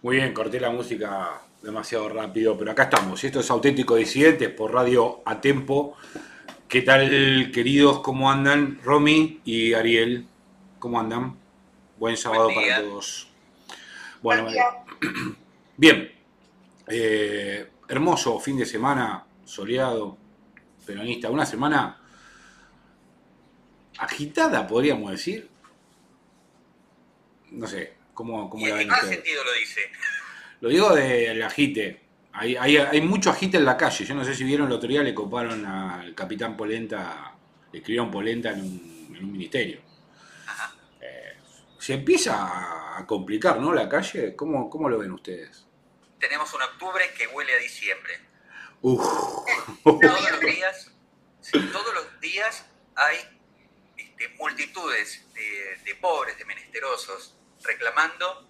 Muy bien, corté la música demasiado rápido, pero acá estamos. Esto es Auténtico Disidentes por Radio A Tempo. ¿Qué tal, queridos? ¿Cómo andan? Romy y Ariel, ¿cómo andan? Buen sábado para todos. Bueno, bien. Eh, hermoso fin de semana, soleado, peronista. Una semana agitada, podríamos decir. No sé, ¿cómo, cómo ¿Y en qué sentido lo dice? Lo digo del agite. Hay, hay, mucho agite en la calle. Yo no sé si vieron el otro día, le coparon al capitán Polenta, le escribieron Polenta en un, en un ministerio. Eh, se empieza a complicar, ¿no? La calle. ¿Cómo, ¿Cómo lo ven ustedes? Tenemos un octubre que huele a diciembre. Uf. todos los días, todos los días hay este, multitudes de, de pobres, de menesterosos, reclamando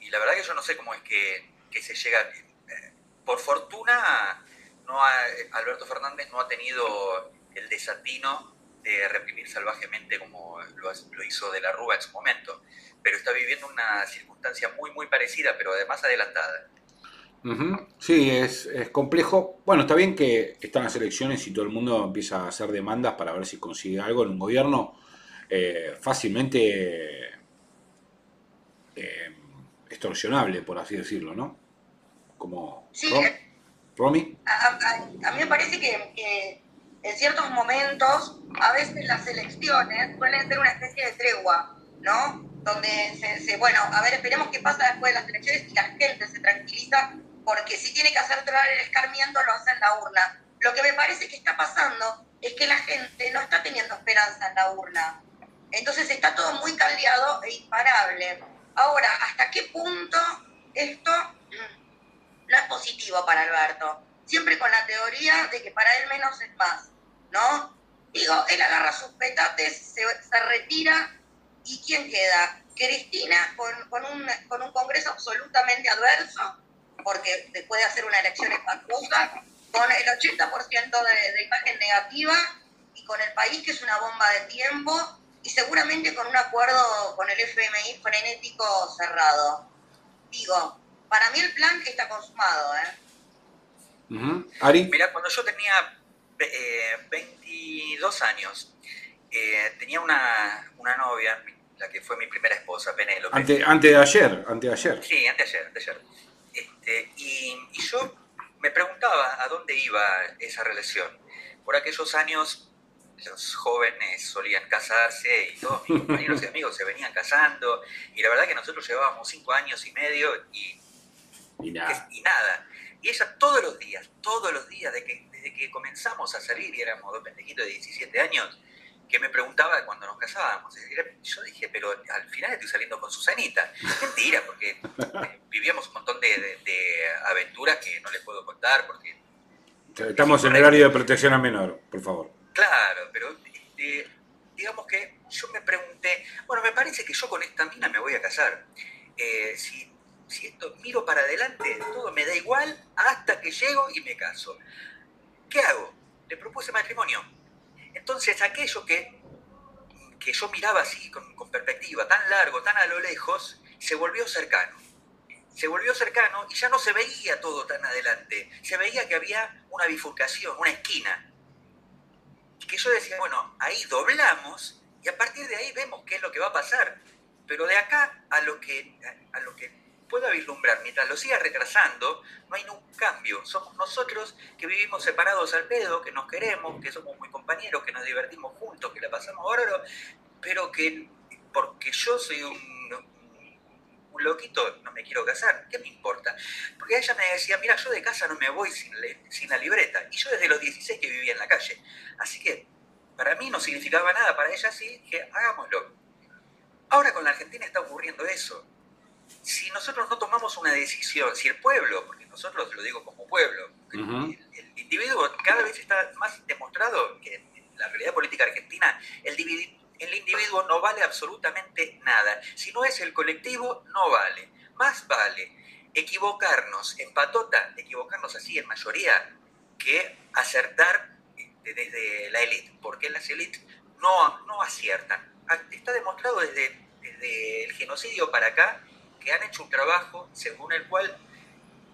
y la verdad que yo no sé cómo es que, se llega. Eh, por fortuna, no Alberto Fernández no ha tenido el desatino de reprimir salvajemente como lo, hizo de la Rúa en su momento, pero está viviendo una circunstancia muy, muy parecida, pero además adelantada. Sí, es, complejo. Bueno, está bien que están las elecciones y todo el mundo empieza a hacer demandas para ver si consigue algo en un gobierno. Eh, fácilmente eh, extorsionable, por así decirlo, ¿no? Como... Sí, Romy. A, mí me parece que, en ciertos momentos, a veces las elecciones suelen ser una especie de tregua, ¿no? Donde se, bueno, a ver, esperemos qué pasa después de las elecciones y la gente se tranquiliza, porque si tiene que hacer tronar el escarmiento, lo hace en la urna. Lo que me parece que está pasando es que la gente no está teniendo esperanza en la urna. Entonces está todo muy caldeado e imparable. Ahora, ¿hasta qué punto esto no es positivo para Alberto? Siempre con la teoría de que para él menos es más, ¿no? Digo, él agarra sus petates, se, retira y ¿quién queda? Cristina con, un, con un Congreso absolutamente adverso, porque después de hacer una elección espantosa, con el 80% de, de imagen negativa y con el país que es una bomba de tiempo y seguramente con un acuerdo con el FMI frenético cerrado. Digo, para mí el plan está consumado, ¿eh? Ari. Mira, cuando yo tenía 22 eh, años, eh, tenía una, una, novia, la que fue mi primera esposa, Penélope. Ante, antes de ayer, antes de ayer. Sí, antes de ayer, de ayer. Este, y, y yo me preguntaba a dónde iba esa relación. Por aquellos años los jóvenes solían casarse y todos mis compañeros y amigos se venían casando y la verdad que nosotros llevábamos cinco años y medio y, y, nada. y ella todos los días, todos los días, de que, desde que comenzamos a salir y éramos dos pendejitos de 17 años, que me preguntaba cuando nos casábamos. Yo dije, pero al final estoy saliendo con Susanita. Mentira, porque eh, vivíamos un montón de, de aventuras que no les puedo contar porque... Estamos en el horario de protección a menor, por favor. Claro, pero este, digamos que yo me pregunté, bueno, me parece que yo con esta mina me voy a casar. Eh, si, esto miro para adelante, todo me da igual hasta que llego y me caso. ¿Qué hago? Le propuse matrimonio. Entonces aquello que, que yo miraba así con perspectiva, tan largo, tan a lo lejos, se volvió cercano se volvió cercano y ya no se veía todo tan adelante. Se veía que había una bifurcación, una esquina que yo decía, bueno, ahí doblamos y a partir de ahí vemos qué es lo que va a pasar. Pero de acá a lo que, a lo que pueda vislumbrar, mientras lo siga retrasando, no hay ningún cambio. Somos nosotros que vivimos separados al pedo, que nos queremos, que somos muy compañeros, que nos divertimos juntos, que la pasamos bárbaro, pero que porque yo soy un un loquito, no me quiero casar, ¿qué me importa? Porque ella me decía, mira, yo de casa no me voy sin, sin la libreta. Y yo desde los 16 que vivía en la calle. Así que para mí no significaba nada, para ella sí, que hagámoslo. Ahora con la Argentina está ocurriendo eso. Si nosotros no tomamos una decisión, si el pueblo, porque nosotros lo digo como pueblo, el, el, individuo cada vez está más demostrado que en la realidad política argentina, el, el individuo no vale absolutamente nada. Si no es el colectivo, no vale. Más vale equivocarnos en patota, equivocarnos así en mayoría, que acertar este, desde la élite, porque las élites no, no aciertan. Está demostrado desde, desde el genocidio para acá que han hecho un trabajo según el cual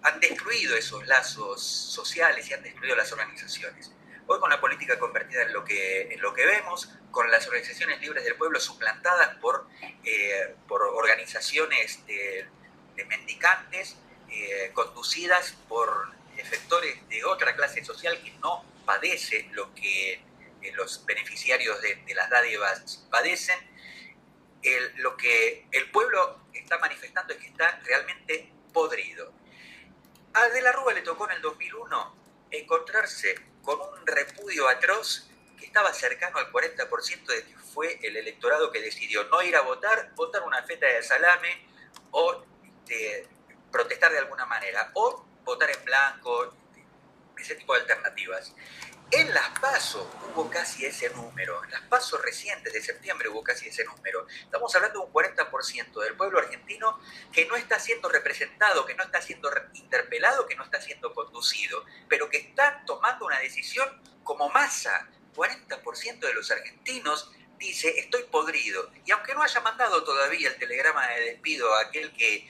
han destruido esos lazos sociales y han destruido las organizaciones. Hoy con la política convertida en lo que, lo que vemos, con las organizaciones libres del pueblo suplantadas por, eh, por organizaciones de, mendicantes, eh, conducidas por efectores de otra clase social que no padece lo que eh, los beneficiarios de, las dádivas padecen, lo que el pueblo está manifestando es que está realmente podrido. A De la Rúa le tocó en el 2001 encontrarse con un repudio atroz que estaba cercano al 40% de que fue el electorado que decidió no ir a votar, votar una feta de salame o este, protestar de alguna manera, o votar en blanco, ese tipo de alternativas. En las pasos hubo casi ese número, en las pasos recientes de septiembre hubo casi ese número. Estamos hablando de un 40% del pueblo argentino que no está siendo representado, que no está siendo interpelado, que no está siendo conducido, pero que está tomando una decisión como masa. 40% de los argentinos dice estoy podrido. Y aunque no haya mandado todavía el telegrama de despido a aquel que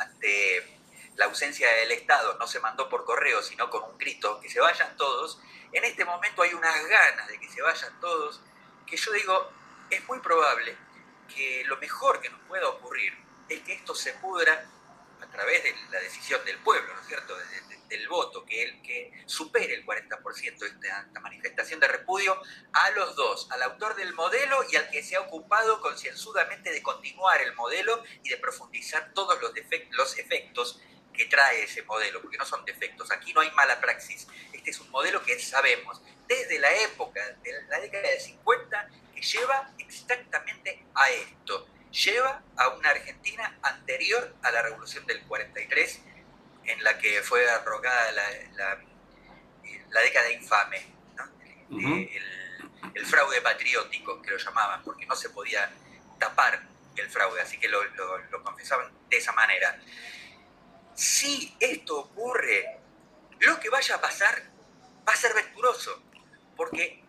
ante la ausencia del Estado no se mandó por correo, sino con un grito, que se vayan todos, en este momento hay unas ganas de que se vayan todos, que yo digo, es muy probable que lo mejor que nos pueda ocurrir es que esto se pudra a través de la decisión del pueblo, ¿no es cierto?, del voto, que, el, que supere el 40% de esta, esta, manifestación de repudio a los dos, al autor del modelo y al que se ha ocupado concienzudamente de continuar el modelo y de profundizar todos los, los efectos que trae ese modelo, porque no son defectos. Aquí no hay mala praxis. Este es un modelo que sabemos desde la época, de la década de 50, que lleva exactamente a esto. Lleva a una Argentina anterior a la revolución del 43, en la que fue arrogada la, la, década infame, el, fraude patriótico, que lo llamaban, porque no se podía tapar el fraude, así que lo, lo confesaban de esa manera si esto ocurre, lo que vaya a pasar va a ser venturoso, porque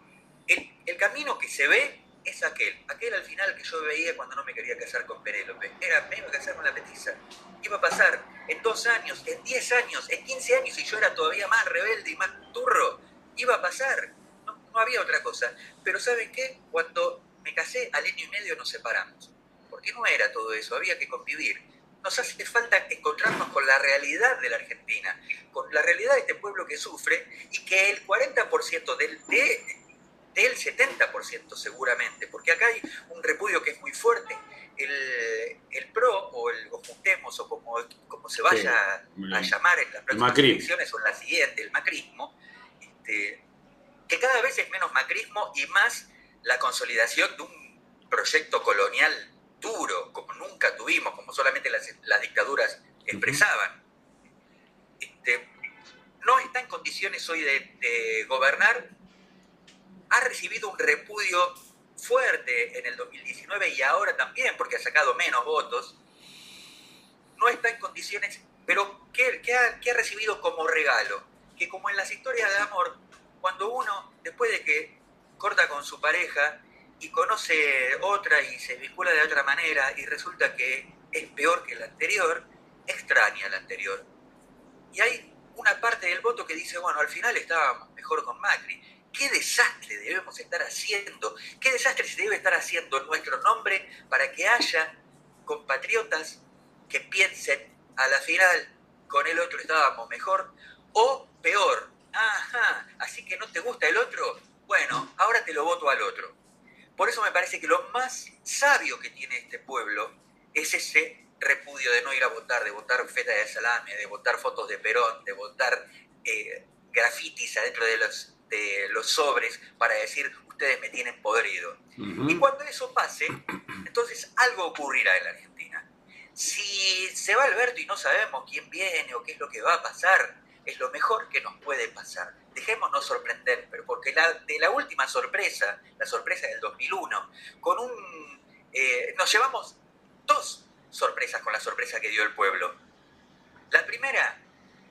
el, camino que se ve es aquel, aquel al final que yo veía cuando no me quería casar con Penélope, era me iba a casar con la petiza, iba a pasar en dos años, en diez años, en quince años, y yo era todavía más rebelde y más turro, iba a pasar, no, no había otra cosa, pero ¿saben qué? Cuando me casé, al año y medio nos separamos, porque no era todo eso, había que convivir, nos hace falta encontrarnos con la realidad de la Argentina, con la realidad de este pueblo que sufre y que el 40% del, del 70% seguramente, porque acá hay un repudio que es muy fuerte. El, PRO o el o Juntemos o como, como se vaya a llamar en las próximas elecciones o en la siguiente, el macrismo, este, que cada vez es menos macrismo y más la consolidación de un proyecto colonial duro, como nunca tuvimos, como solamente las, dictaduras expresaban. Este, no está en condiciones hoy de, gobernar, ha recibido un repudio fuerte en el 2019 y ahora también, porque ha sacado menos votos, no está en condiciones, pero ¿qué, ha, qué ha recibido como regalo? Que como en las historias de amor, cuando uno, después de que corta con su pareja, y conoce otra y se vincula de otra manera y resulta que es peor que la anterior, extraña la anterior. Y hay una parte del voto que dice, bueno, al final estábamos mejor con Macri. ¿Qué desastre debemos estar haciendo? ¿Qué desastre se debe estar haciendo en nuestro nombre para que haya compatriotas que piensen a la final con el otro estábamos mejor? O peor, ajá, así que no te gusta el otro, bueno, ahora te lo voto al otro. Por eso me parece que lo más sabio que tiene este pueblo es ese repudio de no ir a votar, de votar feta de salame, de votar fotos de Perón, de votar eh, grafitis adentro de los, de los sobres para decir ustedes me tienen podrido. Y cuando eso pase, entonces algo ocurrirá en la Argentina. Si se va Alberto y no sabemos quién viene o qué es lo que va a pasar, es lo mejor que nos puede pasar. Dejémonos sorprender, pero porque de la última sorpresa, la sorpresa del 2001, con un, eh, nos llevamos dos sorpresas con la sorpresa que dio el pueblo. La primera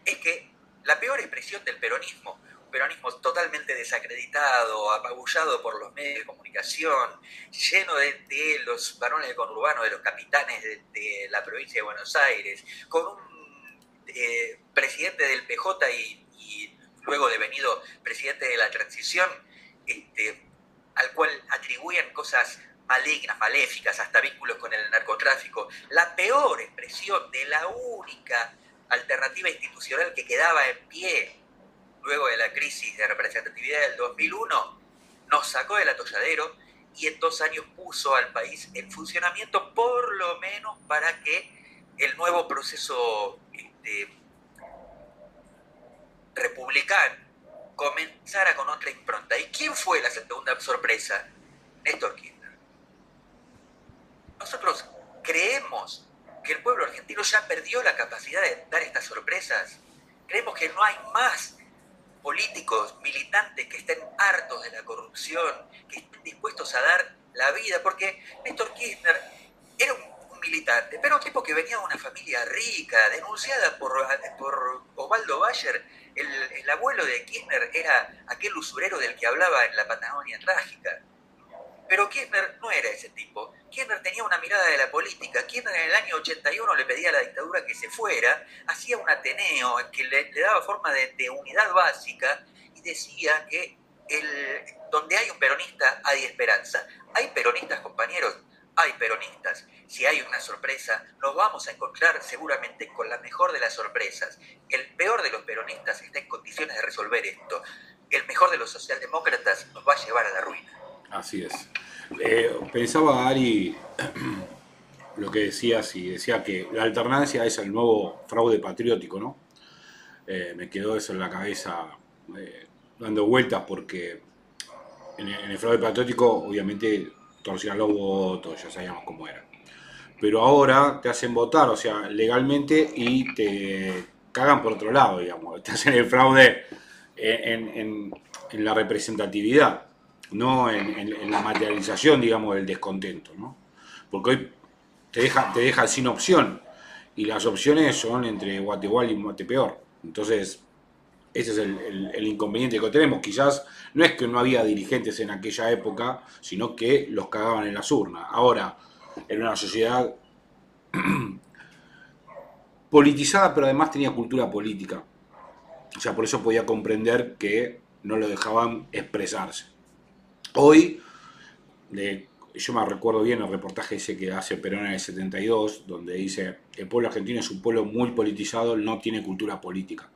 es que la peor expresión del peronismo, peronismo totalmente desacreditado, apabullado por los medios de comunicación, lleno de, los varones del conurbano, de los capitanes de, la provincia de Buenos Aires, con un eh, presidente del PJ y, luego devenido presidente de la transición, este, al cual atribuyen cosas malignas, maléficas, hasta vínculos con el narcotráfico, la peor expresión de la única alternativa institucional que quedaba en pie luego de la crisis de representatividad del 2001, nos sacó del atolladero y en dos años puso al país en funcionamiento, por lo menos para que el nuevo proceso este, republicano comenzara con otra impronta. ¿Y quién fue la segunda sorpresa? Néstor Kirchner. Nosotros creemos que el pueblo argentino ya perdió la capacidad de dar estas sorpresas. Creemos que no hay más políticos, militantes que estén hartos de la corrupción, que estén dispuestos a dar la vida, porque Néstor Kirchner era un, militante, pero un tipo que venía de una familia rica, denunciada por, por Osvaldo Bayer, el, abuelo de Kirchner era aquel usurero del que hablaba en la Patagonia trágica. Pero Kirchner no era ese tipo. Kirchner tenía una mirada de la política. Kirchner en el año 81 le pedía a la dictadura que se fuera, hacía un ateneo que le, daba forma de, unidad básica y decía que el, donde hay un peronista hay esperanza. Hay peronistas, compañeros, hay peronistas. Si hay una sorpresa, nos vamos a encontrar seguramente con la mejor de las sorpresas. El peor de los peronistas está en condiciones de resolver esto. El mejor de los socialdemócratas nos va a llevar a la ruina. Así es. Eh, pensaba Ari lo que decías y decía que la alternancia es el nuevo fraude patriótico, ¿no? Eh, me quedó eso en la cabeza eh, dando vueltas porque en el, fraude patriótico obviamente torcían los votos, ya sabíamos cómo era. Pero ahora te hacen votar, o sea, legalmente y te cagan por otro lado, digamos. Te hacen el fraude en la representatividad no en, la materialización, digamos, del descontento, ¿no? Porque hoy te deja, te deja sin opción y las opciones son entre Guategual y Guatepeor. Entonces, ese es el, inconveniente que tenemos. Quizás no es que no había dirigentes en aquella época, sino que los cagaban en las urnas. Ahora, era una sociedad politizada, pero además tenía cultura política. O sea, por eso podía comprender que no lo dejaban expresarse. Hoy, yo me recuerdo bien el reportaje ese que hace Perón en el 72, donde dice, el pueblo argentino es un pueblo muy politizado, no tiene cultura política.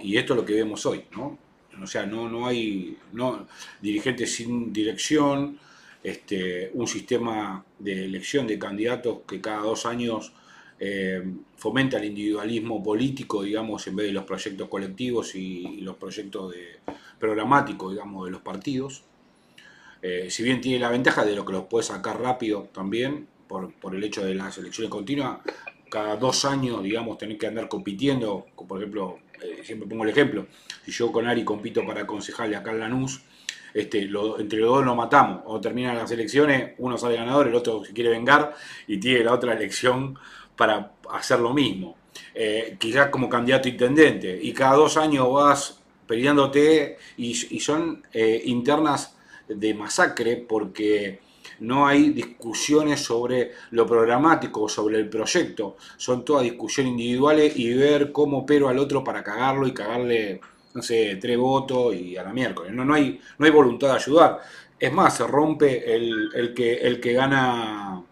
Y esto es lo que vemos hoy. ¿no? O sea, no, no hay no, dirigentes sin dirección, este, un sistema de elección de candidatos que cada dos años eh, fomenta el individualismo político, digamos, en vez de los proyectos colectivos y, los proyectos de, programáticos, digamos, de los partidos. Eh, si bien tiene la ventaja de lo que los puede sacar rápido también, por, el hecho de las elecciones continuas, cada dos años, digamos, tener que andar compitiendo, por ejemplo, eh, siempre pongo el ejemplo, si yo con Ari compito para concejal acá en Lanús, este, entre los dos nos matamos, o terminan las elecciones, uno sale ganador, el otro se quiere vengar y tiene la otra elección para hacer lo mismo. Eh, quizás como candidato intendente, y cada dos años vas peleándote y, y son internas de masacre porque no hay discusiones sobre lo programático, sobre el proyecto, son todas discusiones individuales y ver cómo pero al otro para cagarlo y cagarle, no sé, tres votos y a la miércoles. No, no, hay, no hay voluntad de ayudar. Es más, se rompe el, que, el que gana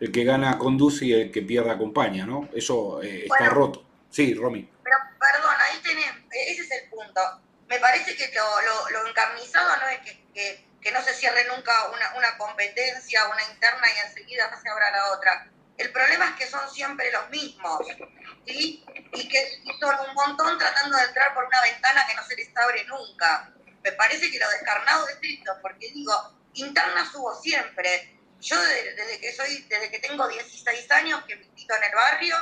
el que gana conduce y el que pierde acompaña, ¿no? Eso eh, está roto. Sí, Romy. Pero, perdón, ahí tenés, ese es el punto. Me parece que lo, lo, encarnizado no es que que no se cierre nunca una, una competencia, una interna y enseguida se abra la otra. El problema es que son siempre los mismos, ¿sí? Y que son un montón tratando de entrar por una ventana que no se les abre nunca. Me parece que lo descarnado es esto, porque digo, internas hubo siempre. Yo desde, que soy, desde que tengo 16 años que milito en el barrio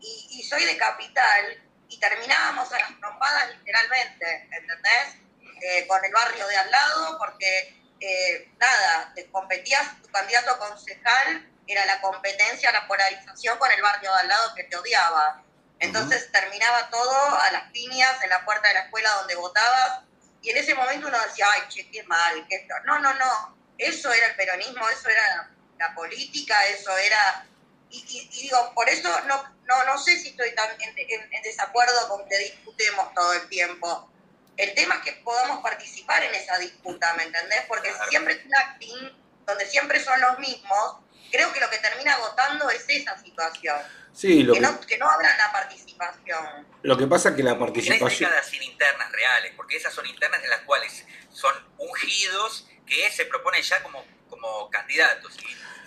y, y soy de capital y terminábamos a las trompadas literalmente, ¿entendés? Eh, con el barrio de al lado, porque eh, nada, te competías, tu candidato a concejal era la competencia, la polarización con el barrio de al lado que te odiaba. Entonces terminaba todo a las piñas en la puerta de la escuela donde votabas y en ese momento uno decía, ay, che, qué mal, qué esto. No, no, no, eso era el peronismo, eso era la, política, eso era... Y, digo, por eso no, no, no sé si estoy tan en, desacuerdo con que discutemos todo el tiempo. El tema es que podamos participar en esa disputa, ¿me entendés? Porque siempre es un acting donde siempre son los mismos, creo que lo que termina votando es esa situación. Sí, lo que, no, que no habrá la participación. Lo que pasa es que la participación... No hay sin internas reales, porque esas son internas en las cuales son ungidos que se proponen ya como, como candidatos. ¿sí?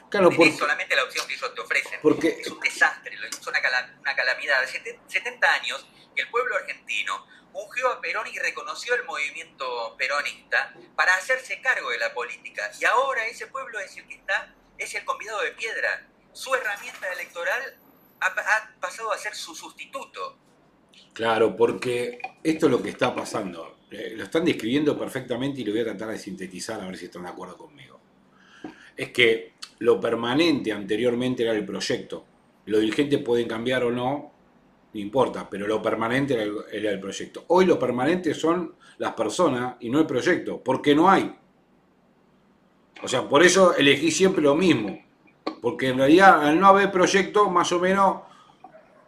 Claro, porque, solamente la opción que ellos te ofrecen. Porque, es un desastre, es una, una calamidad. Hace 70 años que el pueblo argentino ungió a Perón y reconoció el movimiento peronista para hacerse cargo de la política. Y ahora ese pueblo es el que está, es el convidado de piedra. Su herramienta electoral ha, pasado a ser su sustituto. Claro, porque esto es lo que está pasando. Eh, lo están describiendo perfectamente y lo voy a tratar de sintetizar a ver si están de acuerdo conmigo. Es que lo permanente anteriormente era el proyecto. Los dirigentes pueden cambiar o no, no importa, pero lo permanente era el, proyecto. Hoy lo permanente son las personas y no el proyecto, porque no hay. O sea, por eso elegí siempre lo mismo. Porque en realidad al no haber proyecto, más o menos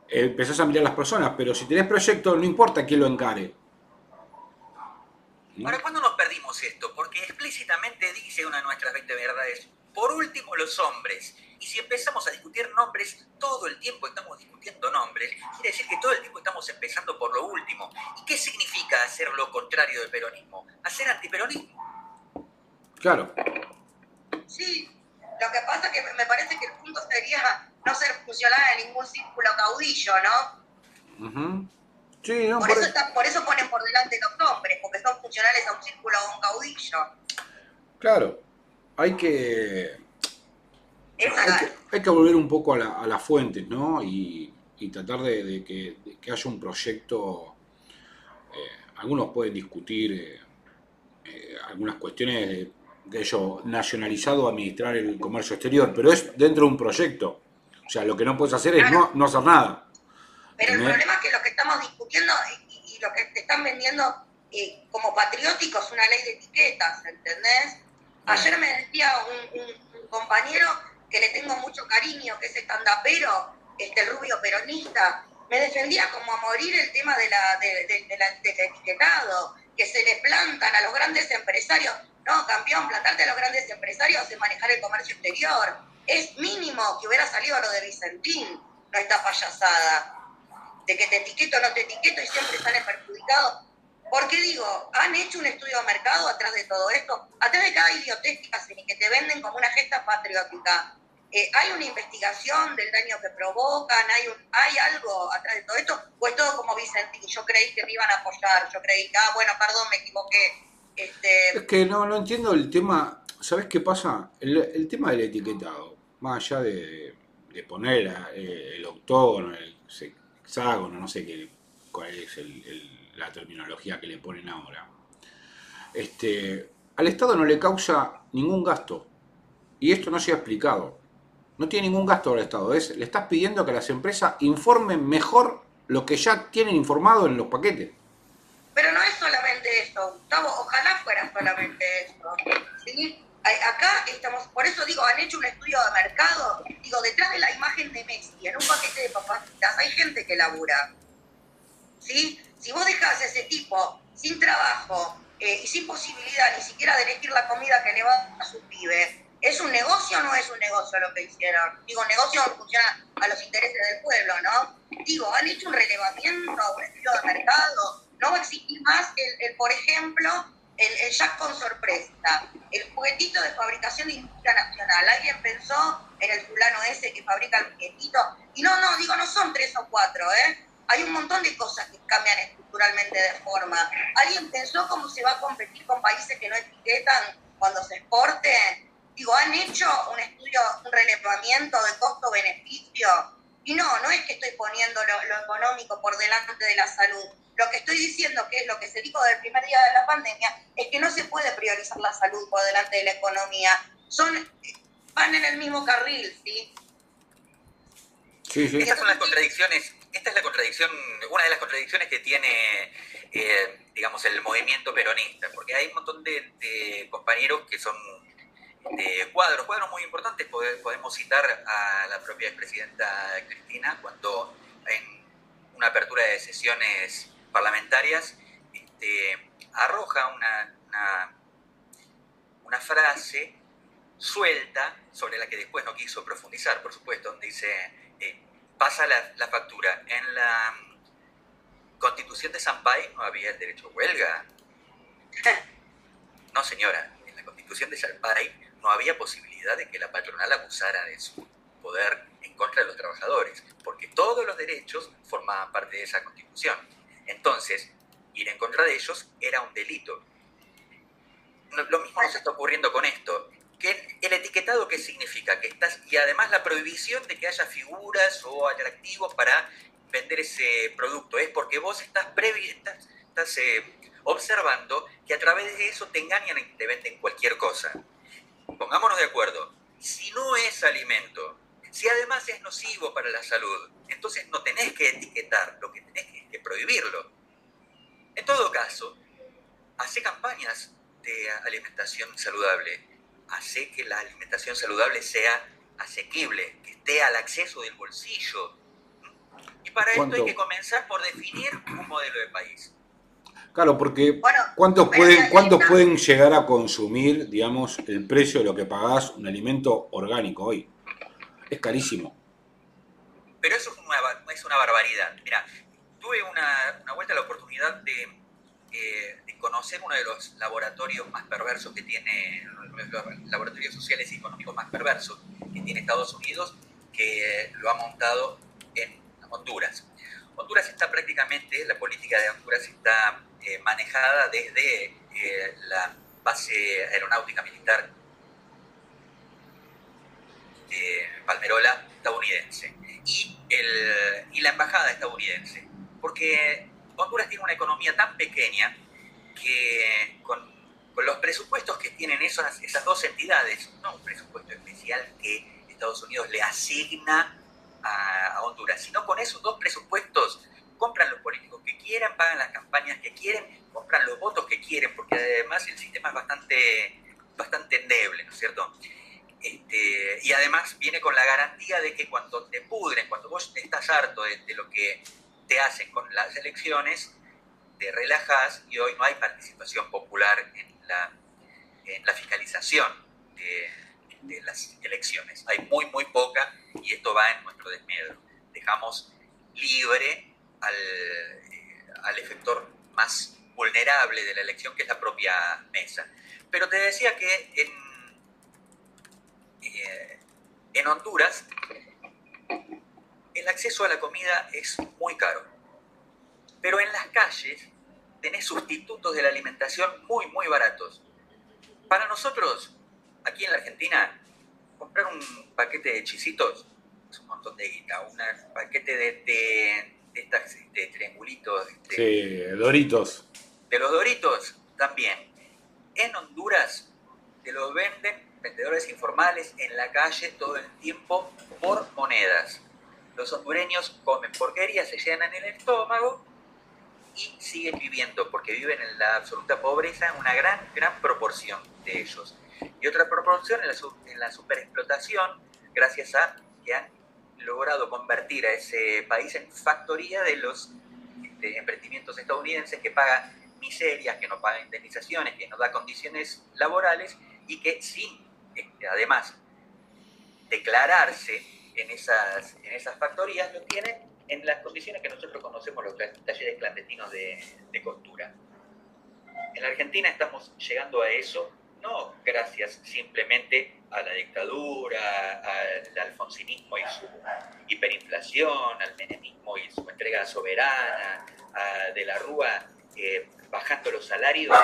empezás a mirar las personas, pero si tenés proyecto, no importa quién lo encare. ¿Para cuándo nos perdimos esto? Porque explícitamente dice una de nuestras 20 verdades, por último los hombres. Y si empezamos a discutir nombres, todo el tiempo estamos discutiendo nombres, quiere decir que todo el tiempo estamos empezando por lo último. ¿Y qué significa hacer lo contrario del peronismo? ¿Hacer antiperonismo? Claro. Sí, lo que pasa es que me parece que el punto sería no ser funcional en ningún círculo caudillo, ¿no? Sí, no, por, Eso por, eso ponen por delante los nombres, porque son funcionales a un círculo o a un caudillo. Claro, hay que, hay que, volver un poco a, la, a las fuentes, ¿no? Y, tratar de, que, haya un proyecto. Eh, algunos pueden discutir eh, eh, algunas cuestiones de de ello, nacionalizado administrar el comercio exterior, pero es dentro de un proyecto. O sea, lo que no puedes hacer es no, no hacer nada. Pero el problema es que lo que estamos discutiendo y, lo que te están vendiendo eh, como patriótico es una ley de etiquetas, ¿entendés? Ayer me decía un, compañero que le tengo mucho cariño, que es estandapero, este rubio peronista, me defendía como a morir el tema de la, de, del etiquetado, que se le plantan a los grandes empresarios. No, campeón, plantarte a los grandes empresarios es manejar el comercio exterior. Es mínimo que hubiera salido lo de Vicentín, no está payasada. De que te etiqueto o no te etiqueto y siempre sale perjudicado. Porque digo, han hecho un estudio de mercado atrás de todo esto, atrás de cada idiotez que te venden como una gesta patriótica. Eh, ¿Hay una investigación del daño que provocan? ¿Hay, un, ¿Hay algo atrás de todo esto? ¿O es todo como Vicentín? Yo creí que me iban a apoyar, yo creí que, ah, bueno, perdón, me equivoqué este, es que no, no entiendo el tema. ¿Sabes qué pasa? El, tema del etiquetado, más allá de, poner eh, el octógono, el hexágono, no sé qué, cuál es la terminología que le ponen ahora. Este, al Estado no le causa ningún gasto. Y esto no se ha explicado. No tiene ningún gasto al Estado. Es, le estás pidiendo que las empresas informen mejor lo que ya tienen informado en los paquetes. Pero no es solamente eso, Gustavo, ojalá fuera solamente eso. Acá estamos, por eso digo, han hecho un estudio de mercado, digo, detrás de la imagen de Messi, en un paquete de papacitas, hay gente que labura. ¿Sí? Si vos dejás a ese tipo sin trabajo eh, y sin posibilidad ni siquiera de elegir la comida que le va a su pibe, ¿es un negocio o no es un negocio lo que hicieron? Digo, negocio funciona a los intereses del pueblo, ¿no? Digo, han hecho un relevamiento, un estudio de mercado, no va a existir más el, por ejemplo, el, el, Jack con sorpresa, el juguetito de fabricación de industria nacional. Alguien pensó en el fulano ese que fabrica el juguetito. Y no, no, digo, no son tres o cuatro, ¿eh? Hay un montón de cosas que cambian estructuralmente de forma. ¿Alguien pensó cómo se va a competir con países que no etiquetan cuando se exporte? Digo, ¿han hecho un estudio, un relevamiento de costo-beneficio? Y no, no es que estoy poniendo lo económico por delante de la salud lo que estoy diciendo, que es lo que se dijo del primer día de la pandemia, es que no se puede priorizar la salud por delante de la economía. Son, van en el mismo carril, ¿sí? Sí, sí. Esas son las contradicciones esta es la contradicción, una de las contradicciones que tiene, eh, digamos, el movimiento peronista, porque hay un montón de, compañeros que son cuadros, cuadros muy importantes, podemos citar a la propia expresidenta Cristina cuando en una apertura de sesiones parlamentarias este, arroja una, una, frase suelta sobre la que después no quiso profundizar, por supuesto, donde dice, eh, pasa la, factura. En la constitución de Sampay no había el derecho a huelga. No, señora, en la constitución de Sampay no había posibilidad de que la patronal abusara de su poder en contra de los trabajadores, porque todos los derechos formaban parte de esa constitución. Entonces, ir en contra de ellos era un delito. Lo mismo nos está ocurriendo con esto. ¿Qué, el etiquetado qué significa? Que estás, y además la prohibición de que haya figuras o atractivos para vender ese producto. Es porque vos estás, previ, estás, eh, observando que a través de eso te engañan y te venden cualquier cosa. Pongámonos de acuerdo. Si no es alimento, si además es nocivo para la salud, entonces no tenés que etiquetar, lo que tenés que, que prohibirlo. En todo caso, hace campañas de alimentación saludable, hace que la alimentación saludable sea asequible, que esté al acceso del bolsillo. Y para esto hay que comenzar por definir un modelo de país. Claro, porque ¿cuántos, pueden, ¿cuántos pueden llegar a consumir, digamos, el precio de lo que pagás un alimento orgánico hoy? Es carísimo. Pero eso es una, es una barbaridad. Mira, tuve una, una vuelta a la oportunidad de eh, de conocer uno de los laboratorios más perversos que tiene, los laboratorios sociales y económicos más perversos que tiene Estados Unidos, que lo ha montado en Honduras. Honduras está prácticamente, la política de Honduras está eh, manejada desde eh, la base aeronáutica militar de Palmerola estadounidense y, el, y la embajada estadounidense, porque Honduras tiene una economía tan pequeña que con, los presupuestos que tienen esas, esas dos entidades, no un presupuesto especial que Estados Unidos le asigna a, Honduras, sino con esos dos presupuestos compran los políticos que quieran, pagan las campañas que quieren, compran los votos que quieren, porque además el sistema es bastante, bastante endeble, ¿no es cierto? Este, y además viene con la garantía de que cuando te pudren, cuando vos estás harto de lo que te hacen con las elecciones, te relajas y hoy no hay participación popular en la, en la fiscalización de, las elecciones. Hay muy, muy poca y esto va en nuestro desmedro. Dejamos libre al, eh, al efector más vulnerable de la elección, que es la propia mesa. Pero te decía que en, eh, en Honduras el acceso a la comida es muy caro. Pero en las calles tenés sustitutos de la alimentación muy, muy baratos. Para nosotros, aquí en la Argentina, comprar un paquete de chisitos es un montón de guita. Un paquete de, de, de estas de triangulitos. sí, doritos. De los doritos también. En Honduras te los venden vendedores informales en la calle todo el tiempo por monedas. Los hondureños comen porquería, se llenan el estómago y siguen viviendo porque viven en la absoluta pobreza una gran, gran proporción de ellos. Y otra proporción en la, en la superexplotación, gracias a que han logrado convertir a ese país en factoría de los este, emprendimientos estadounidenses que pagan miserias, que no pagan indemnizaciones, que no da condiciones laborales y que sin, este, además, declararse en esas, en esas factorías lo tienen en las condiciones que nosotros conocemos los talleres clandestinos de, de costura. En la Argentina estamos llegando a eso, no gracias simplemente a la dictadura, al alfonsinismo y su hiperinflación, al menemismo y su entrega soberana, a De la Rúa eh, bajando los salarios,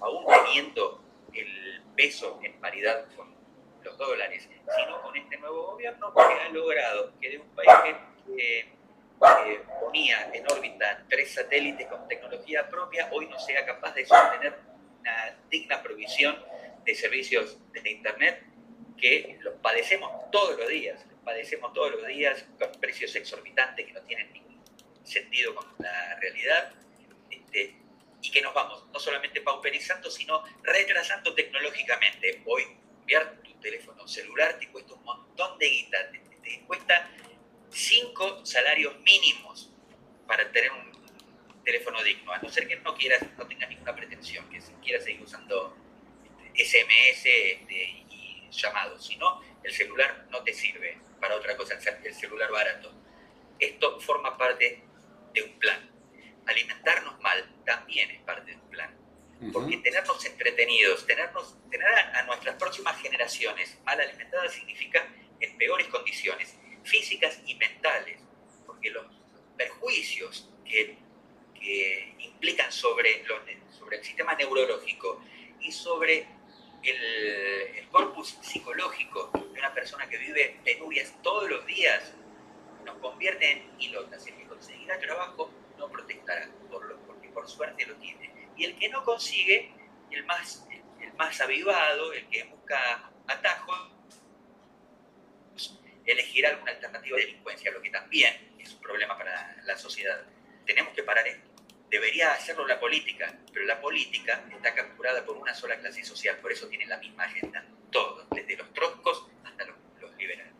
aún teniendo el peso en paridad con los dólares, sino con este nuevo gobierno que ha logrado que de un país que ponía en órbita tres satélites con tecnología propia, hoy no sea capaz de sostener una digna provisión de servicios de Internet que los padecemos todos los días, los padecemos todos los días con precios exorbitantes que no tienen ningún sentido con la realidad este, y que nos vamos no solamente pauperizando, sino retrasando tecnológicamente. Hoy enviar tu teléfono celular te cuesta un montón de guita, te, cuesta cinco salarios mínimos para tener un teléfono digno, a no ser que no quieras, no tengas ninguna pretensión, que quieras seguir usando SMS este, y llamados, si no, el celular no te sirve para otra cosa, el celular barato. Esto forma parte de un plan. Alimentarnos mal también es parte de un plan. Porque tenernos entretenidos, tenernos, tener a, nuestras próximas generaciones mal alimentadas significa en peores condiciones físicas y mentales. Porque los perjuicios que, implican sobre, el sistema neurológico y sobre el, corpus psicológico de una persona que vive penurias todos los días nos convierte en ilotas. El que conseguirá trabajo no protestará por lo, porque por suerte lo tiene. Y el que no consigue, el más, el más avivado, el que busca atajos, elegirá alguna alternativa de delincuencia, lo que también es un problema para la sociedad. Tenemos que parar esto debería hacerlo la política, pero la política está capturada por una sola clase social, por eso tiene la misma agenda, todos, desde los troscos hasta los, liberales.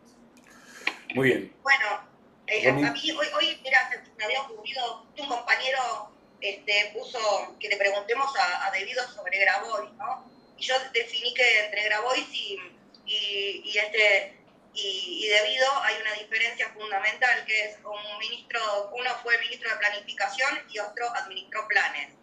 Muy bien. Bueno, eh, a mí hoy, hoy mira, me había ocurrido, un compañero este, puso que le preguntemos a, a Debido sobre Grabois, ¿no? Y yo definí que entre Grabois y, y, y este y, debido hay una diferencia fundamental que es un ministro, uno fue ministro de planificación y otro administró planes.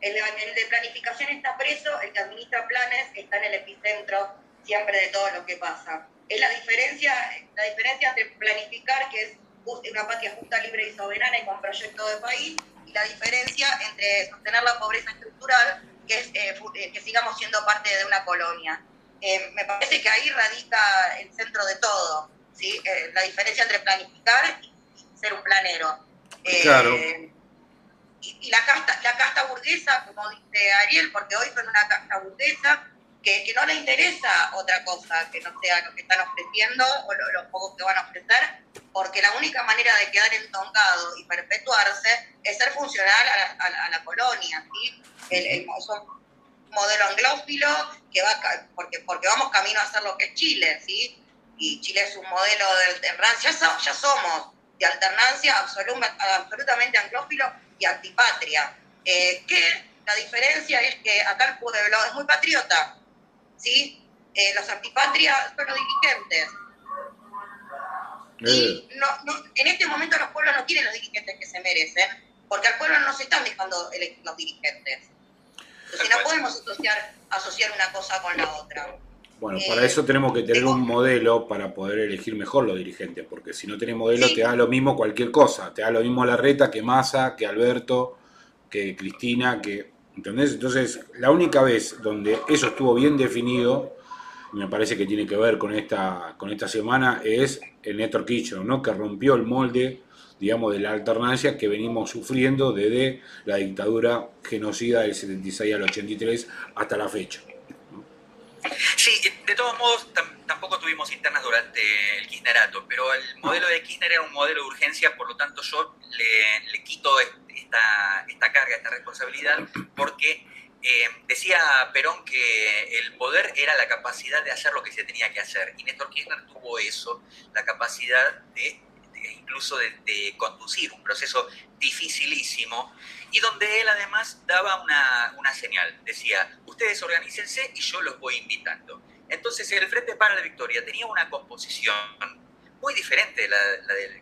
El el de planificación está preso, el que administra planes está en el epicentro siempre de todo lo que pasa. Es la diferencia, la diferencia entre planificar, que es una patria justa, libre y soberana y con proyecto de país, y la diferencia entre sostener la pobreza estructural, que es eh, eh, que sigamos siendo parte de una colonia. Eh, me parece que ahí radica el centro de todo, ¿sí? Eh, la diferencia entre planificar y, ser un planero. Eh, claro. Y, la, casta, la casta burguesa, como dice Ariel, porque hoy son una casta burguesa, que, que, no le interesa otra cosa que no sea lo que están ofreciendo o los lo pocos que van a ofrecer, porque la única manera de quedar entoncado y perpetuarse es ser funcional a la, a la, colonia. ¿sí? El, el, son modelo anglófilo, que va, porque, porque vamos camino a hacer lo que es Chile, ¿sí? Y Chile es un modelo de alternancia, ya, somos de alternancia absolutamente anglófilo y antipatria. Eh, que la diferencia es que acá el pueblo es muy patriota, ¿sí? Eh, los antipatrias son los dirigentes. Y eh. no, en este momento los pueblos no tienen los dirigentes que se merecen, porque al pueblo no se están dejando los dirigentes. No podemos asociar, asociar una cosa con la otra. Bueno, eh, para eso tenemos que tener un modelo para poder elegir mejor los dirigentes, porque si no tenés modelo te da lo mismo cualquier cosa, te da lo mismo la reta que Massa, que Alberto, que Cristina, que... ¿Entendés? Entonces, la única vez donde eso estuvo bien definido, me parece que tiene que ver con esta, con esta semana, es el Néstor Kirchner, ¿no? que rompió el molde digamos, de la alternancia que venimos sufriendo desde la dictadura genocida del 76 al 83 hasta la fecha. Sí, de todos modos, tampoco tuvimos internas durante el kirchnerato, pero el modelo de Kirchner era un modelo de urgencia, por lo tanto yo le, quito esta, esta, carga, esta responsabilidad, porque eh, decía Perón que el poder era la capacidad de hacer lo que se tenía que hacer, y Néstor Kirchner tuvo eso, la capacidad de incluso de, conducir un proceso dificilísimo y donde él además daba una, una, señal, decía, ustedes organícense y yo los voy invitando. Entonces el Frente para la Victoria tenía una composición muy diferente de la,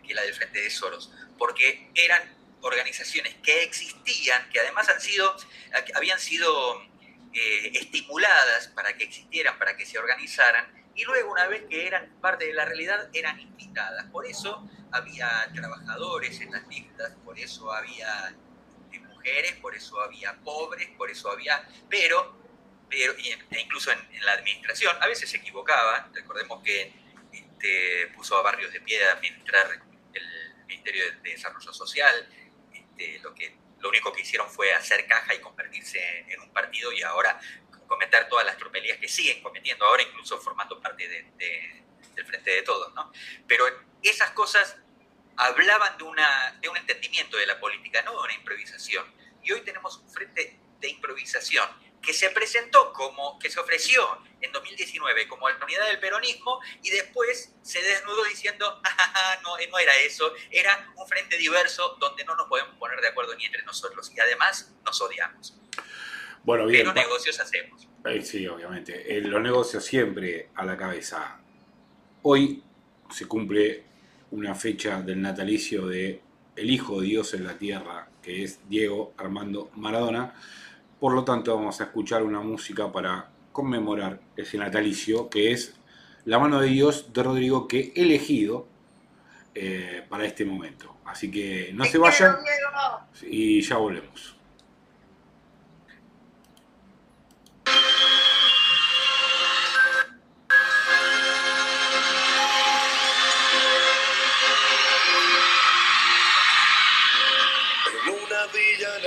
que la del Frente de Soros, porque eran organizaciones que existían, que además han sido, habían sido eh, estimuladas para que existieran, para que se organizaran, y luego una vez que eran parte de la realidad eran invitadas. Por eso había trabajadores en las listas, por eso había eh, mujeres, por eso había pobres, por eso había, pero, pero e incluso en, la administración, a veces se equivocaban, recordemos que este, puso a Barrios de Piedra a administrar el Ministerio de Desarrollo Social, este, lo que lo único que hicieron fue hacer caja y convertirse en un partido y ahora cometer todas las tropelías que siguen cometiendo ahora, incluso formando parte del Frente de Todos, ¿no? Pero esas cosas hablaban de, una, de un entendimiento de la política, no de una improvisación. Y hoy tenemos un frente de improvisación que se presentó como, que se ofreció en 2019 como la unidad del peronismo y después se desnudó diciendo, ah, no, no era eso, era un frente diverso donde no nos podemos poner de acuerdo ni entre nosotros y además nos odiamos. Bueno, bien. Pero negocios hacemos. Sí, obviamente. Eh, los negocios siempre a la cabeza. Hoy se cumple una fecha del natalicio de el Hijo de Dios en la Tierra, que es Diego Armando Maradona. Por lo tanto, vamos a escuchar una música para conmemorar ese natalicio, que es La mano de Dios de Rodrigo, que he elegido eh, para este momento. Así que no se vayan y ya volvemos.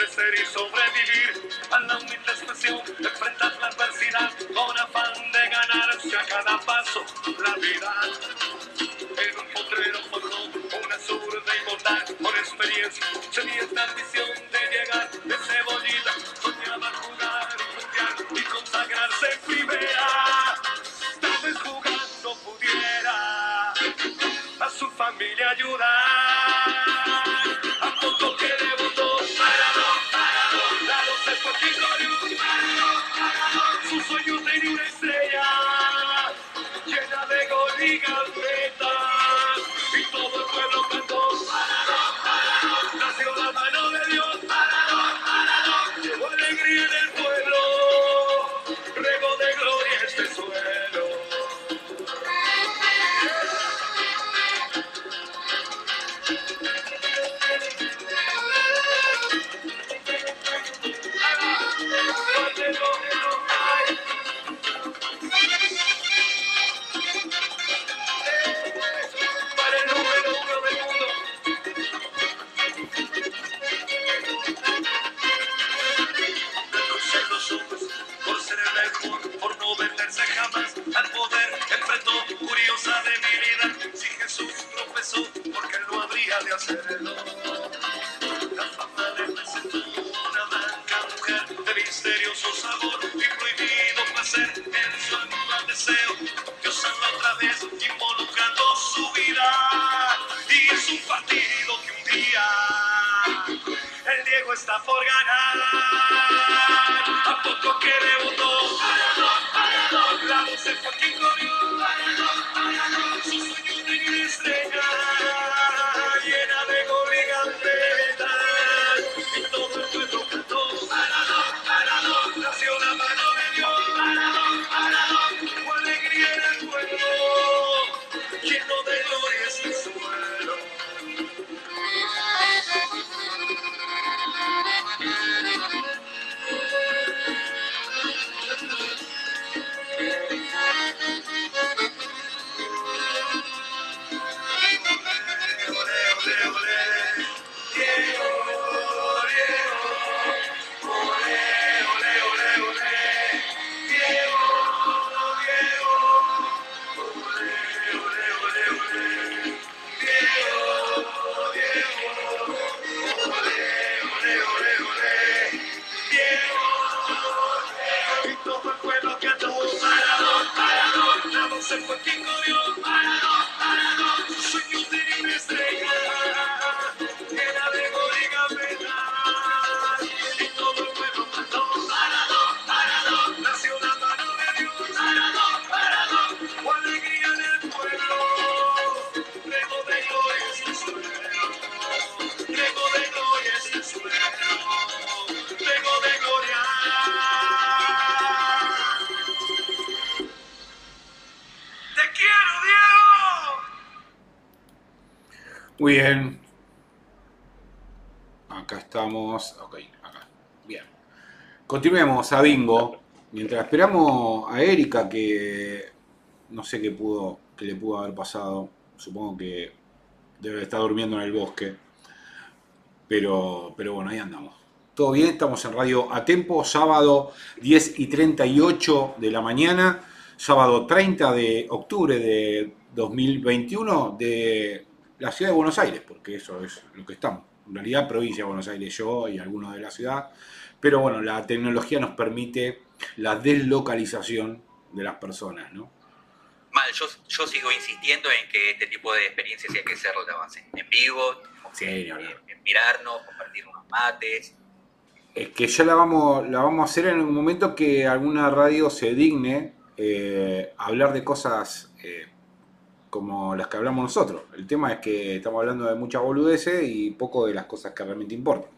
Crecer y sobrevivir a la humilde expresión, enfrentar la adversidad con afán de ganarse a cada paso la vida. En un potrero forjó una zurda inmortal con experiencia, tenía esta ambición de llegar de cebollita, soñaba jugar mundial y consagrarse en primera. Tal vez jugando pudiera a su familia ayudar. A Bingo. Mientras esperamos a Erika que no sé qué pudo, qué le pudo haber pasado. Supongo que debe estar durmiendo en el bosque. Pero, pero bueno, ahí andamos. Todo bien, estamos en Radio A Tempo, sábado 10 y 38 de la mañana, sábado 30 de octubre de 2021 de la ciudad de Buenos Aires, porque eso es lo que estamos. En realidad, provincia de Buenos Aires, yo y algunos de la ciudad. Pero bueno, la tecnología nos permite la deslocalización de las personas, ¿no? Mal, yo, yo sigo insistiendo en que este tipo de experiencias hay que hacerlo en vivo, en, mirarnos, compartir unos mates. Es que ya la vamos, la vamos a hacer en un momento que alguna radio se digne eh, hablar de cosas eh, como las que hablamos nosotros. El tema es que estamos hablando de muchas boludeces y poco de las cosas que realmente importan.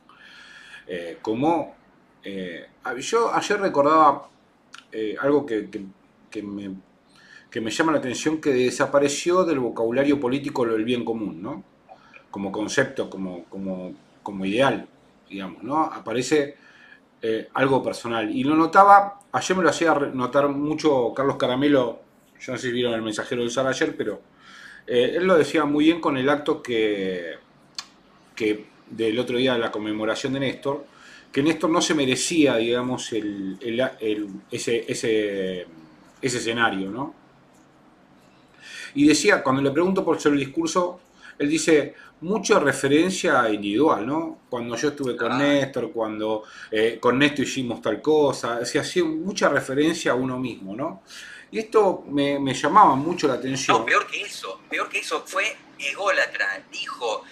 Eh, como yo ayer recordaba algo que, me, que, me, llama la atención, que desapareció del vocabulario político lo del bien común, ¿no? Como concepto, como, como, como ideal, digamos, ¿no? Aparece algo personal. Y lo notaba, ayer me lo hacía notar mucho Carlos Caramelo yo no sé si vieron el mensajero del Sar ayer, pero eh, él lo decía muy bien con el acto que, que del otro día de la conmemoración de Néstor, que Néstor no se merecía, digamos, el, ese, ese, ese escenario, ¿no? Y decía, cuando le pregunto por el discurso, él dice, mucha referencia individual, ¿no? Cuando yo estuve con Néstor, cuando eh, con Néstor hicimos tal cosa, se hacía mucha referencia a uno mismo, ¿no? Y esto me, llamaba mucho la atención. No, peor que eso, peor que eso fue ególatra. Dijo,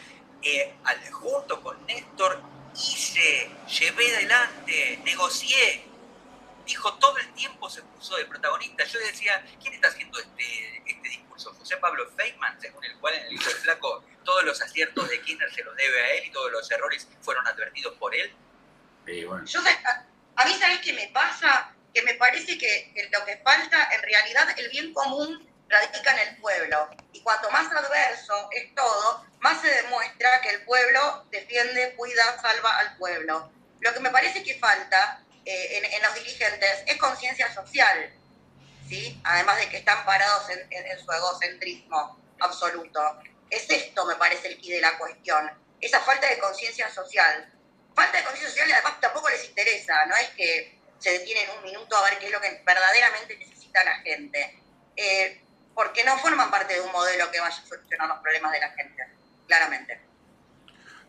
eh, junto con Néstor hice, llevé adelante, negocié. Dijo, todo el tiempo se puso de protagonista. Yo decía, ¿quién está haciendo este, este discurso? José Pablo Feynman, según el cual en el libro del flaco todos los aciertos de Kirchner se los debe a él y todos los errores fueron advertidos por él. Yo, a mí, ¿sabes qué me pasa? que me parece que, lo que falta, en realidad, el bien común radica en el pueblo. Y cuanto más adverso es todo, más se demuestra que el pueblo defiende, cuida, salva al pueblo. Lo que me parece que falta eh, en, los dirigentes es conciencia social, ¿sí? además de que están parados en, su egocentrismo absoluto. Es esto, me parece, el quid de la cuestión, esa falta de conciencia social. Falta de conciencia social y además tampoco les interesa, no es que se detienen un minuto a ver qué es lo que verdaderamente necesita la gente. Eh, porque no forman parte de un modelo que vaya a solucionar los problemas de la gente, claramente.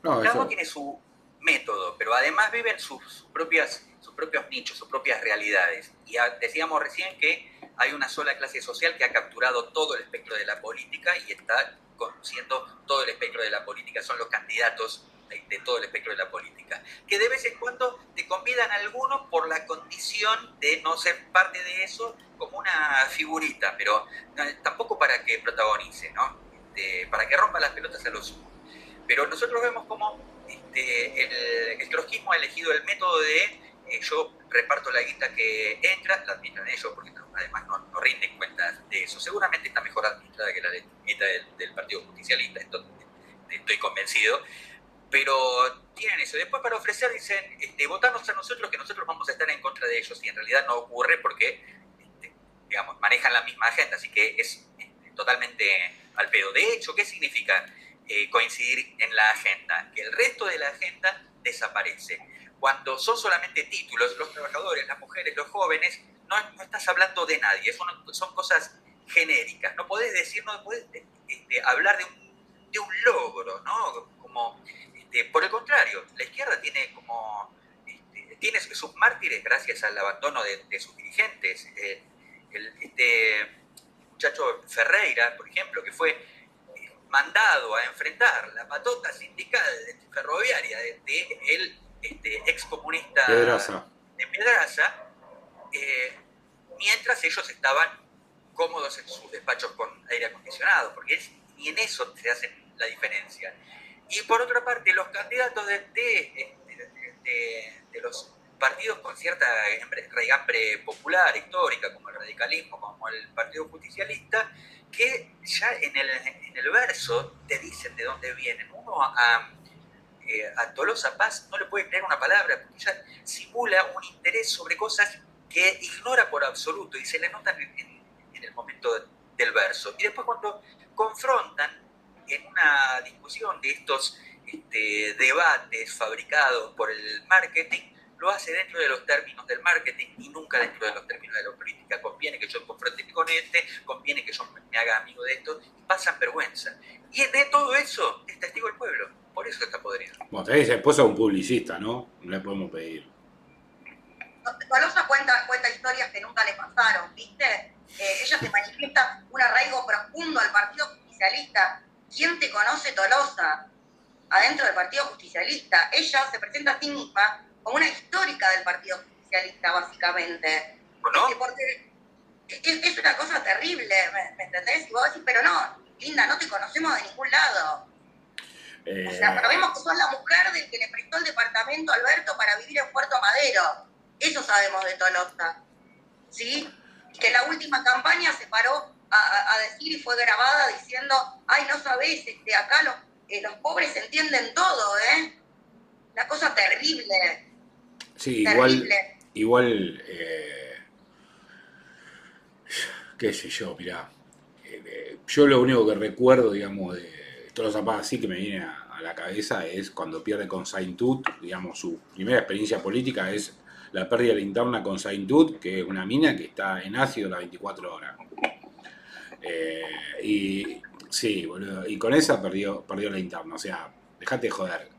No, Cada uno tiene su método, pero además viven sus, propias, sus propios nichos, sus propias realidades. Y decíamos recién que hay una sola clase social que ha capturado todo el espectro de la política y está conociendo todo el espectro de la política. Son los candidatos de, todo el espectro de la política, que de vez en cuando te convidan a algunos por la condición de no ser parte de eso como una figurita, pero tampoco para que protagonice, ¿no? Este, para que rompa las pelotas a los Pero nosotros vemos como este, el, el ha elegido el método de eh, yo reparto la guita que entra, la administran ellos, porque además no, no, rinden cuentas de eso. Seguramente está mejor administrada que la guita del, Partido Justicialista, estoy convencido pero tienen eso. Después para ofrecer dicen, este, votarnos a nosotros que nosotros vamos a estar en contra de ellos y en realidad no ocurre porque, digamos, manejan la misma agenda, así que es totalmente al pedo. De hecho, ¿qué significa eh, coincidir en la agenda? Que el resto de la agenda desaparece. Cuando son solamente títulos, los trabajadores, las mujeres, los jóvenes, no, estás hablando de nadie, son, son cosas genéricas. No podés decir, no podés este, hablar de un, de un logro, ¿no? Como este, por el contrario, la izquierda tiene como este, tiene sus mártires gracias al abandono de, sus dirigentes. Eh, este muchacho Ferreira, por ejemplo, que fue eh, mandado a enfrentar la patota sindical ferroviaria de, el este, excomunista de Pedraza, eh, mientras ellos estaban cómodos en sus despachos con aire acondicionado, porque es, ni en eso se hace la diferencia. Y por otra parte, los candidatos de, de, los partidos con cierta regambre popular, histórica, como el radicalismo, como el Partido Justicialista, que ya en el, en el verso te dicen de dónde vienen. Uno a, eh, a Tolosa Paz no le puede creer una palabra, porque ya simula un interés sobre cosas que ignora por absoluto y se le notan en, el momento del verso. Y después cuando confrontan en una discusión de estos este, debates fabricados por el marketing, lo hace dentro de los términos del marketing y nunca dentro de los términos de la política. Conviene que yo confronte con este, conviene que yo me haga amigo de esto, y pasan vergüenza. Y de todo eso es testigo el pueblo, por eso está podrido. Bueno, tenés esposa de un publicista, ¿no? No le podemos pedir. Tolosa cuenta, cuenta historias que nunca le pasaron, ¿viste? Eh, ella se manifiesta un arraigo profundo al Partido Justicialista. ¿Quién te conoce Tolosa? Adentro del Partido Justicialista. Ella se presenta a sí misma como una histórica del Partido Justicialista, básicamente. ¿No? porque es, una cosa terrible, ¿me, entendés? Y vos decís, pero no, Linda, no te conocemos de ningún lado. O sea, pero vemos que sos la mujer del que le prestó el departamento a Alberto para vivir en Puerto Madero. Eso sabemos de Tolosa. ¿Sí? Y que en la última campaña se paró a, decir y fue grabada diciendo, ay, no sabés, este, acá los, eh, los pobres entienden todo, ¿eh? La cosa terrible. Sí, igual, igual, eh, qué sé yo, mirá, eh, yo lo único que recuerdo, digamos, de todos los zapatos así que me viene a, la cabeza es cuando pierde con Saint Tut, digamos, su primera experiencia política es la pérdida de la interna con Saint Tut, que es una mina que está en ácido las 24 horas. Eh, y sí, boludo, y con esa perdió, perdió la interna, o sea, dejate de joder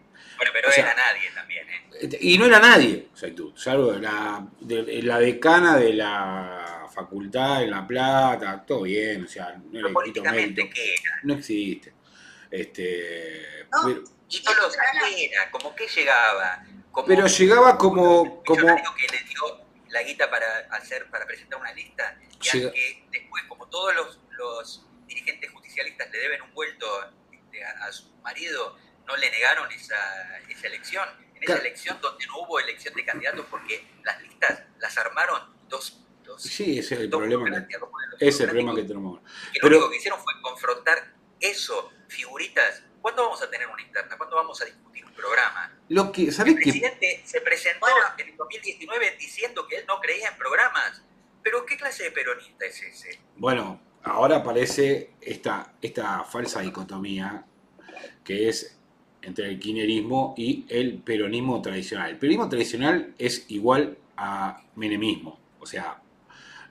pero era nadie también, ¿eh? Este, y no era nadie, o salvo la, la decana de la facultad en La Plata, todo bien, o sea, no era políticamente, ¿qué era? No existe. Este, no, pero, y no lo era, como que llegaba. pero llegaba como... como que le dio la guita para hacer para presentar una lista y que después, como todos los, los dirigentes justicialistas le deben un vuelto este, a su marido, no le negaron esa, esa elección. En esa elección donde no hubo elección de candidatos porque las listas las armaron dos. dos sí, ese es el problema. Que, es el problema que tenemos. Pero, lo único que hicieron fue confrontar eso, figuritas. ¿Cuándo vamos a tener una interna? ¿Cuándo vamos a discutir un programa? Lo que, el presidente se presentó en el 2019 diciendo que él no creía en programas. Pero ¿qué clase de peronista es ese? Bueno, ahora aparece esta, esta falsa dicotomía que es entre el kirchnerismo y el peronismo tradicional. El peronismo tradicional es igual a menemismo, o sea,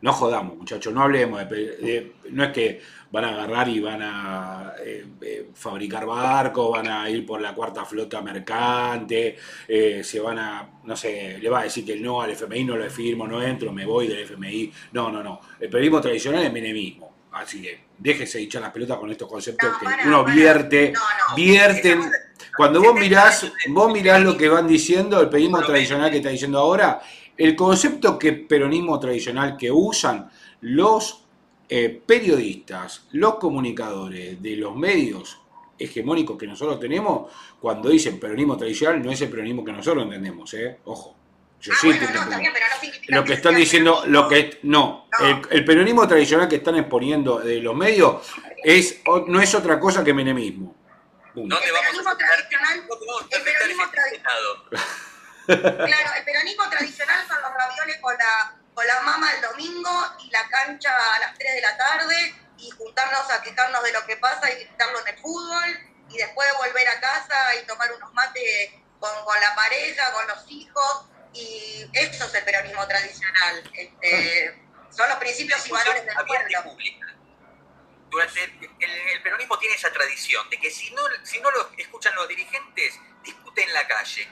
no jodamos, muchachos, no hablemos de, no es que van a agarrar y van a eh, eh, fabricar barcos, van a ir por la cuarta flota mercante, eh, se van a, no sé, le va a decir que no al FMI, no lo firmo, no entro, me voy del FMI. No, no, no. El peronismo tradicional es menemismo. Así que déjese echar las pelotas con estos conceptos que uno vierte, vierte. Cuando vos mirás, vos mirás lo que van diciendo, el peronismo tradicional que está diciendo ahora, el concepto que peronismo tradicional que usan los eh, periodistas, los comunicadores de los medios hegemónicos que nosotros tenemos, cuando dicen peronismo tradicional, no es el peronismo que nosotros entendemos, ¿eh? Ojo. Yo sí lo que están diciendo, lo que no, El, peronismo tradicional que están exponiendo de los medios es no es otra cosa que menemismo. No te vamos a tradicional, el peronismo tradicional. claro, el peronismo tradicional son los ravioles con la, con la mama el domingo y la cancha a las 3 de la tarde y juntarnos a quejarnos de lo que pasa y gritarlo en el fútbol y después volver a casa y tomar unos mates con, con la pareja, con los hijos y eso es el peronismo tradicional. Este, son los principios y valores del pueblo durante el, peronismo tiene esa tradición de que si no, si no lo escuchan los dirigentes, discuten en la calle,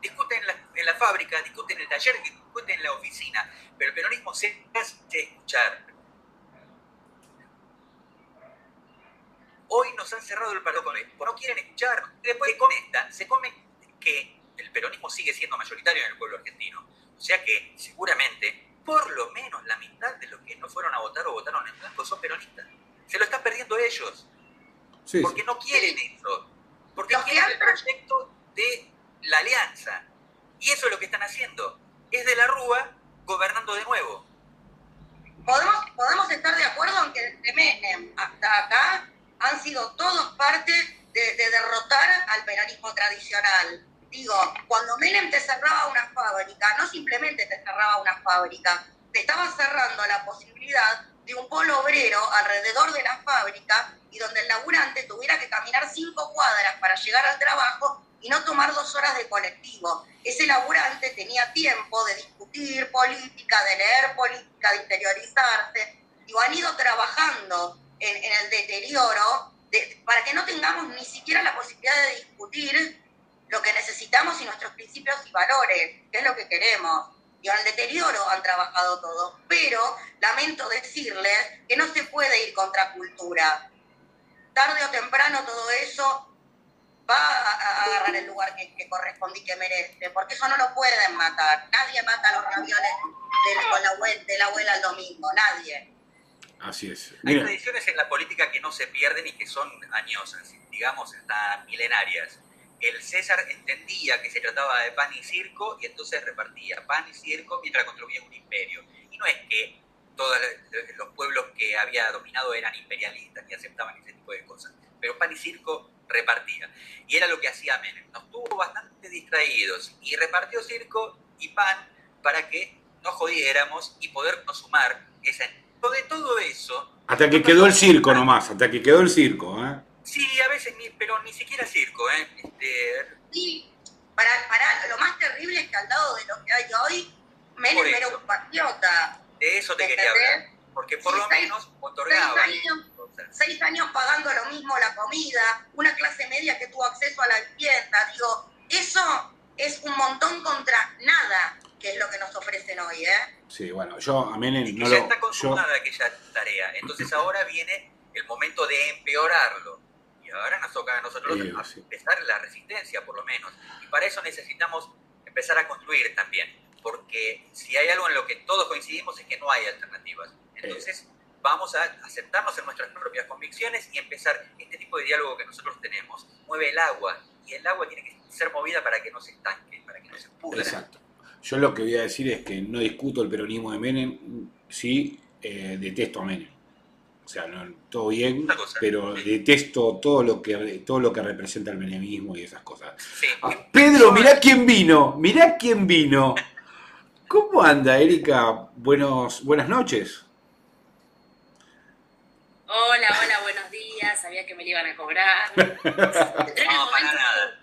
discuten en la, en la fábrica, discuten en el taller, discuten en la oficina, pero el peronismo se hace escuchar. Hoy nos han cerrado el palo con esto, no quieren escuchar, después esta se come que el peronismo sigue siendo mayoritario en el pueblo argentino. O sea que seguramente por lo menos la mitad de los que no fueron a votar o votaron en blanco son peronistas. Se lo están perdiendo ellos. porque no quieren eso. Porque quieren el proyecto de la alianza. Y eso es lo que están haciendo. Es de la Rúa gobernando de nuevo. Podemos, podemos estar de acuerdo en que desde Menem hasta acá han sido todos parte de, de derrotar al peronismo tradicional. Digo, cuando Menem te cerraba una fábrica, no simplemente te cerraba una fábrica, te estaba cerrando la posibilidad de un polo obrero alrededor de la fábrica y donde el laburante tuviera que caminar cinco cuadras para llegar al trabajo y no tomar dos horas de colectivo. Ese laburante tenía tiempo de discutir política, de leer política, de interiorizarse, y han ido trabajando en, el deterioro para que no tengamos ni siquiera la posibilidad de discutir lo que necesitamos y nuestros principios y valores, que es lo que queremos. Y al deterioro han trabajado todos. Pero lamento decirles que no se puede ir contra cultura. Tarde o temprano todo eso va a agarrar el lugar que, corresponde y que merece, porque eso no lo pueden matar. Nadie mata a los ravioles de, la, abuela, de la abuela el domingo, nadie. Así es. Hay tradiciones en la política que no se pierden y que son añosas, digamos, hasta milenarias. El César entendía que se trataba de pan y circo y entonces repartía pan y circo mientras construía un imperio. Y no es que todos los pueblos que había dominado eran imperialistas y aceptaban ese tipo de cosas, pero pan y circo repartía. Y era lo que hacía Menem. Nos tuvo bastante distraídos y repartió circo y pan para que nos jodiéramos y poder consumar ese... De todo eso... Hasta que quedó el circo nomás, hasta que quedó el circo, ¿eh? Sí, a veces, pero ni siquiera circo, ¿eh? Este... Sí, para, para, lo más terrible es que al lado de lo que hay hoy, Menem era un patriota. De eso te quería hablar, porque por lo menos otorgaba seis años pagando lo mismo la comida, una clase media que tuvo acceso a la vivienda. Digo, eso es un montón contra nada, que es lo que nos ofrecen hoy, ¿eh? Sí, bueno, yo a Menem no ya está consumada aquella tarea. Entonces ahora viene el momento de empeorarlo. Ahora nos toca a nosotros empezar la resistencia, por lo menos. Y para eso necesitamos empezar a construir también. Porque si hay algo en lo que todos coincidimos es que no hay alternativas. Entonces, vamos a aceptarnos en nuestras propias convicciones y empezar este tipo de diálogo que nosotros tenemos. Mueve el agua y el agua tiene que ser movida para que no se estanque, para que no se pudra. Exacto. Yo lo que voy a decir es que no discuto el peronismo de Menem, sí eh, detesto a Menem. O sea, no, todo bien, pero detesto todo lo que todo lo que representa el menemismo y esas cosas. Ah, Pedro, mirá quién vino, mirá quién vino. ¿Cómo anda, Erika? Buenos, buenas noches. Hola, hola, buenos días. Sabía que me lo iban a cobrar. no, para nada.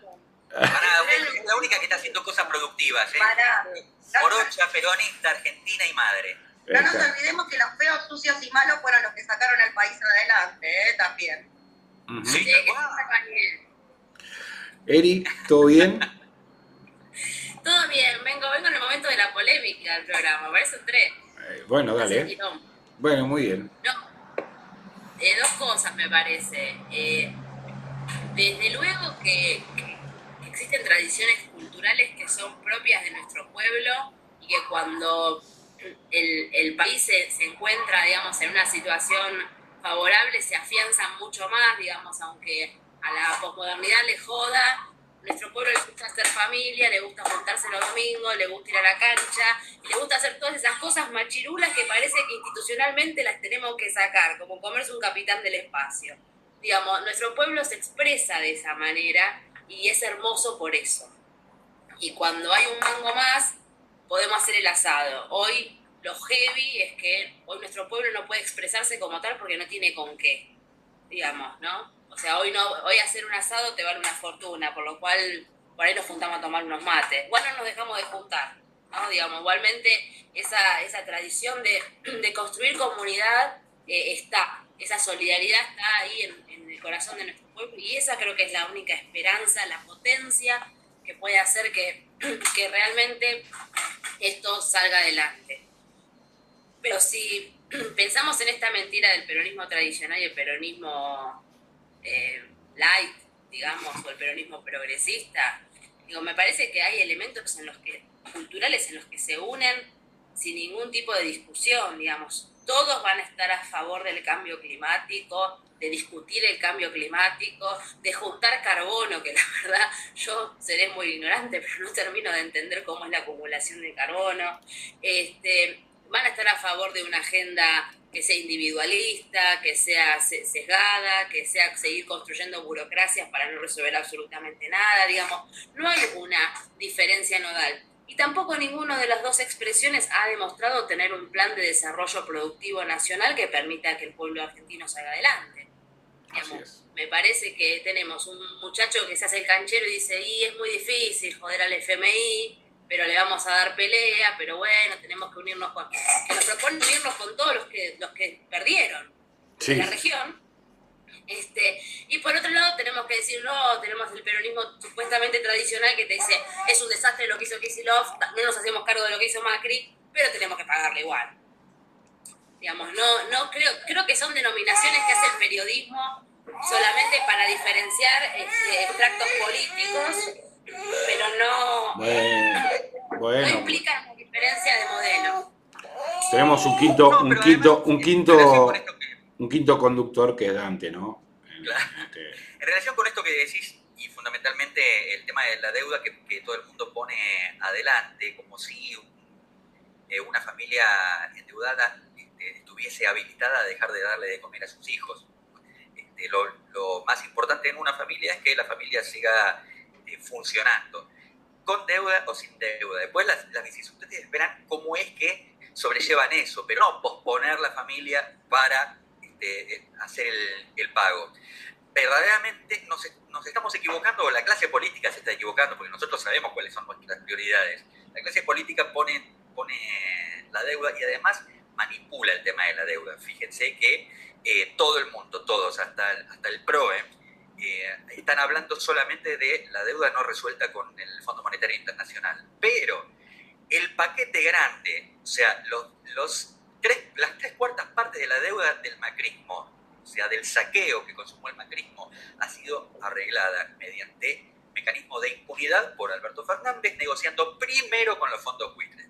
Para nada. Es la única que está haciendo cosas productivas. ¿eh? Para. Morocha, peronista, argentina y madre. No nos olvidemos que los feos, sucios y malos fueron los que sacaron al país adelante, ¿eh? También. Sí, Eri, ¿todo bien? Todo bien, vengo, vengo en el momento de la polémica del programa, por eso entré. Eh, bueno, dale. Bueno, muy bien. No, eh, dos cosas me parece. Eh, desde luego que, existen tradiciones culturales que son propias de nuestro pueblo y que cuando el, país se, se, encuentra, digamos, en una situación favorable se afianzan mucho más, digamos, aunque a la posmodernidad le joda, nuestro pueblo le gusta hacer familia, le gusta juntarse los domingos, le gusta ir a la cancha, le gusta hacer todas esas cosas machirulas que parece que institucionalmente las tenemos que sacar, como comerse un capitán del espacio. Digamos, nuestro pueblo se expresa de esa manera y es hermoso por eso. Y cuando hay un mango más, podemos hacer el asado. Hoy lo heavy es que hoy nuestro pueblo no puede expresarse como tal porque no tiene con qué, digamos, ¿no? O sea, hoy no, hoy hacer un asado te vale una fortuna, por lo cual por ahí nos juntamos a tomar unos mates. Bueno, nos dejamos de juntar, ¿no? Digamos, igualmente esa, esa tradición de, de construir comunidad eh, está, esa solidaridad está ahí en, en, el corazón de nuestro pueblo y esa creo que es la única esperanza, la potencia que puede hacer que, que realmente esto salga adelante. Pero si pensamos en esta mentira del peronismo tradicional y el peronismo eh, light, digamos, o el peronismo progresista. Digo, me parece que hay elementos en los que, culturales en los que se unen sin ningún tipo de discusión, digamos. Todos van a estar a favor del cambio climático, de discutir el cambio climático, de juntar carbono, que la verdad yo seré muy ignorante, pero no termino de entender cómo es la acumulación de carbono. Este, van a estar a favor de una agenda que sea individualista, que sea sesgada, que sea seguir construyendo burocracias para no resolver absolutamente nada, digamos, no hay una diferencia nodal. Y tampoco ninguno de las dos expresiones ha demostrado tener un plan de desarrollo productivo nacional que permita que el pueblo argentino salga adelante. Me parece que tenemos un muchacho que se hace el canchero y dice, y es muy difícil joder al FMI, pero le vamos a dar pelea, pero bueno, tenemos que unirnos con... Que nos proponen unirnos con todos los que, los que perdieron en la región. Este, y por otro lado tenemos que decir, no, tenemos el peronismo supuestamente tradicional que te dice, es un desastre lo que hizo Kisilov, no nos hacemos cargo de lo que hizo Macri, pero tenemos que pagarle igual. Digamos, no, no creo, creo que son denominaciones que hace el periodismo solamente para diferenciar este, extractos políticos pero no, bueno, no implica la diferencia de modelo. Tenemos un quinto, un quinto, un quinto, un quinto conductor que es Dante, ¿no? Este, en relación con esto que decís, y fundamentalmente el tema de la deuda que, que todo el mundo pone adelante, como si eh, una familia endeudada este, estuviese habilitada a dejar de darle de comer a sus hijos. Este, lo, lo, más importante en una familia es que la familia siga eh, funcionando, con deuda o sin deuda. Después las, las vicisitudes esperan cómo es que sobrellevan eso, pero no posponer la familia para este, eh, hacer el, el, pago. Verdaderamente nos, nos, estamos equivocando, o la clase política se está equivocando, porque nosotros sabemos cuáles son nuestras prioridades. La clase política pone, pone la deuda y además manipula el tema de la deuda. Fíjense que eh, todo el mundo, todos, hasta el, hasta el PROE, eh, están hablando solamente de la deuda no resuelta con el Fondo Monetario Internacional. Pero el paquete grande, o sea, los, los las tres cuartas partes de la deuda del macrismo, o sea, del saqueo que consumó el macrismo, ha sido arreglada mediante mecanismo de impunidad por Alberto Fernández, negociando primero con los fondos buitres.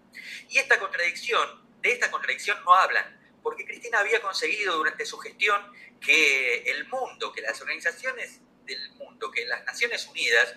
Y esta contradicción, de esta contradicción no hablan, porque Cristina había conseguido durante su gestión que el mundo, que las organizaciones del mundo, que las Naciones Unidas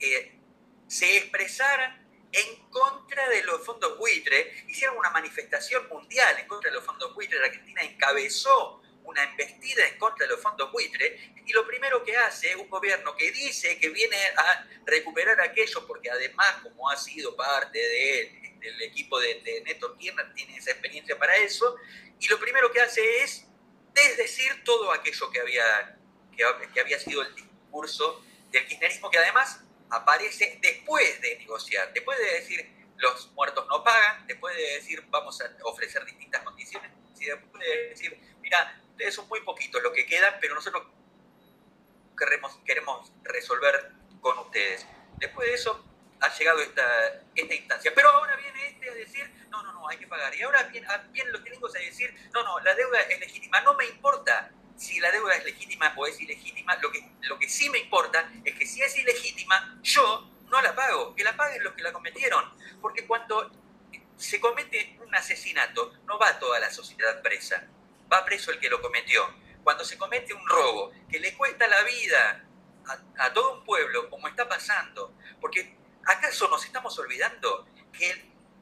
eh, se expresaran en contra de los fondos buitre, hicieron una manifestación mundial en contra de los fondos buitre, Argentina encabezó una embestida en contra de los fondos buitre, y lo primero que hace un gobierno que dice que viene a recuperar aquello, porque además, como ha sido parte de, del equipo de, de Kirchner, tiene esa experiencia para eso, y lo primero que hace es desdecir todo aquello que había, que, había sido el discurso del kirchnerismo, que además aparece después de negociar, después de decir los muertos no pagan, después de decir vamos a ofrecer distintas condiciones, después de decir, mira, ustedes son muy poquitos lo que quedan, pero nosotros queremos, queremos resolver con ustedes. Después de eso ha llegado esta, esta instancia. Pero ahora viene este a decir, no, no, no, hay que pagar. Y ahora vienen, vienen los gringos a decir, no, no, la deuda es legítima. No me importa si la deuda es legítima o es ilegítima. Lo que, lo que sí me importa es que si es ilegítima, yo no la pago. Que la paguen los que la cometieron. Porque cuando se comete un asesinato, no va toda la sociedad presa. Va preso el que lo cometió. Cuando se comete un robo que le cuesta la vida a todo un pueblo, como está pasando, porque ¿Acaso nos estamos olvidando que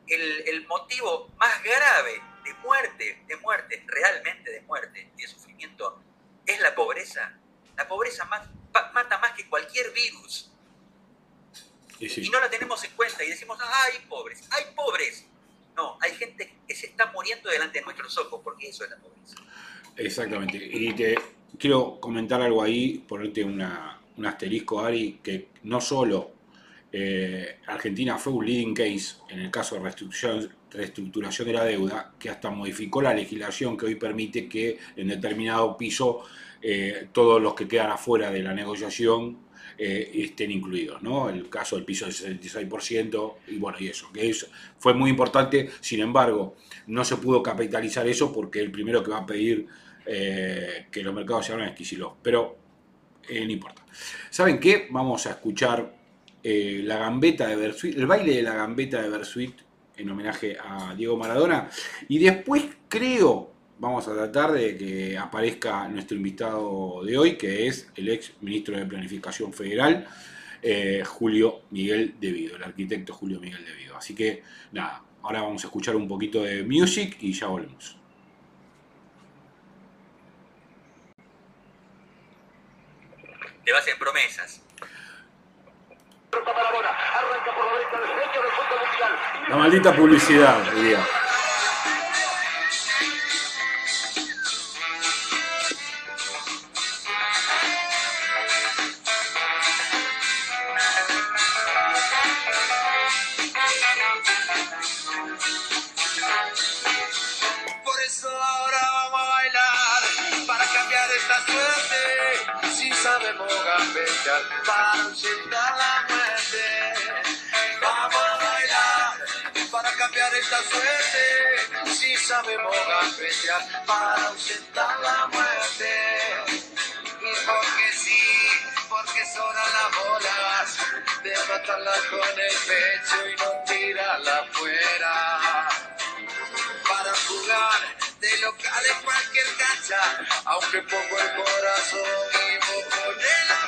el, el, motivo más grave de muerte, de muerte, realmente de muerte y de sufrimiento, es la pobreza? La pobreza más, mata más que cualquier virus. Y, no la tenemos en cuenta y decimos, ¡ay, pobres! ¡ay, pobres! No, hay gente que se está muriendo delante de nuestros ojos, porque eso es la pobreza. Exactamente. Y te quiero comentar algo ahí, ponerte una, un asterisco, Ari, que no solo eh, Argentina fue un leading case en el caso de reestructuración, de la deuda, que hasta modificó la legislación que hoy permite que en determinado piso eh, todos los que quedan afuera de la negociación eh, estén incluidos, ¿no? El caso del piso del 66% y bueno, y eso, que es, fue muy importante, sin embargo, no se pudo capitalizar eso porque el primero que va a pedir que los mercados se abran es Kicillof, pero no importa. ¿Saben qué? Vamos a escuchar eh, la gambeta de Bersuit, el baile de la gambeta de Bersuit en homenaje a Diego Maradona. Y después creo, vamos a tratar de que aparezca nuestro invitado de hoy, que es el ex ministro de Planificación Federal, eh, Julio Miguel Devido, el arquitecto Julio Miguel Devido. Así que nada, ahora vamos a escuchar un poquito de music y ya volvemos. Te vas en promesas. La maldita publicidad, diría. Por eso ahora vamos a bailar para cambiar esta suerte. Si sabemos gambetear para ausentar la esta suerte. Si sabemos gambetear para ausentar la muerte. Y porque sí, porque sobran las bolas de matarla con el pecho y no tirarla afuera para jugar de local en cualquier cancha, aunque pongo el corazón y mojo de la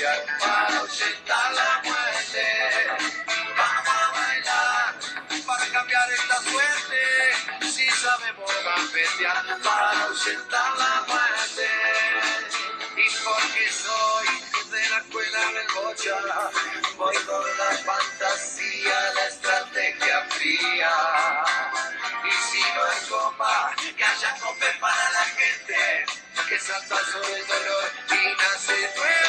para ahuyentar la muerte. Vamos a bailar para cambiar esta suerte, si sabemos gambetear para ahuyentar la muerte y porque soy de la escuela del bocha, voy con la fantasía, la estrategia fría. Y si no es copa, que haya cope para la gente, que salta sobre el dolor y nace nuevamente.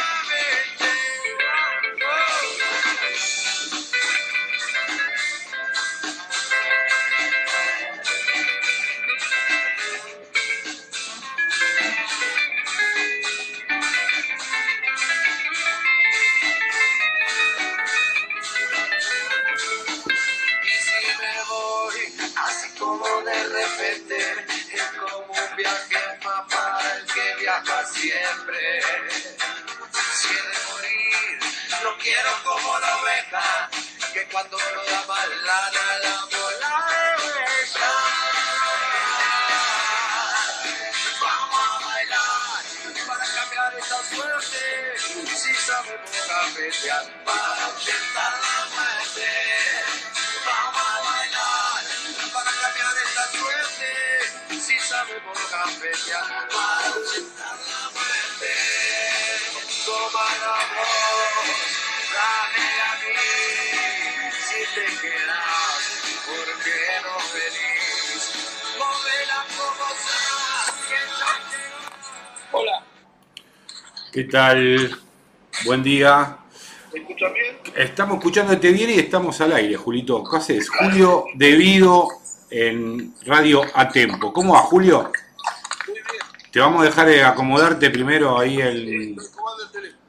Siempre. Si he de morir, no quiero como la oveja, que cuando no da más lana la mola ella. Vamos a bailar para cambiar esta suerte, si sabemos cafetear para ausentar la muerte. Vamos a bailar para cambiar esta suerte, si sabemos cafetear para ausentar la muerte. Hola, ¿Qué tal? Buen día. ¿me escuchan bien? Estamos escuchándote bien y estamos al aire, Julito. ¿Qué haces? Julio Devido en Radio A Tempo. ¿Cómo va, Julio? Muy bien. Te vamos a dejar de acomodarte primero ahí el... El teléfono.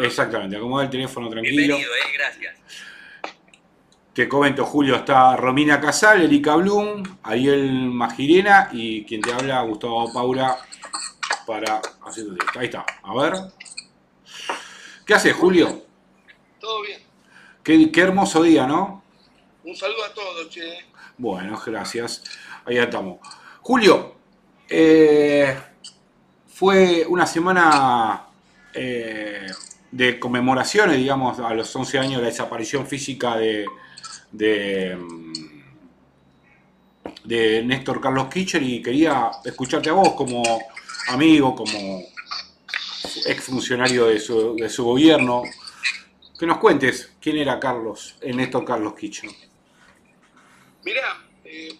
Exactamente, acomoda el teléfono tranquilo. Bienvenido, eh, gracias. Te comento, Julio, está Romina Casal, Erika Blum, Ariel Magirena y quien te habla, Gustavo Paura, para hacer. Ahí está, a ver. ¿Qué haces, Julio? Todo bien. Qué, qué hermoso día, ¿no? Un saludo a todos, che. Bueno, gracias. Ahí estamos. Julio, eh, fue una semana eh, de conmemoraciones, digamos, a los 11 años de la desaparición física de, de, mm, de Néstor Carlos Kirchner y quería escucharte a vos como amigo, como exfuncionario de su, de su gobierno, que nos cuentes quién era Carlos, eh, Néstor Carlos Kirchner. Mirá, eh,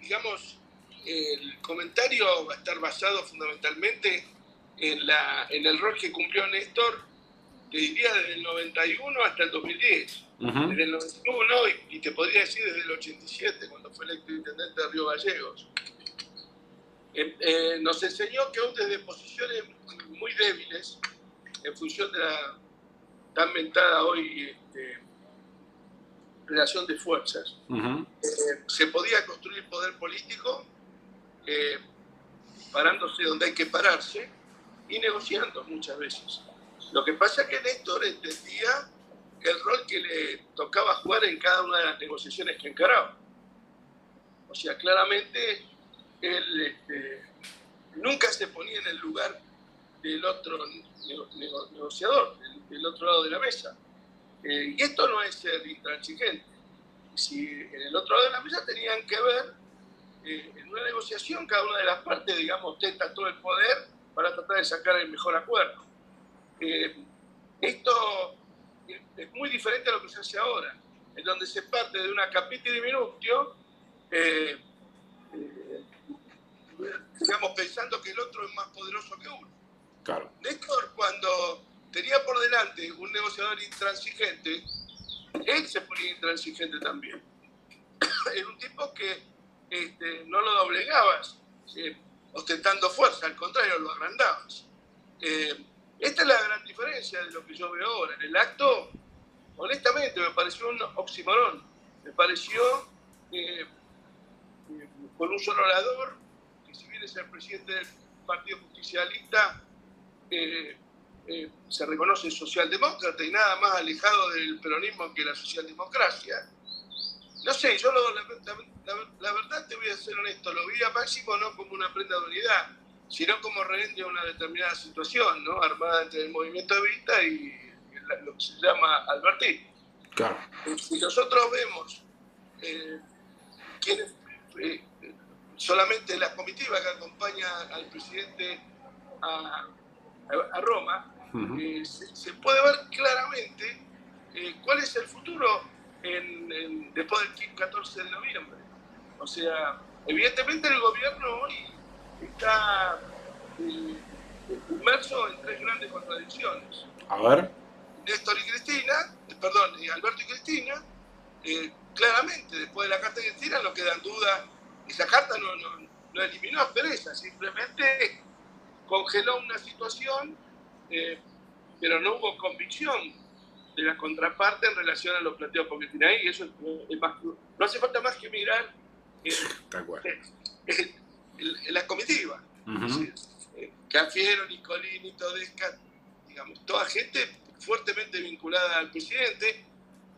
digamos, el comentario va a estar basado fundamentalmente en, la, en el rol que cumplió Néstor, te diría desde el 91 hasta el 2010. Ujú. Desde el 91 y, y te podría decir desde el 87, cuando fue electo intendente de Río Gallegos. Eh, eh, nos enseñó que aún desde posiciones muy débiles, en función de la tan mentada hoy este, relación de fuerzas, eh, se podía construir poder político eh, parándose donde hay que pararse y negociando muchas veces. Lo que pasa es que Néstor entendía el rol que le tocaba jugar en cada una de las negociaciones que encaraba. O sea, claramente él este, nunca se ponía en el lugar del otro negociador, del, otro lado de la mesa. Eh, y esto no es ser intransigente. Si en el otro lado de la mesa tenían que ver, eh, en una negociación, cada una de las partes, digamos, tenta todo el poder para tratar de sacar el mejor acuerdo. Eh, esto es muy diferente a lo que se hace ahora, en donde se parte de una capita diminutio, eh, eh, digamos, pensando que el otro es más poderoso que uno. Claro. Néstor, cuando tenía por delante un negociador intransigente, él se ponía intransigente también. Era un tipo que este, no lo doblegabas eh, ostentando fuerza, al contrario, lo agrandabas. Esta es la gran diferencia de lo que yo veo ahora. En el acto honestamente me pareció un oxímoron. Me pareció eh, con un solo orador, que si bien es el presidente del Partido Justicialista, eh, eh, se reconoce socialdemócrata y nada más alejado del peronismo que la socialdemocracia. No sé, yo la, verdad te voy a ser honesto, lo vi a Máximo no como una prenda de unidad, sino como rehén de una determinada situación, ¿no? armada entre el movimiento de vista y lo que se llama Alberti. Claro. Si nosotros vemos eh, eh, solamente la comitiva que acompaña al presidente a, a Roma, eh, se, puede ver claramente cuál es el futuro en, después del 14 de noviembre. O sea, evidentemente el gobierno hoy está inmerso en tres grandes contradicciones. A ver. Néstor y Cristina, eh, perdón, y Alberto y Cristina, eh, claramente después de la carta de Cristina no quedan dudas. Esa carta no, no, no eliminó a Pereza, simplemente congeló una situación, eh, pero no hubo convicción de la contraparte en relación a los planteados por Cristina. Y eso es más, no hace falta más que mirar la comitiva. Cafiero, Nicolini, Todesca, digamos, toda gente fuertemente vinculada al presidente,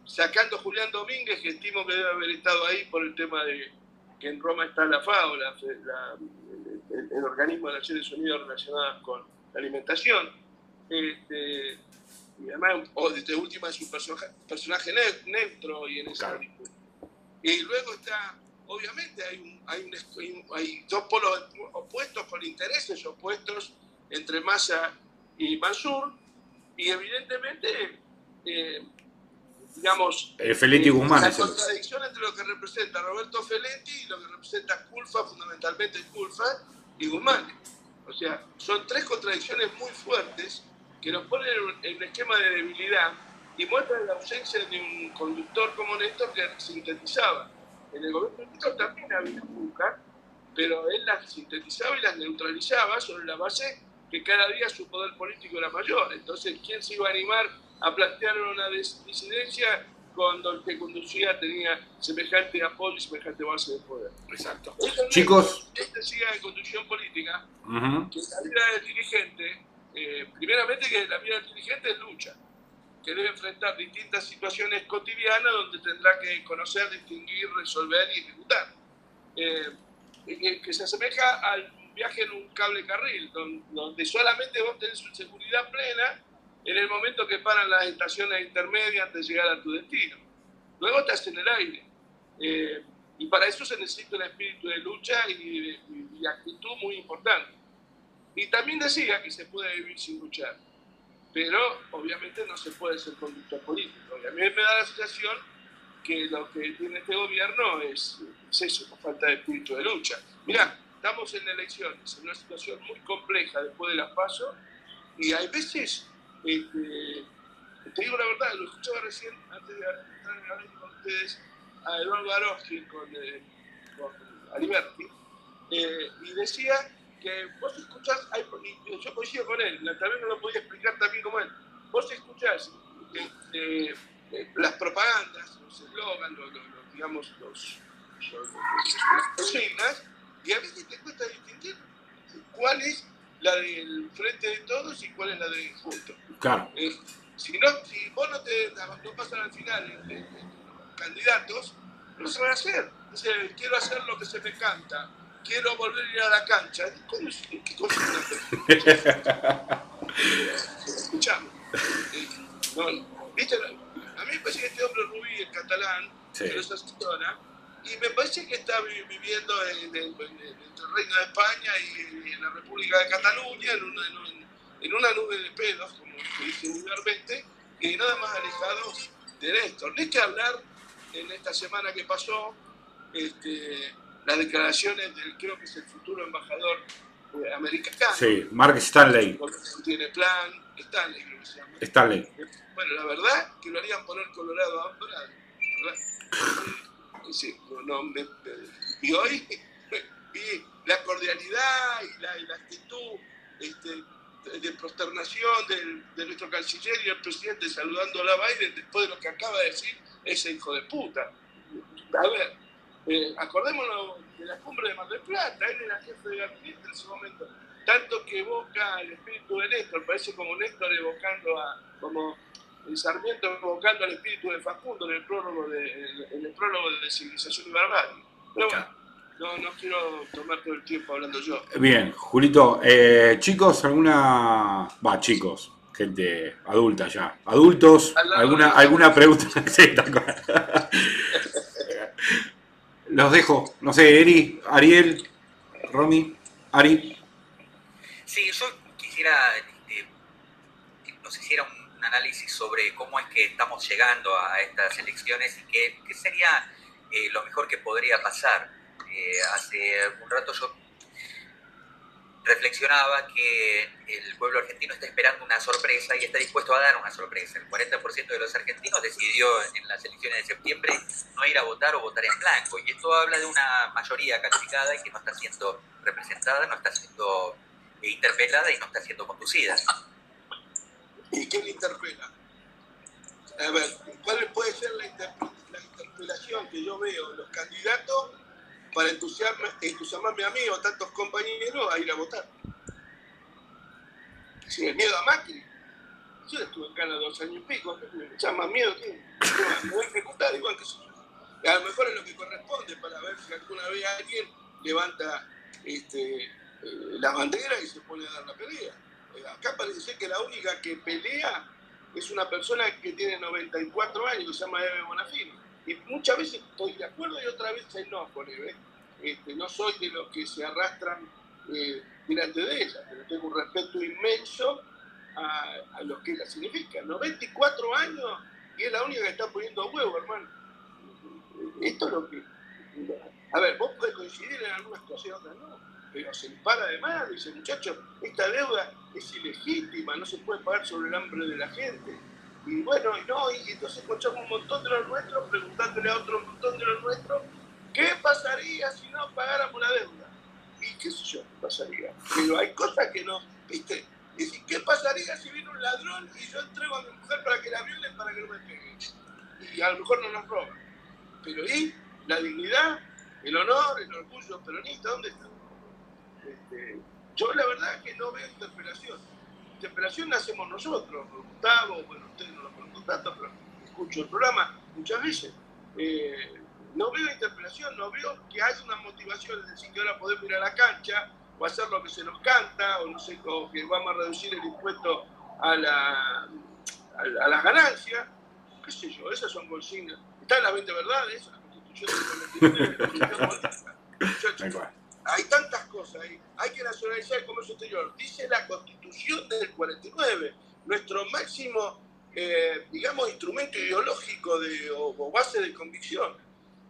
sacando Julián Domínguez, que estimo que debe haber estado ahí por el tema de que en Roma está la FAO, el, organismo de Naciones Unidas relacionado con la alimentación. Este, y además, o de última es un personaje, neutro y en esa Y luego está, obviamente, hay, hay, hay dos polos opuestos con intereses opuestos entre Massa y Mansur, y evidentemente, eh, digamos, Feletti Guzmán la contradicción entre lo que representa Roberto Feletti y lo que representa Culfa, fundamentalmente Culfa y Guzmán. O sea, son tres contradicciones muy fuertes que nos ponen en un esquema de debilidad y muestran la ausencia de un conductor como Néstor que sintetizaba. En el gobierno de Néstor también había Culfa, pero él las sintetizaba y las neutralizaba sobre la base que cada día su poder político era mayor. Entonces, ¿quién se iba a animar a plantear una disidencia cuando el que conducía tenía semejante apoyo y semejante base de poder? Exacto. Chicos. Este siga en conducción política, que la vida del dirigente, eh, primeramente que la vida del dirigente es lucha, que debe enfrentar distintas situaciones cotidianas donde tendrá que conocer, distinguir, resolver y ejecutar. Eh, que se asemeja al viaje en un cable carril, donde, solamente vos tenés su seguridad plena en el momento que paran las estaciones intermedias antes de llegar a tu destino. Luego estás en el aire. Eh, y para eso se necesita un espíritu de lucha y, de actitud muy importante. Y también decía que se puede vivir sin luchar, pero obviamente no se puede ser conductor político. Y a mí me da la sensación que lo que tiene este gobierno es, es eso, falta de espíritu de lucha. Mira, estamos en elecciones, en una situación muy compleja después de las pasos, y hay veces, este, te digo la verdad, lo escuchaba recién antes de entrar en hablar con ustedes a Eduardo Aroski con, eh, con Aliberti, eh, y decía que vos escuchás, y yo coincido con él, también no lo podía explicar también como él, vos escuchás eh, las propagandas, los eslogans, los, digamos, los, los, las consignas, y a veces te cuesta distinguir cuál es la del frente de todos y cuál es la de juntos. Claro. Eh, si, no, si vos no, te, no pasan al final eh, candidatos, no se van a hacer. Dice, quiero hacer lo que se me canta, quiero volver a ir a la cancha. ¿Cómo es? ¿Qué cosa Escuchame. No, ¿viste? A mí me parece que este hombre Rubí, el catalán, Sí. que los asesora, y me parece que está vi- viviendo en, el Reino de España y en la República de Cataluña, en una, en un- en una nube de pedos, como se dice vulgarmente, y nada más alejados de Néstor. Ni que hablar en esta semana que pasó, este, las declaraciones del, creo que es el futuro embajador eh, americano, Sí, Mark Stanley. tiene plan, Stanley creo que se llama. Stanley. Bueno, la verdad que lo harían poner colorado a Brad, ¿verdad? Sí, no, no, me- me- y hoy vi la cordialidad y la, y la actitud este, de, de prosternación del- de nuestro canciller y el presidente saludando a la Biden después de lo que acaba de decir ese hijo de puta. A ver, eh, acordémonos de la cumbre de Mar del Plata, él era jefe de gabinete en ese momento. Tanto que evoca el espíritu de Néstor, parece como Néstor evocando a, como el Sarmiento evocando al espíritu de Facundo en el prólogo de, en el prólogo de Civilización y Barbarie. Pero bueno, no, no quiero tomar todo el tiempo hablando yo. Bien, Julito. eh, chicos, alguna. Va, chicos, gente adulta ya. Adultos, alguna, alguna pregunta. Los dejo. No sé, Eri, Ariel, Romy, Ari. Sí, yo quisiera, este, no sé si era un, un análisis sobre cómo es que estamos llegando a estas elecciones y qué, qué sería eh, lo mejor que podría pasar. Eh, hace un rato yo reflexionaba que el pueblo argentino está esperando una sorpresa y está dispuesto a dar una sorpresa. El 40% de los argentinos decidió en las elecciones de septiembre no ir a votar o votar en blanco. Y esto habla de una mayoría calificada y que no está siendo representada, no está siendo eh, interpelada y no está siendo conducida. ¿Y quién interpela? A ver, ¿cuál puede ser la, interpe- la interpelación que yo veo los candidatos para entusiasmarme, entusiasmarme a mí o a tantos compañeros a ir a votar? Si el miedo a Macri. Yo estuve en Cana dos años y pico, ¿qué me echa más miedo que me voy a igual que yo. A lo mejor es lo que corresponde para ver si alguna vez alguien levanta este, eh, la bandera y se pone a dar la pelea. Eh, Acá parece ser que la única que pelea es una persona que tiene 94 años, que se llama Eve Bonafini. Y muchas veces estoy de acuerdo y otra vez no con Eve. Este, no soy de los que se arrastran eh, delante de ella, pero tengo un respeto inmenso a, a lo que ella significa. 94 años y es la única que está poniendo huevo, hermano. Esto es lo que... A ver, vos podés coincidir en algunas cosas y otras no, pero se le para de mano dice, muchachos, esta deuda es ilegítima, no se puede pagar sobre el hambre de la gente. Y bueno, y no, y entonces escuchamos un montón de los nuestros preguntándole a otro montón de los nuestros, ¿qué pasaría si no pagáramos la deuda? Y qué sé yo, qué pasaría. Pero hay cosas que no, ¿viste? Es decir, ¿qué pasaría si viene un ladrón y yo entrego a mi mujer para que la violen para que no me pegue? Y a lo mejor no nos roban. Pero ¿y la dignidad, el honor, el orgullo peronista, dónde está? Este, yo la verdad es que no veo interpelación. Interpelación la hacemos nosotros, Gustavo, bueno, ustedes no lo conozco tanto, pero escucho el programa muchas veces. Eh, no veo interpelación, no veo que haya una motivación, es decir, que ahora podemos ir a la cancha o hacer lo que se nos canta, o no sé, o que vamos a reducir el impuesto a, la, a, a las ganancias, qué sé yo, esas son consignas. Está en la 20 verdades, la constitución del 49, la constitución política. Muchachos, Tal cual. hay tantas cosas ahí. Hay que nacionalizar el comercio exterior. Dice la constitución del 49. Nuestro máximo, eh, digamos, instrumento ideológico de, o, o base de convicción.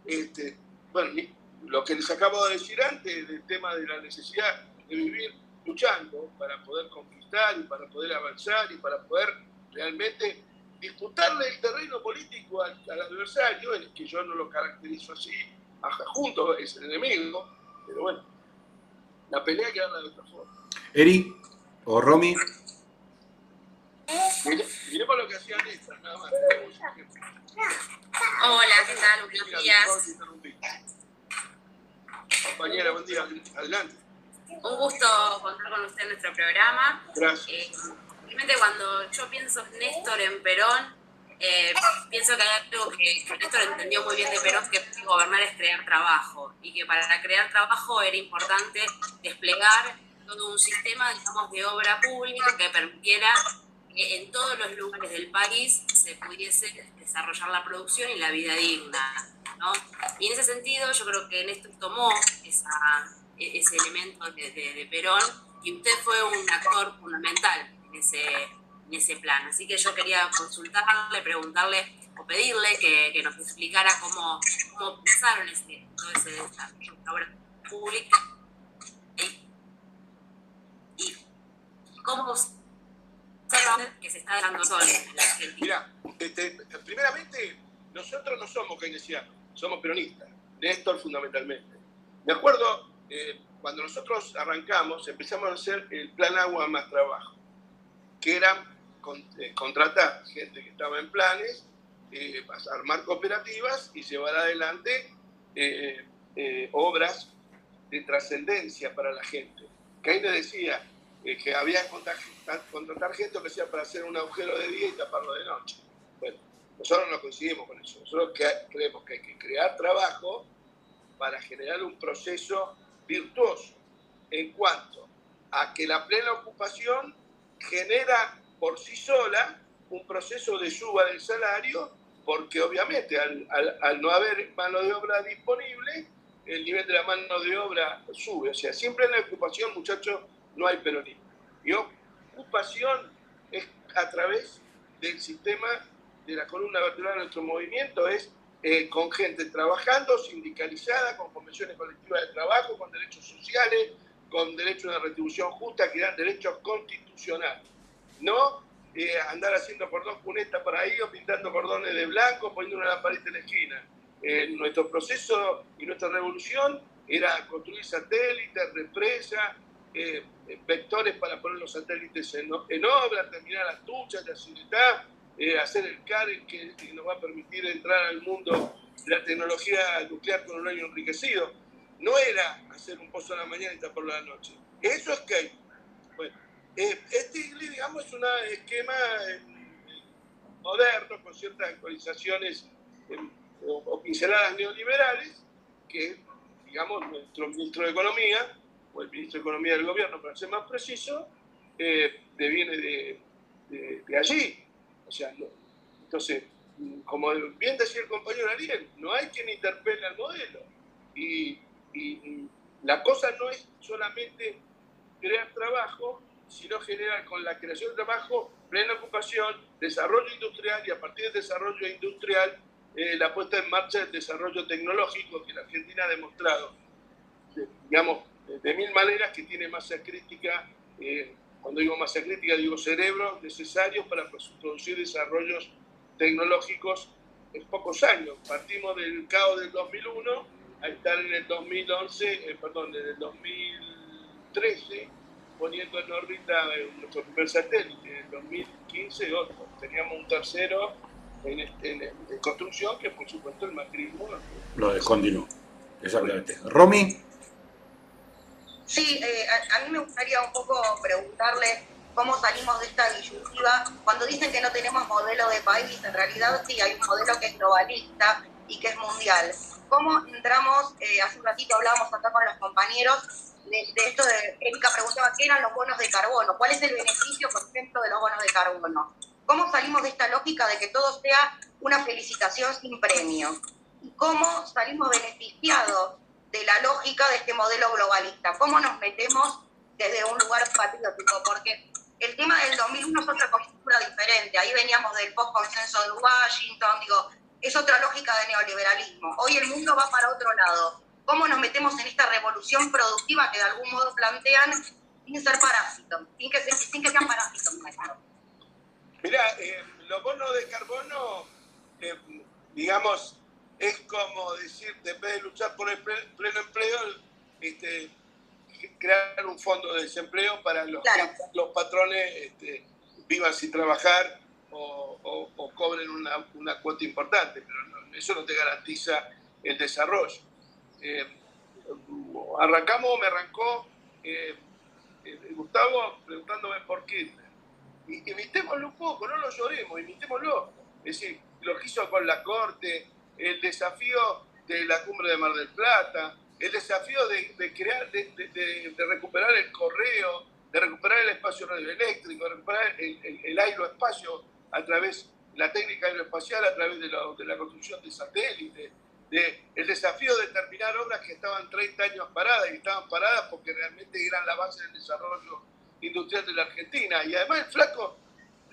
Este, bueno, lo que les acabo de decir antes del tema de la necesidad de vivir luchando para poder conquistar y para poder avanzar y para poder realmente disputarle el terreno político al, al adversario, el que yo no lo caracterizo así, a- junto es el enemigo, pero bueno, la pelea hay que darla de otra forma. Eri o Romy. Mire- Miremos lo que hacían estas, nada más. Hola, ¿qué tal? Buenos días. Compañera, buen día, adelante. Un gusto contar con usted en nuestro programa. Gracias. Eh, simplemente cuando yo pienso en Néstor en Perón, eh, pienso que hay algo que, Néstor entendió muy bien de Perón, que gobernar es crear trabajo, y que para crear trabajo era importante desplegar todo un sistema, digamos, de obra pública que permitiera en todos los lugares del país se pudiese desarrollar la producción y la vida digna. ¿no? Y en ese sentido yo creo que Néstor tomó esa, e-, ese elemento de, de, Perón y usted fue un actor fundamental en ese, en ese plan. Así que yo quería consultarle, preguntarle o pedirle que, que nos explicara cómo, cómo pensaron ese, todo ese desarrollo de obra pública y, cómo que se está dando sol. Mira, primeramente, nosotros no somos keynesianos, somos peronistas, Néstor fundamentalmente. Me acuerdo eh, cuando nosotros arrancamos, empezamos a hacer el plan agua más trabajo, que era eh, contratar gente que estaba en planes, eh, armar cooperativas y llevar adelante obras de trascendencia para la gente. Le decía que había que contratar gente que sea para hacer un agujero de día y taparlo de noche. Bueno, nosotros no coincidimos con eso. Nosotros creemos que hay que crear trabajo para generar un proceso virtuoso en cuanto a que la plena ocupación genera por sí sola un proceso de suba del salario, porque obviamente al, no haber mano de obra disponible, el nivel de la mano de obra sube. O sea, siempre en la ocupación, muchachos, no hay peronismo. Y ocupación es a través del sistema de la columna vertebral de nuestro movimiento, es eh, con gente trabajando, sindicalizada, con convenciones colectivas de trabajo, con derechos sociales, con derechos de retribución justa, que dan derechos constitucionales. No eh, andar haciendo cordón cuneta para ahí o pintando cordones de blanco, poniendo una lamparita en la esquina. Eh, nuestro proceso y nuestra revolución era construir satélites, represas, vectores para poner los satélites en, obra, terminar las duchas, la ciudad, eh, hacer el CAR que, nos va a permitir entrar al mundo la tecnología nuclear con un año enriquecido. No era hacer un pozo a la mañana y taparlo a la noche. Eso es que, bueno, eh, este, digamos, es un esquema eh, moderno con ciertas actualizaciones o, pinceladas neoliberales que, digamos, nuestro ministro de Economía, o el ministro de Economía del gobierno, para ser más preciso, deviene de, de allí. O sea, entonces, como bien decía el compañero Ariel, no hay quien interpele al modelo. Y, la cosa no es solamente crear trabajo, sino generar con la creación de trabajo plena ocupación, desarrollo industrial y a partir del desarrollo industrial eh, la puesta en marcha del desarrollo tecnológico que la Argentina ha demostrado, digamos, de mil maneras que tiene masa crítica eh, cuando digo masa crítica, digo cerebros necesarios para producir desarrollos tecnológicos en pocos años. Partimos del caos del 2001 a estar en el 2011, eh, perdón, en el 2013, poniendo en órbita eh, nuestro primer satélite. En el 2015 otro. Teníamos un tercero en, este, construcción que por supuesto el macrismo lo descontinuó. Exactamente. Romy. Sí, eh, a, mí me gustaría un poco preguntarle cómo salimos de esta disyuntiva. Cuando dicen que no tenemos modelo de país, en realidad sí, hay un modelo que es globalista y que es mundial. ¿Cómo entramos, eh, hace un ratito hablábamos acá con los compañeros, de, esto de, Erika preguntaba, ¿qué eran los bonos de carbono? ¿Cuál es el beneficio, por ejemplo, de los bonos de carbono? ¿Cómo salimos de esta lógica de que todo sea una felicitación sin premio? ¿Y cómo salimos beneficiados de la lógica de este modelo globalista. ¿Cómo nos metemos desde un lugar patriótico? Porque el tema del 2001 es otra coyuntura diferente. Ahí veníamos del post-consenso de Washington, digo, es otra lógica de neoliberalismo. Hoy el mundo va para otro lado. ¿Cómo nos metemos en esta revolución productiva que de algún modo plantean sin ser parásitos, sin que, sin que sean parásitos? Mira, eh, los bonos de carbono, eh, digamos, es como decir, en vez de luchar por el pleno empleo, este, crear un fondo de desempleo para los, los patrones este, vivan sin trabajar o, cobren una, una, cuota importante, pero eso no te garantiza el desarrollo. Eh, arrancamos, me arrancó eh, eh, Gustavo preguntándome por qué. Imitémoslo un poco, no lo lloremos, imitémoslo. Es decir, lo que hizo con la Corte, el desafío de la cumbre de Mar del Plata, el desafío de, crear, de, recuperar el correo, de recuperar el espacio radioeléctrico, de recuperar el, aeroespacio a través, la técnica aeroespacial a través de la, la construcción de satélites, el desafío de terminar obras que estaban 30 años paradas y estaban paradas porque realmente eran la base del desarrollo industrial de la Argentina. Y además el flaco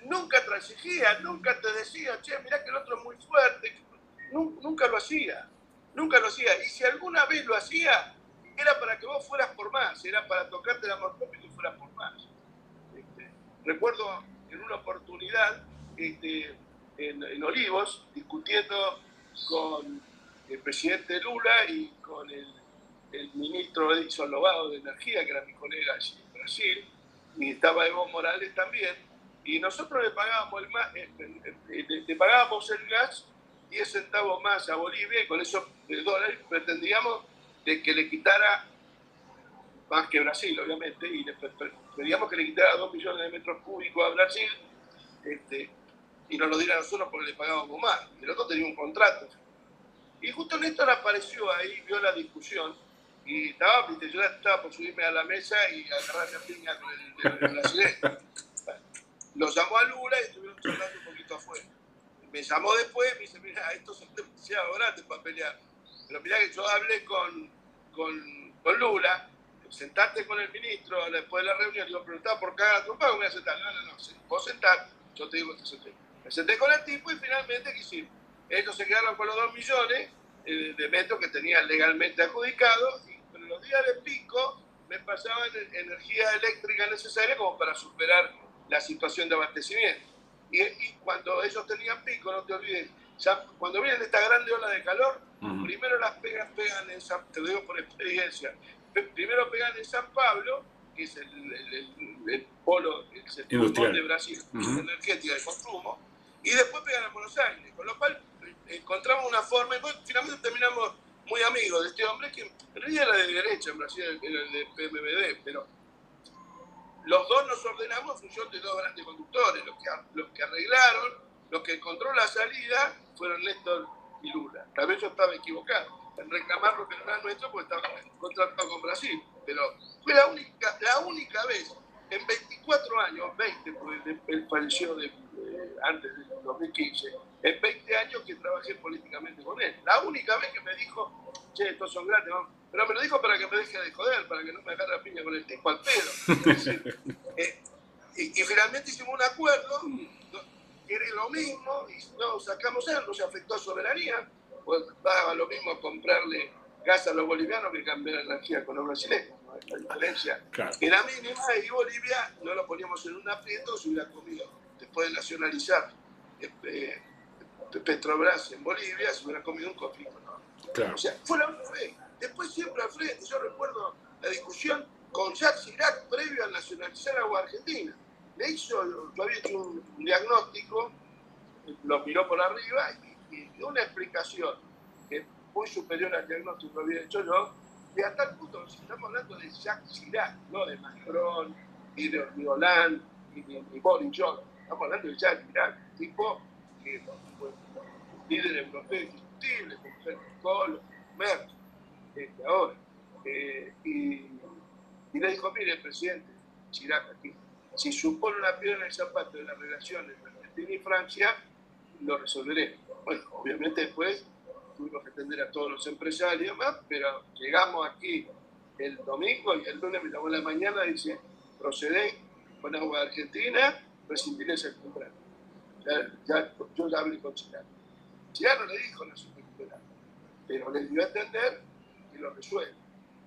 nunca transigía, nunca te decía, che, mirá que el otro es muy fuerte. Nunca lo hacía, nunca lo hacía. Y si alguna vez lo hacía, era para que vos fueras por más, era para tocarte el amor propio y que fueras por más. Este, recuerdo en una oportunidad este, en, en Olivos, discutiendo con el presidente Lula y con el, el ministro Edison Lobado de Energía, que era mi colega allí en Brasil, y estaba Evo Morales también, y nosotros le pagábamos el, le, pagábamos el gas 10 centavos más a Bolivia y con eso de dólares pretendíamos de que le quitara más que Brasil, obviamente, y le pedíamos que le quitara 2 millones de metros cúbicos a Brasil este, y nos lo diera a nosotros porque le pagábamos más. El otro tenía un contrato. Y justo Néstor apareció ahí, vio la discusión y estaba, yo estaba por subirme a la mesa y agarrar la piña con el, brasileño. Lo llamó a Lula y estuvieron charlando un poquito afuera. Me llamó después y me dice, mira, estos son demasiado grandes para pelear. Pero mira que yo hablé con, con, con Lula, sentarte con el ministro después de la reunión, digo, pero estaba por cada trompa, voy a sentar. No, no, no, vos sentás, yo te digo que senté. Me senté con el tipo y finalmente, ¿qué hicimos? Ellos se quedaron con los 2 millones eh, de metros que tenían legalmente adjudicados, y en los días de pico me pasaban energía eléctrica necesaria como para superar la situación de abastecimiento. Y, cuando ellos tenían pico, no te olvides, cuando vienen esta grande ola de calor, primero las pegas pegan en San, te lo digo por experiencia, primero pegan en San Pablo, que es el, el, polo, el de Brasil, energética de consumo, y después pegan en Buenos Aires, con lo cual encontramos una forma, y finalmente terminamos muy amigos de este hombre, que en realidad era de derecha, en Brasil era el de PMBD, pero los dos nos ordenamos en función de dos grandes conductores, los que, arreglaron, los que encontró la salida fueron Néstor y Lula. Tal vez yo estaba equivocado en reclamar lo que no era nuestro porque estaba contratado con Brasil, pero fue la única, la única vez en 24 años, 20, porque él falleció de, antes del 2015, en 20 años que trabajé políticamente con él. La única vez que me dijo, che, estos son grandes, pero me lo dijo para que me deje de joder, para que no me agarre la piña con el tipo al pedo. Eh, y, finalmente hicimos un acuerdo, que era lo mismo, y no sacamos él, no se afectó a soberanía, pues daba lo mismo comprarle gas a los bolivianos que cambiar energía con los brasileños. La diferencia era mínima y Bolivia no lo poníamos en un aprieto, se hubiera comido después de nacionalizar eh, Petrobras en Bolivia, se hubiera comido un conflicto. O sea, fue la única vez. Después siempre al frente, yo recuerdo la discusión con Jacques Chirac previo a nacionalizar agua argentina. Le hizo, yo había hecho un diagnóstico, lo miró por arriba y, dio una explicación que muy superior al diagnóstico que había hecho yo, y a tal punto, si estamos hablando de Jacques Chirac, no de Macron, ni de Hollande, ni de Boris Johnson, estamos hablando de Jacques Chirac, tipo que fue líder europeo indiscutible, como Kohl, Merkel, este, ahora. Eh, y, le dijo, mire, presidente Chirac aquí, si supone una piedra en el zapato de las relaciones entre Argentina y Francia, lo resolveré. Bueno, obviamente después tuvimos que atender a todos los empresarios más, pero llegamos aquí el domingo y el lunes me llamó la mañana y dice, procedé con agua argentina, rescindiré ese contrato. Ya, yo ya hablé con Chirano. Chirano le dijo no se recupera, pero le dio a entender y lo resuelve.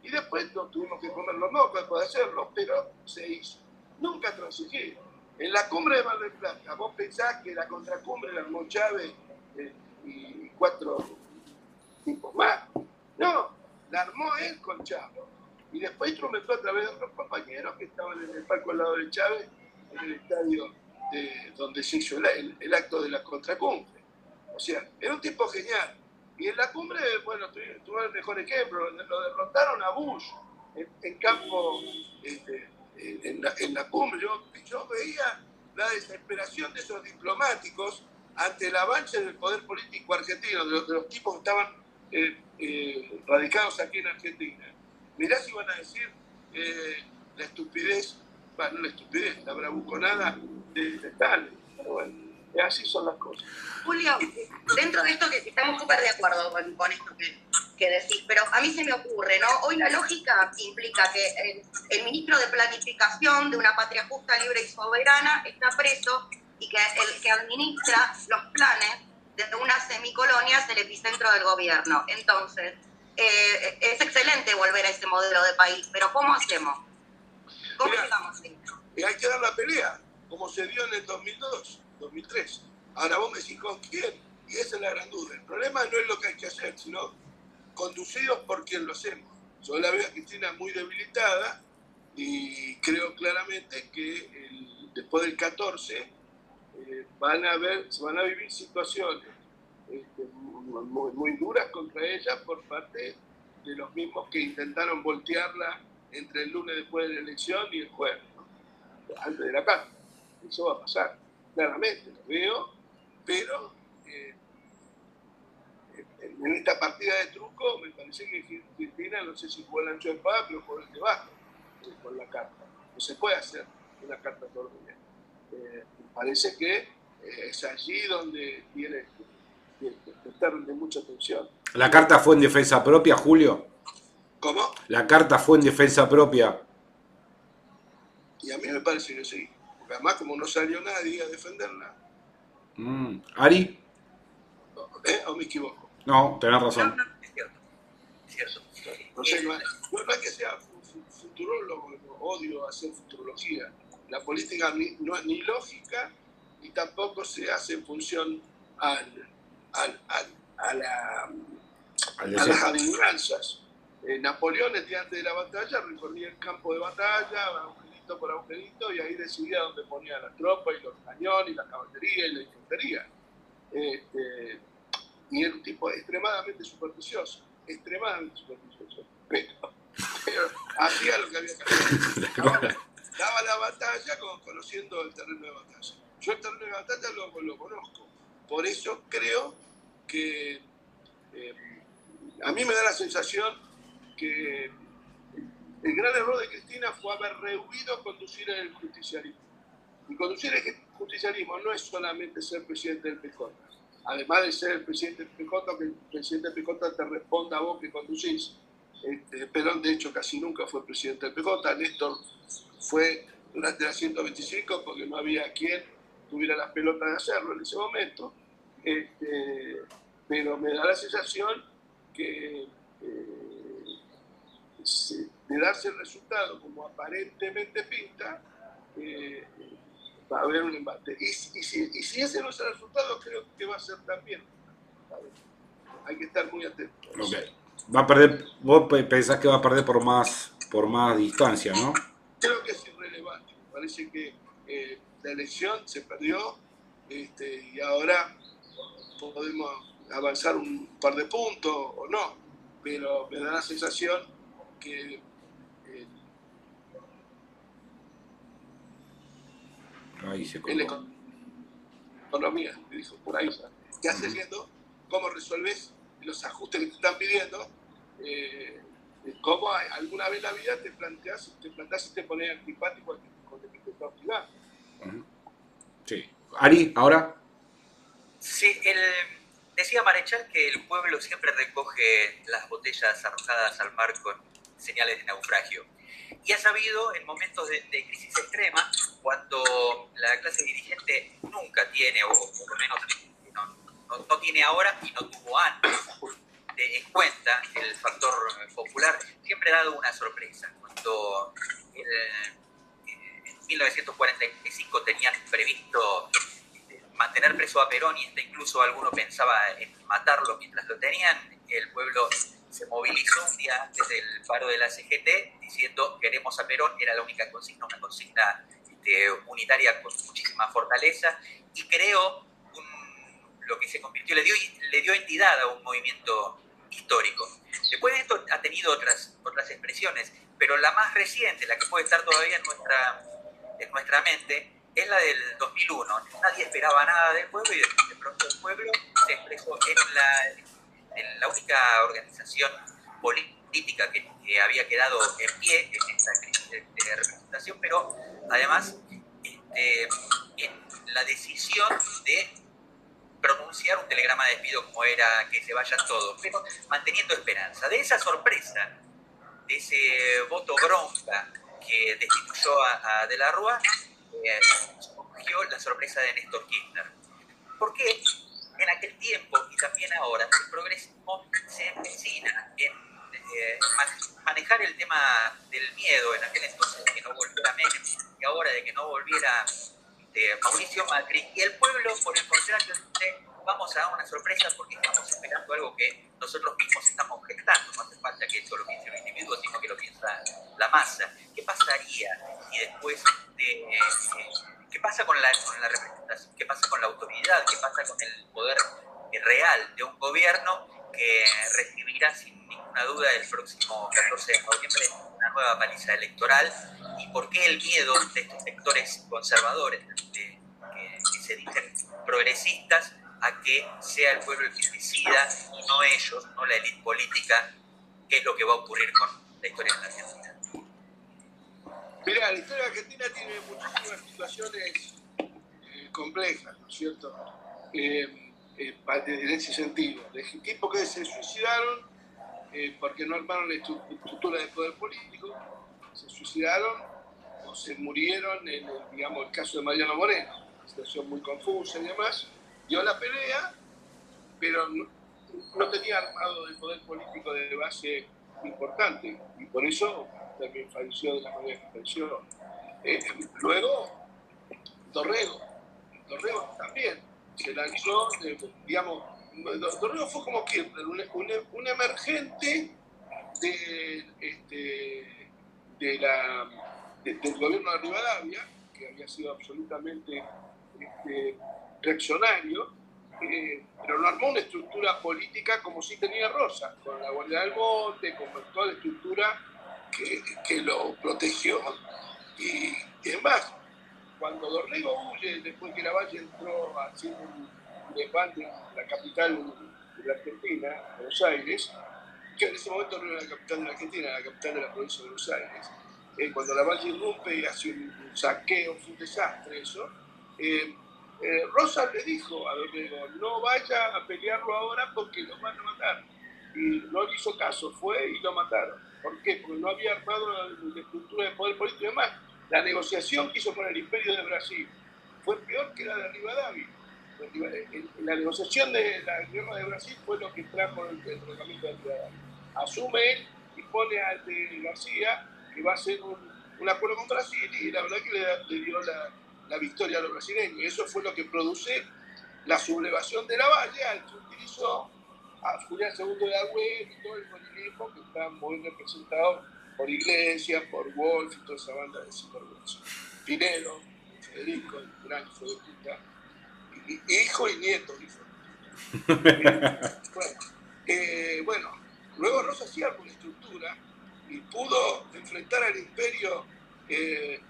Y después no tuvimos que poner los mocos para hacerlo, pero se hizo. Nunca transigí. En la cumbre de Mar del Plata, vos pensás que la contracumbre la armó Chávez eh, y cuatro tipos más. No, la armó él con Chávez. Y después instrumentó a través de otros compañeros que estaban en el palco al lado de Chávez, en el estadio de, donde se hizo el, acto de la contracumbre. O sea, era un tipo genial. Y en la cumbre, bueno, tuve el mejor ejemplo, lo derrotaron a Bush en, campo, este, en, la, cumbre. Yo, yo veía la desesperación de esos diplomáticos ante el avance del poder político argentino, de los, tipos que estaban eh, eh, radicados aquí en Argentina. Mirá si van a decir eh, la estupidez, bueno, no la estupidez, la bravuconada de Stalin. Pero bueno así son las cosas. Julio, dentro de esto que estamos súper de acuerdo con, esto que, decís, pero a mí se me ocurre, ¿no? Hoy la lógica implica que el, ministro de Planificación de una patria justa, libre y soberana está preso y que el que administra los planes de una semicolonia es el epicentro del gobierno. Entonces, eh, es excelente volver a ese modelo de país, pero ¿cómo hacemos? ¿Cómo llegamos ahí? Hay que dar la pelea, como se dio en el 2002. 2003. Ahora vos me decís con quién, y esa es la gran duda. El problema no es lo que hay que hacer, sino conducidos por quien lo hacemos. Yo la veo a Cristina muy debilitada y creo claramente que después del 14 eh, van a ver, se van a vivir situaciones este, muy, duras contra ella por parte de los mismos que intentaron voltearla entre el lunes después de la elección y el jueves, antes de la carta. Eso va a pasar claramente, lo veo, pero eh, en esta partida de truco me parece que Cristina, no sé si jugó el ancho de espada, pero jugó el debajo eh, con la carta. No se puede hacer una carta todo eh, me parece que es allí donde tiene que prestar de mucha atención. ¿La carta fue en defensa propia, Julio? ¿Cómo? ¿La carta fue en defensa propia? Y a mí me parece que sí además como no salió nadie a defenderla. Mm. ¿Ari? ¿Eh? ¿O me equivoco? No, tenés razón. No, es cierto. Es cierto. No, sé, no, es que sea futurólogo, odio hacer futurología. La política no es ni lógica ni tampoco se hace en función al, al, al a, la, a las adivinanzas. Eh, Napoleón, el día antes de la batalla, recorría el campo de batalla, por agujerito y ahí decidía dónde ponía la tropa y los cañones y la caballería y la infantería. Este, y era un tipo extremadamente supersticioso, extremadamente supersticioso, pero, hacía lo que había que hacer. daba la batalla conociendo el terreno de batalla. Yo el terreno de batalla lo, lo conozco, por eso creo que eh, a mí me da la sensación que el gran error de Cristina fue haber rehuido conducir el justicialismo. Y conducir el justicialismo no es solamente ser presidente del PJ. Además de ser el presidente del PJ, que el presidente del PJ te responda a vos que conducís. Este, Perón, de hecho, casi nunca fue presidente del PJ. Néstor fue durante la 125 porque no había quien tuviera las pelotas de hacerlo en ese momento. Este, pero me da la sensación que eh, de darse el resultado como aparentemente pinta, eh, va a haber un embate. Y, si, ese no es el resultado, creo que va a ser también. Hay que estar muy atentos. Va a perder, vos pensás que va a perder por más, por más distancia, ¿no? Creo que es irrelevante. Parece que eh, la elección se perdió este, y ahora podemos avanzar un par de puntos o no, pero me da la sensación que Ahí se en la economía, dijo por ahí. ¿Qué haces viendo? ¿Cómo resuelves los ajustes que te están pidiendo? Eh, ¿Cómo alguna vez en la vida te planteas, te planteas y te pones antipático con el que te está hostigando? Sí. Ari, ahora. Sí, el, decía Marechal que el pueblo siempre recoge las botellas arrojadas al mar con señales de naufragio y ha sabido en momentos de, crisis extrema, cuando la clase dirigente nunca tiene, o por lo menos no, tiene ahora y no tuvo antes en cuenta el factor popular, siempre ha dado una sorpresa. Cuando en 1945 tenían previsto este, mantener preso a Perón y hasta incluso alguno pensaba en matarlo mientras lo tenían, el pueblo se movilizó un día antes del paro de la CGT diciendo queremos a Perón, era la única consigna, una consigna unitaria con muchísima fortaleza y creó lo que se convirtió, le dio, le dio entidad a un movimiento histórico. Después de esto ha tenido otras, otras expresiones, pero la más reciente, la que puede estar todavía en nuestra, en nuestra mente, es la del 2001. Nadie esperaba nada del pueblo y de pronto el pueblo se expresó en la, en la única organización política que, había quedado en pie en esta crisis de, representación, pero además este, en la decisión de pronunciar un telegrama de despido como era que se vayan todos, pero manteniendo esperanza. De esa sorpresa, de ese voto bronca que destituyó a, De la Rúa, eh, surgió la sorpresa de Néstor Kirchner. ¿Por qué? En aquel tiempo y también ahora, el progresismo se empecina en eh, manejar el tema del miedo, en aquel entonces que no volviera Menem ahora de que no volviera Mauricio Macri. Y el pueblo, por el contrario, dice, vamos a dar una sorpresa porque estamos esperando algo que nosotros mismos estamos gestando. No hace falta que esto lo piense el individuo, sino que lo piensa la masa. ¿Qué pasaría si después de... Eh, ¿Qué pasa con la, con la representación? ¿Qué pasa con la autoridad? ¿Qué pasa con el poder real de un gobierno que recibirá sin ninguna duda el próximo 14 de noviembre una nueva paliza electoral? ¿Y por qué el miedo de estos sectores conservadores, que, se dicen progresistas, a que sea el pueblo el que decida y no ellos, no la élite política, qué es lo que va a ocurrir con la historia de la Argentina? Mira, la historia de Argentina tiene muchísimas situaciones eh, complejas, ¿no es cierto? Eh, eh, en ese sentido, tipos que se suicidaron porque no armaron la estructura de poder político, se suicidaron o se murieron en el, digamos, el caso de Mariano Moreno, situación muy confusa y demás, dio la pelea, pero no, tenía armado el poder político de base importante y por eso también falleció de la manera que falleció. Eh, luego, Dorrego, Dorrego también se lanzó, eh, digamos, Dorrego fue como que un, emergente de, este, de la, del gobierno de Rivadavia, que había sido absolutamente este, reaccionario, eh, pero no armó una estructura política como sí tenía Rosa, con la Guardia del Monte, con toda la estructura que, lo protegió. Y, además, cuando Dorrego huye, después que la Valle entró a hacer un, levante en la capital de la Argentina, Buenos Aires, que en ese momento no era la capital de la Argentina, era la capital de la provincia de Buenos Aires, eh, cuando la Valle irrumpe y hace un, saqueo, fue un desastre eso, eh, eh, Rosa le dijo a Dorrego, no vaya a pelearlo ahora porque lo van a matar. Y no le hizo caso, fue y lo mataron. ¿Por qué? Porque no había armado la, estructura de poder político y demás. La negociación que hizo con el Imperio de Brasil fue peor que la de Rivadavia. La negociación de la guerra de Brasil fue lo que trajo el derrocamiento de Rivadavia. Asume él y pone al de García que va a hacer un, acuerdo con Brasil y la verdad que le, dio la, victoria a los brasileños. Eso fue lo que produce la sublevación de la Valle al que utilizó a Julián II de Agüero y todo el movimiento que está muy representado por Iglesias, por Wolf y toda esa banda de sinvergüenza. Pinero, Federico, el gran hijo de puta, hijo y nieto, hijo. bueno, eh, bueno, luego Rosa hacía una estructura y pudo enfrentar al imperio, eh,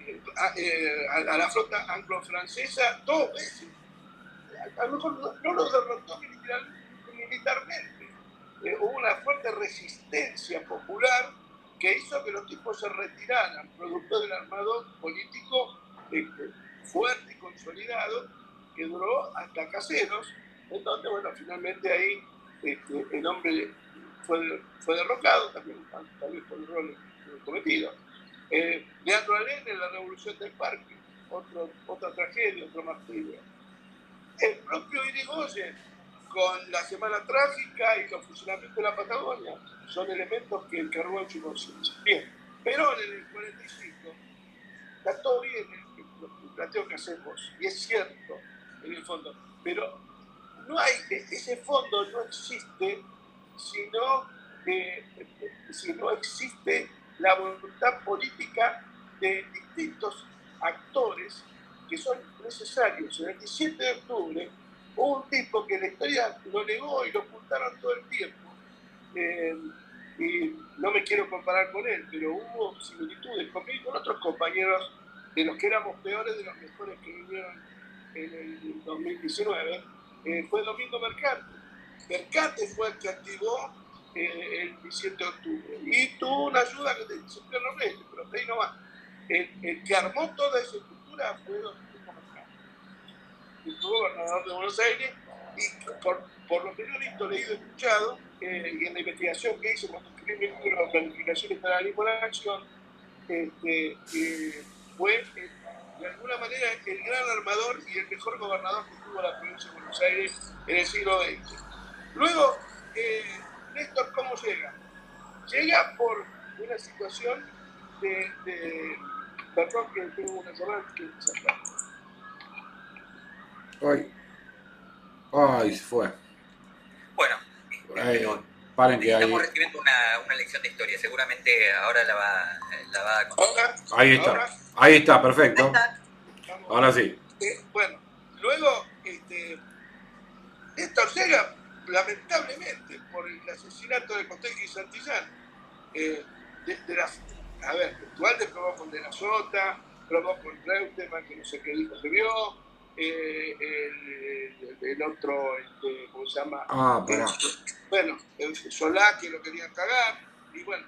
eh, a, la flota anglo-francesa dos veces. A, lo mejor no, no lo derrotó militarmente hubo una fuerte resistencia popular que hizo que los tipos se retiraran, producto del armado político este, fuerte y consolidado que duró hasta Caseros. Entonces, bueno, finalmente ahí este, el hombre fue, fue derrocado, también, también por el rol cometido. Eh, Leandro Alén en la Revolución del Parque, otro, otra tragedia, otro martirio. El propio Irigoyen con la Semana Trágica y los fusilamientos de la Patagonia. Son elementos que encargó en su. Bien, Perón en el 45 está todo bien el, planteo que hacemos, y es cierto en el fondo, pero no hay, ese fondo no existe si no, eh, si no existe la voluntad política de distintos actores que son necesarios. El 17 de octubre Hubo un tipo que la historia lo negó y lo ocultaron todo el tiempo. Eh, y no me quiero comparar con él, pero hubo similitudes conmigo y con otros compañeros de los que éramos peores, de los mejores que vinieron en el 2019, eh, fue Domingo Mercante. Mercante fue el que activó eh, el 17 de octubre y tuvo una ayuda que te dice pero ahí no va. El, que armó toda esa estructura fue Domingo que fue gobernador de Buenos Aires y por, lo que yo he visto, leído, escuchado, eh, y en la investigación que hice cuando escribí mi libro y federalismo de la acción, este, fue eh, de alguna manera el gran armador y el mejor gobernador que tuvo la provincia de Buenos Aires en el siglo XX. Luego, eh, Néstor, ¿cómo llega? Llega por una situación de, perdón que tengo una llamada que Ay. Ay, se fue. Bueno, paren que estamos recibiendo una, una, lección de historia. Seguramente ahora la va, la va a contar. Ahí está. Ahí está, perfecto. Ahora sí. Eh, bueno, luego, este, esto llega lamentablemente por el asesinato de Cotegui y Santillán. Eh, de, la, a ver, Dualde probó con De la Sota, probó con Reutemann, que no sé qué dijo que vio, eh, el, el, otro, este, ¿cómo se llama? Ah, bueno, Solá, que lo querían cagar, y bueno,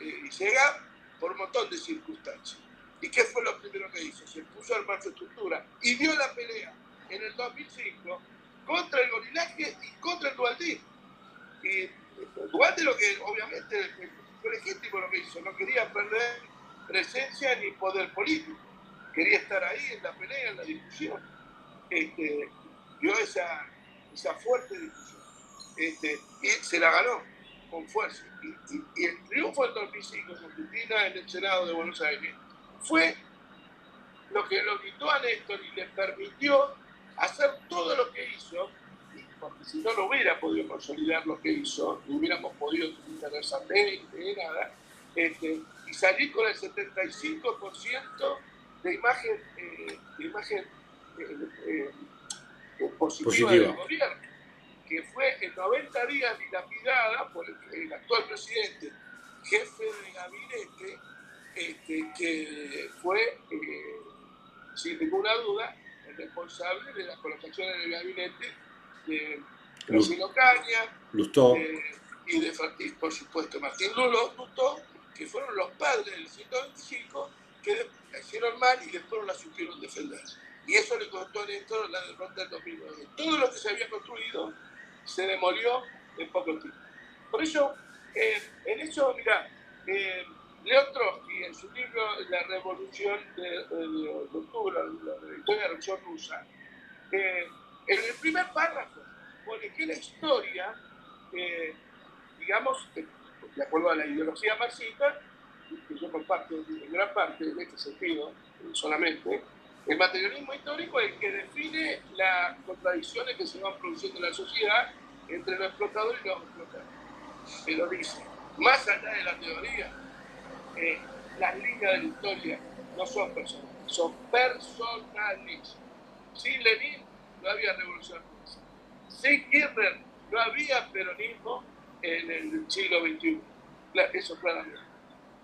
eh, y llega por un montón de circunstancias. ¿Y qué fue lo primero que hizo? Se puso a armar su estructura y dio la pelea en el 2005 contra el gorilaje y contra el dualdín. Y Duarte lo que obviamente fue legítimo lo que hizo, no quería perder presencia ni poder político, quería estar ahí en la pelea, en la discusión este, dio esa, esa fuerte discusión este, y se la ganó con fuerza. Y, el triunfo del 2005 con Cristina en el Senado de Buenos Aires fue lo que lo quitó a Néstor y le permitió hacer todo lo que hizo, porque si no, no hubiera podido consolidar lo que hizo, no hubiéramos podido esa ley, de nada, este, y salir con el 75% de imagen, eh, de imagen eh, eh, positiva, del gobierno, que fue en 90 días dilapidada por el, actual presidente, jefe de gabinete, este, que fue, eh, sin ninguna duda, el responsable de la colocación en el gabinete de Rocino Caña y de por supuesto Martín Lustó, que fueron los padres del 125 que hicieron mal y después la supieron defender. Y eso le costó a Néstor la derrota del 2009. Todo lo que se había construido se demolió en poco tiempo. Por eso, eh, en eso, mira, eh, León Trotsky, en su libro La Revolución de, Octubre, la, historia de la Revolución Rusa, eh, en el primer párrafo pone que la historia, digamos, de acuerdo a la ideología marxista, que yo comparto en gran parte en este sentido solamente, el materialismo histórico es el que define las contradicciones que se van produciendo en la sociedad entre los explotadores y los explotados. Pero dice, más allá de la teoría, eh, las líneas de la historia no son personales, son personales. Sin Lenin no había revolución. Sin Kirchner no había peronismo en el siglo XXI. Eso claramente.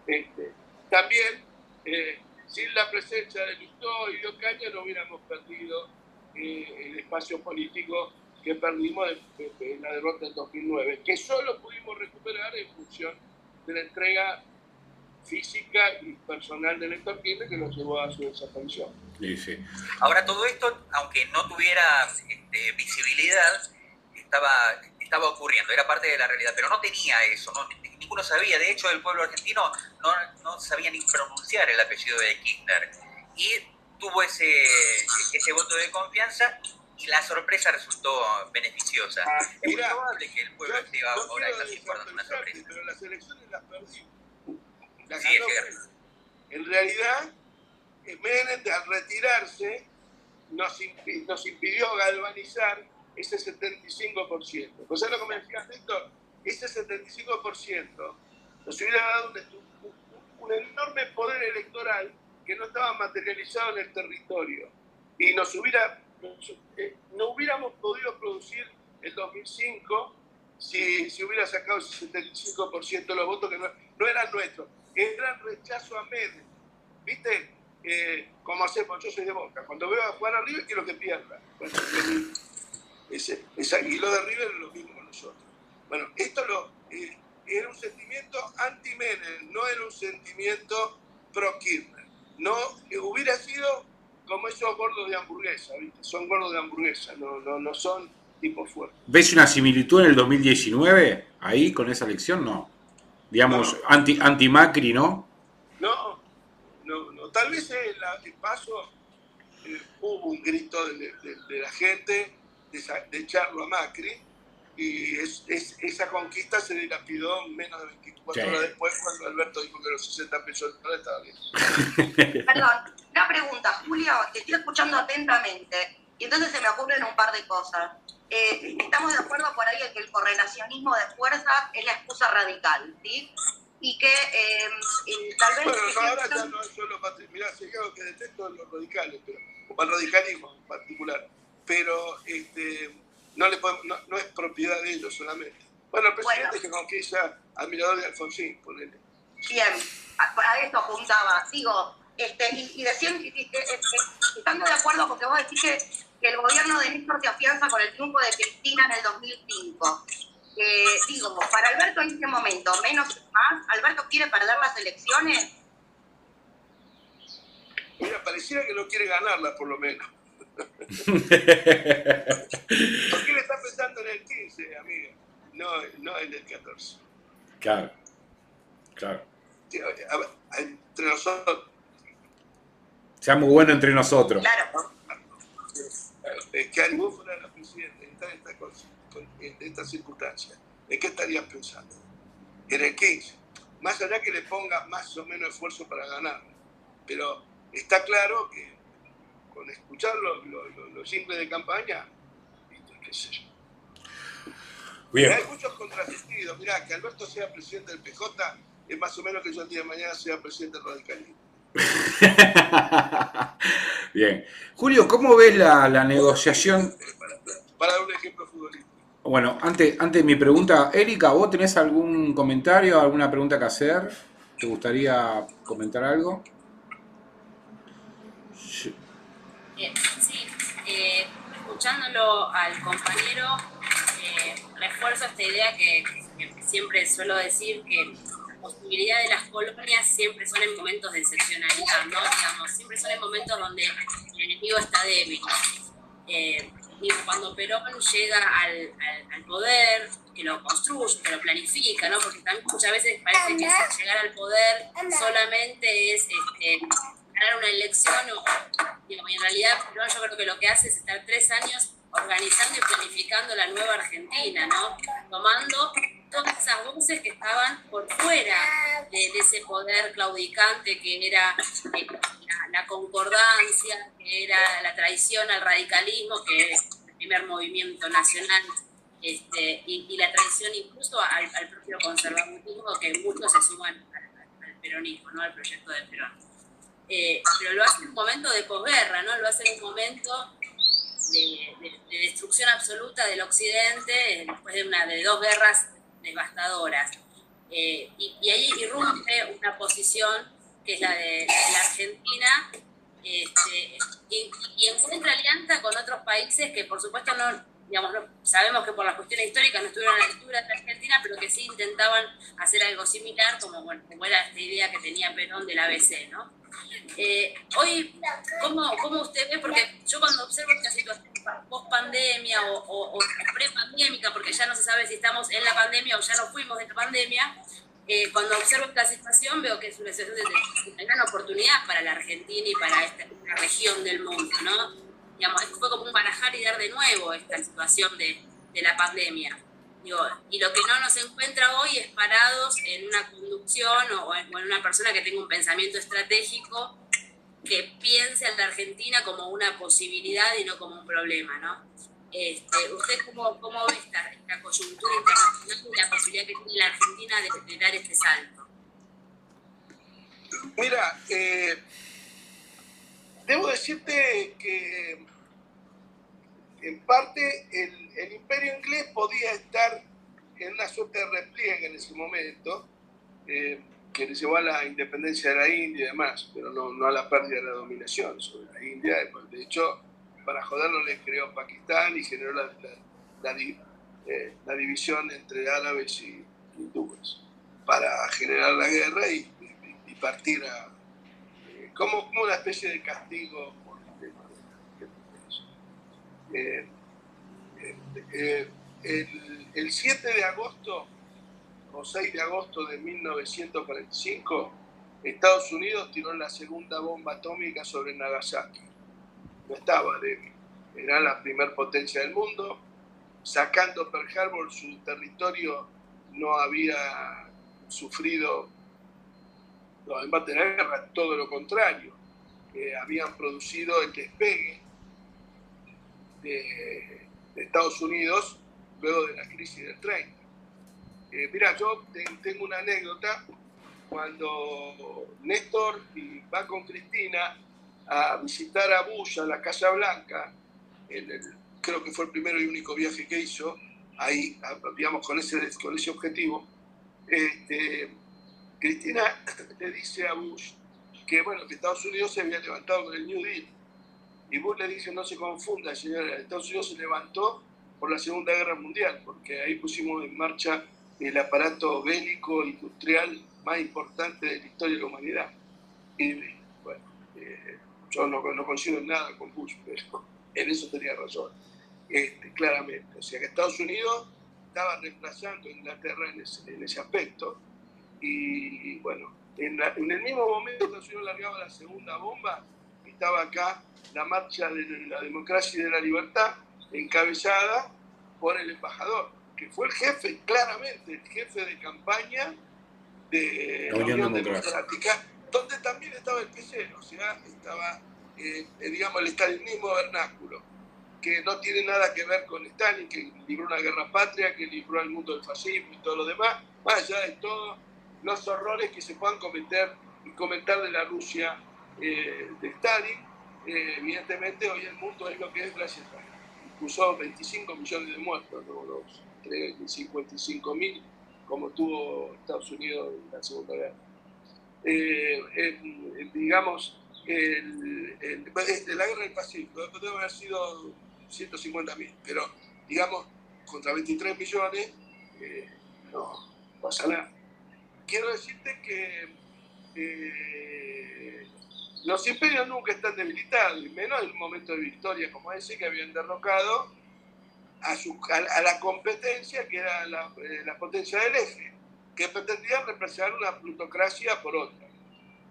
Este, también eh, sin la presencia de Lustó y de Ocaña no hubiéramos perdido eh, el espacio político que perdimos en la derrota del 2009, que solo pudimos recuperar en función de la entrega física y personal de Néstor Kirchner que nos llevó a su desaparición. Sí, sí. Ahora, todo esto, aunque no tuviera este, visibilidad, estaba, estaba ocurriendo, era parte de la realidad, pero no tenía eso, no, ninguno sabía, de hecho el pueblo argentino no, no sabía ni pronunciar el apellido de Kirchner y tuvo ese, ese voto de confianza y la sorpresa resultó beneficiosa. Ah, es muy probable que el pueblo esté ahora guardando una sorpresa. Pero las elecciones las perdimos. sí, es en realidad, Menem al retirarse nos, nos impidió galvanizar ese 75%. O sea, lo que me decías, Héctor, ese 75% nos hubiera dado un, enorme poder electoral que no estaba materializado en el territorio y nos hubiera, eh, no hubiéramos podido producir el 2005 si, si hubiera sacado ese 75% de los votos que no, eran nuestros, eran rechazo a Menem. ¿Viste? eh, como hacemos, yo soy de Boca, cuando veo a Juan a River quiero que pierda. Bueno, ese, esa, y lo de River es lo mismo con nosotros. Bueno, esto lo, eh, era un sentimiento anti-Menem, no era un sentimiento pro-Kirchner. No, hubiera sido como esos gordos de hamburguesa, ¿viste? Son gordos de hamburguesa, no, no, no son tipos fuertes. ¿Ves una similitud en el 2019 ahí con esa elección? No. Digamos, anti, anti-Macri, ¿no? No, no, no. Tal vez el, el paso eh, hubo un grito de, de, de la gente de, de, echarlo a Macri y es, es, esa conquista se dilapidó menos de 24 sí. horas después cuando Alberto dijo que los 60 pesos no estaba bien. Perdón, una pregunta, Julio, te estoy escuchando atentamente y entonces se me ocurren un par de cosas. Eh, estamos de acuerdo por ahí en que el correlacionismo de fuerza es la excusa radical, ¿sí? Y que eh, tal vez... Bueno, no, ahora ya no es solo Mirá, sé que detesto los radicales, pero, o el radicalismo en particular, pero este, no, le podemos, no, no, es propiedad de ellos solamente. Bueno, el presidente bueno. que conquista admirador de Alfonsín, ponele. Bien, a esto apuntaba. Digo, este, y, y decían, estando de acuerdo porque vos decís que, que, el gobierno de Néstor se afianza con el triunfo de Cristina en el 2005. Eh, digo, para Alberto en este momento, menos es más, ¿Alberto quiere perder las elecciones? Mira, pareciera que no quiere ganarlas por lo menos. ¿Por qué le está pensando en el 15, amiga? No, no en el 14. Claro, claro. A ver, entre nosotros, sea muy bueno entre nosotros. Claro. Es que si vos fueras la presidenta en esta, en esta circunstancia, ¿en qué estarías pensando? En el 15. Más allá que le ponga más o menos esfuerzo para ganar. Pero está claro que con escuchar los lo, lo, lo simples de campaña, qué sé yo. Bien. Hay muchos contrasentidos. Mirá, que Alberto sea presidente del PJ es más o menos que yo el día de mañana sea presidente del radicalismo. Bien. Julio, ¿cómo ves la, la negociación? Para, para, dar un ejemplo futbolístico. Bueno, antes, antes de mi pregunta, Erika, ¿vos tenés algún comentario, alguna pregunta que hacer? ¿Te gustaría comentar algo? Bien, sí, eh, escuchándolo al compañero, eh, refuerzo esta idea que, que siempre suelo decir que posibilidad de las colonias siempre son en momentos de excepcionalidad, ¿no? Digamos, siempre son en momentos donde el enemigo está débil. Eh, cuando Perón llega al, al, al, poder, que lo construye, que lo planifica, ¿no? Porque también muchas veces parece que llegar al poder solamente es este, ganar una elección, o, digamos, y en realidad Perón yo creo que lo que hace es estar tres años organizando y planificando la nueva Argentina, ¿no? Tomando todas esas voces que estaban por fuera de, de ese poder claudicante que era eh, la, concordancia, que era la traición al radicalismo, que es el primer movimiento nacional, este, y, la traición incluso al, propio conservadurismo, que muchos se suman al, al peronismo, ¿no? al proyecto del Perón. Eh, pero lo hace en un momento de posguerra, ¿no? lo hace en un momento de, de, de, destrucción absoluta del occidente después de, una, de dos guerras devastadoras. Eh, y, y, ahí irrumpe una posición que es la de, la Argentina este, y, encuentra alianza con otros países que por supuesto no, sabemos que por las cuestiones históricas no estuvieron a la altura de Argentina, pero que sí intentaban hacer algo similar, como, bueno, como era esta idea que tenía Perón del ABC, ¿no? Eh, hoy, ¿cómo, ¿cómo, usted ve? Porque yo cuando observo esta situación post pandemia o, o, o pre pandémica, porque ya no se sabe si estamos en la pandemia o ya no fuimos de la pandemia, eh, cuando observo esta situación veo que es una situación de, gran oportunidad para la Argentina y para esta una región del mundo, ¿no? Digamos, esto fue como un barajar y dar de nuevo esta situación de, de la pandemia. Y lo que no nos encuentra hoy es parados en una conducción o en, una persona que tenga un pensamiento estratégico que piense en la Argentina como una posibilidad y no como un problema, ¿no? Este, ¿Usted cómo, cómo ve esta, esta, coyuntura internacional y la posibilidad que tiene la Argentina de, de dar este salto? Mira, eh, debo decirte que en parte el, el, imperio inglés podía estar en una suerte de repliegue en ese momento, eh, que le llevó a la independencia de la India y demás, pero no, a la pérdida de la dominación sobre la India. De hecho, para joderlo le creó Pakistán y generó la, la, eh, división entre árabes y hindúes para generar la guerra y, partir eh, como, una especie de castigo por el tema de, eh, el, el 7 de agosto o 6 de agosto de 1945, Estados Unidos tiró la segunda bomba atómica sobre Nagasaki. No estaba débil, era la primer potencia del mundo. Sacando Pearl Harbor, su territorio no había sufrido los embates de la guerra, todo lo contrario. habían producido el despegue de, de Estados Unidos luego de la crisis del 30 eh, mira, yo tengo una anécdota. Cuando Néstor va con Cristina a visitar a Bush, a la Casa Blanca, creo que fue el primero y único viaje que hizo, ahí, digamos, con ese, con ese objetivo, este, Cristina le dice a Bush que, bueno, que Estados Unidos se había levantado con el New Deal. Y Bush le dice, no se confunda, señora, Estados Unidos se levantó por la Segunda Guerra Mundial, porque ahí pusimos en marcha el aparato bélico industrial más importante de la historia de la humanidad. Y bueno, eh, yo no, no coincido en nada con Bush, pero en eso tenía razón, este, claramente. O sea que Estados Unidos estaba reemplazando a Inglaterra en ese, aspecto. Y bueno, en, el mismo momento Estados Unidos largaba la segunda bomba, estaba acá la marcha de la democracia y de la libertad, encabezada por el embajador que fue el jefe, claramente, el jefe de campaña de la Unión, Democrática, donde también estaba el PC, o sea, estaba, eh, eh, digamos, el estalinismo vernáculo, que no tiene nada que ver con Stalin, que libró una guerra patria, que libró al mundo del fascismo y todo lo demás, más allá de todos los horrores que se puedan cometer y comentar de la Rusia eh, de Stalin, evidentemente hoy el mundo es lo que es gracias a. Incluso 25 millones de muertos, ¿no? los 55 mil, como tuvo Estados Unidos en la Segunda Guerra. Eh, digamos, el, la guerra del Pacífico debe haber sido 150 mil, pero digamos, contra 23 millones, eh, no pasa nada. Quiero decirte que eh, los imperios nunca están debilitados, y menos en un momento de victoria como ese que habían derrocado a, la competencia que era eh, la, potencia del eje, que pretendía reemplazar una plutocracia por otra.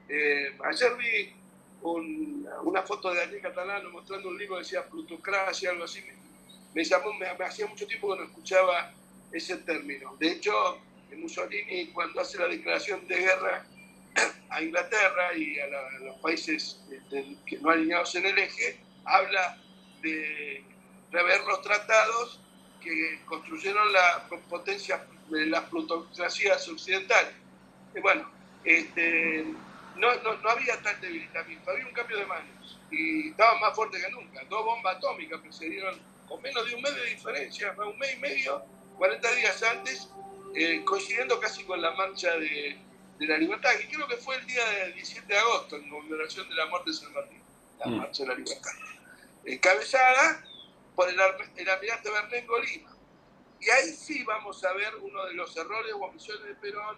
Eh, ayer vi una foto de Daniel Catalano mostrando un libro que decía plutocracia, algo así. Me, llamó, me, hacía mucho tiempo que no escuchaba ese término. De hecho, Mussolini, cuando hace la declaración de guerra a Inglaterra y a, los países este, que no alineados en el eje, habla de rever los tratados que construyeron la potencia de las plutocracias occidentales. Bueno, este, no, no, había tal debilitamiento, había un cambio de manos y estaban más fuertes que nunca. Dos bombas atómicas precedieron con menos de un mes de diferencia, un mes y medio, 40 días antes, eh, coincidiendo casi con la marcha de, de, la libertad, que creo que fue el día del 17 de agosto, en conmemoración de la muerte de San Martín, la mm. marcha de la libertad. Encabezada por el, el almirante Bernengo Lima. Y ahí sí vamos a ver uno de los errores o omisiones de Perón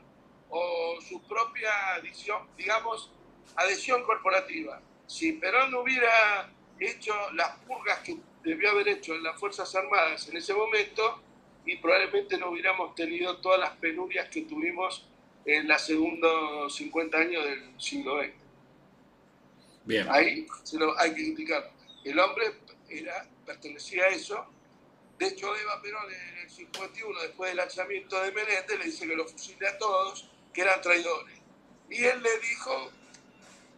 o su propia adhesión, digamos, adhesión corporativa. Si Perón hubiera hecho las purgas que debió haber hecho en las Fuerzas Armadas en ese momento, y probablemente no hubiéramos tenido todas las penurias que tuvimos en los segundos 50 años del siglo XX. Bien. Ahí se lo hay que indicar. El hombre era pertenecía a eso. De hecho, Eva Perón en el 51, después del lanzamiento de Menéndez, le dice que lo fusile a todos, que eran traidores. Y él le dijo,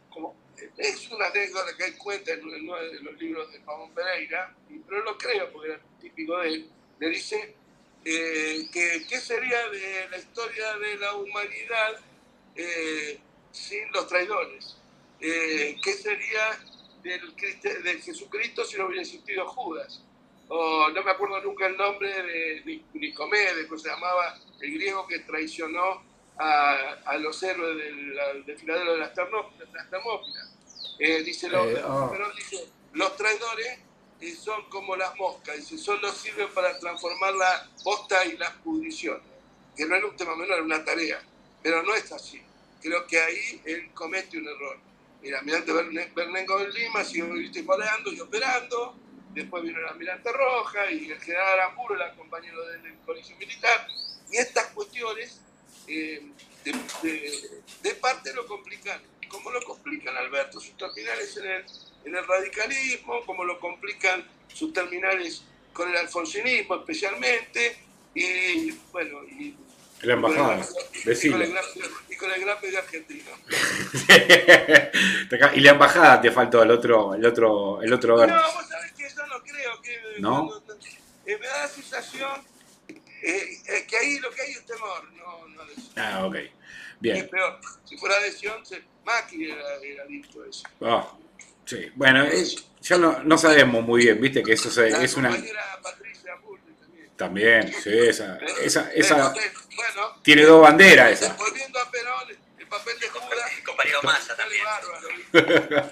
como es una anécdota que él cuenta en uno de los libros de Pablo Pereira, pero lo creo porque era típico de él, le dice eh, que qué sería de la historia de la humanidad eh, sin los traidores, eh, qué sería del, de Jesucristo si no hubiera existido Judas. O no me acuerdo nunca el nombre de Nicomede, que se llamaba el griego que traicionó a, los héroes del desfiladero de las, termópilas. Eh, dice, los, oh. dice, los traidores eh, son como las moscas, dice, solo sirven para transformar la posta y la pudrición, que no era un tema menor, era una tarea, pero no es así. Creo que ahí él comete un error. Mira, Almirante Bernengo en Lima siguió peleando y operando, después vino el Almirante Roja y el general Aramburo, el compañero del colegio militar, y estas cuestiones eh, de, parte lo complican, como lo complican Alberto, sus terminales en el, en el radicalismo, como lo complican sus terminales con el alfonsinismo especialmente, y bueno, y la embajada. Y con el gran de argentino. y la embajada te faltó el otro, el otro, el otro No, vos sabés que yo no creo que. ¿No? Eh, me da la sensación eh, que ahí lo que hay es temor, no, no Ah, ok. Bien. Es peor. Si fuera adhesión, Macri era, era listo eso. Oh, sí. Bueno, ya no, no, sabemos muy bien, viste, que eso es, es una. Patricia también, sí, esa, esa, esa bueno, tiene dos banderas esa. Volviendo a Perón, el papel de Judas. El compañero Massa también.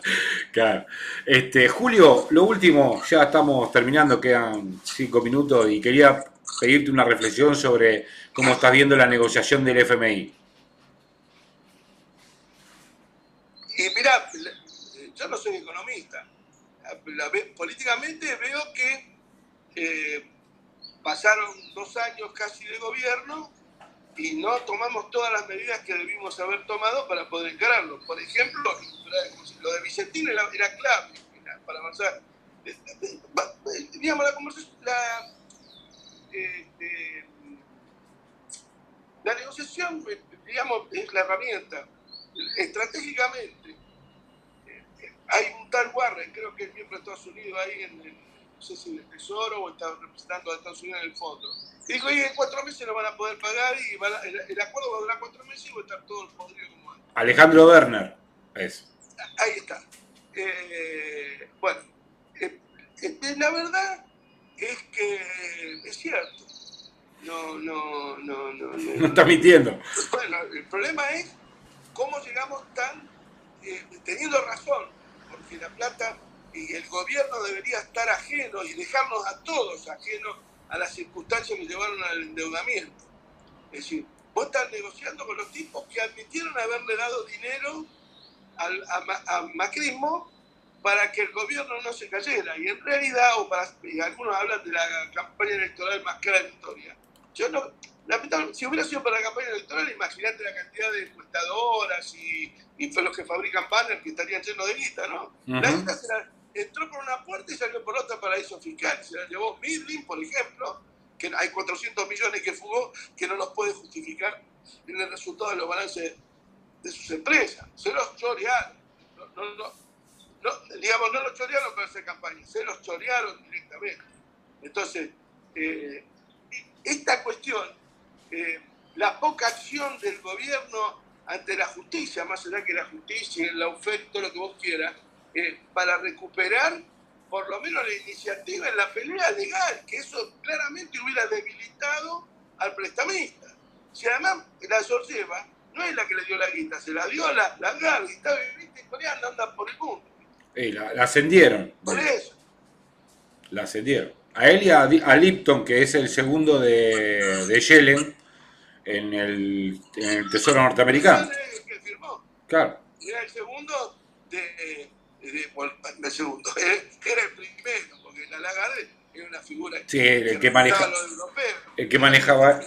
claro. Este, Julio, lo último, ya estamos terminando, quedan cinco minutos y quería pedirte una reflexión sobre cómo estás viendo la negociación del FMI. Y mira, yo no soy economista. políticamente veo que eh, pasaron dos años casi de gobierno y no tomamos todas las medidas que debimos haber tomado para poder encararlo. Por ejemplo, lo de Vicentín era, clave para avanzar. Eh, eh, eh, la conversación, la, la negociación, digamos, es la herramienta. Estratégicamente, hay un tal Warren, creo que es miembro de Estados Unidos ahí en el no sé si el Tesoro o está representando a Estados Unidos en el fondo. Y dijo, y en cuatro meses lo van a poder pagar y el, acuerdo va a durar cuatro meses y va a estar todo el podrido como antes. Alejandro Werner, es. Ahí está. Eh, bueno, eh, eh, la verdad es que es cierto. No, no, no, no. No, no está mintiendo. Bueno, el problema es cómo llegamos tan, teniendo razón, porque la plata y el gobierno debería estar ajeno y dejarnos a todos ajenos a las circunstancias que llevaron al endeudamiento. Es decir, vos estás negociando con los tipos que admitieron haberle dado dinero al, a, macrismo para que el gobierno no se cayera. Y en realidad, o para, algunos hablan de la campaña electoral más cara de la historia. Yo no, si hubiera sido para la campaña electoral, imagínate la cantidad de encuestadoras y, y los que fabrican banners que estarían llenos de guita, ¿no? La guita se entró por una puerta y salió por otra paraíso fiscal. Se la llevó Midlin, por ejemplo, que hay 400 millones que fugó, que no los puede justificar en el resultado de los balances de sus empresas. Se los chorearon. No, digamos, no los chorearon para hacer campaña, se los chorearon directamente. Entonces, eh, esta cuestión, eh, la poca acción del gobierno ante la justicia, más allá que la justicia, el oferta, todo lo que vos quieras, eh, para recuperar por lo menos la iniciativa en la pelea legal, que eso claramente hubiera debilitado al prestamista. Si además la Sorceba no es la que le dio la guita, se la dio la, la y está coreana, anda por el mundo. la, ascendieron. Por eso. La ascendieron. A él y a, Lipton, que es el segundo de, de Yellen en el, en el Tesoro norteamericano. que firmó. Claro. Era el segundo de de, segundo. Era el primero, porque la Lagarde era una figura sí, el que, maneja, el que manejaba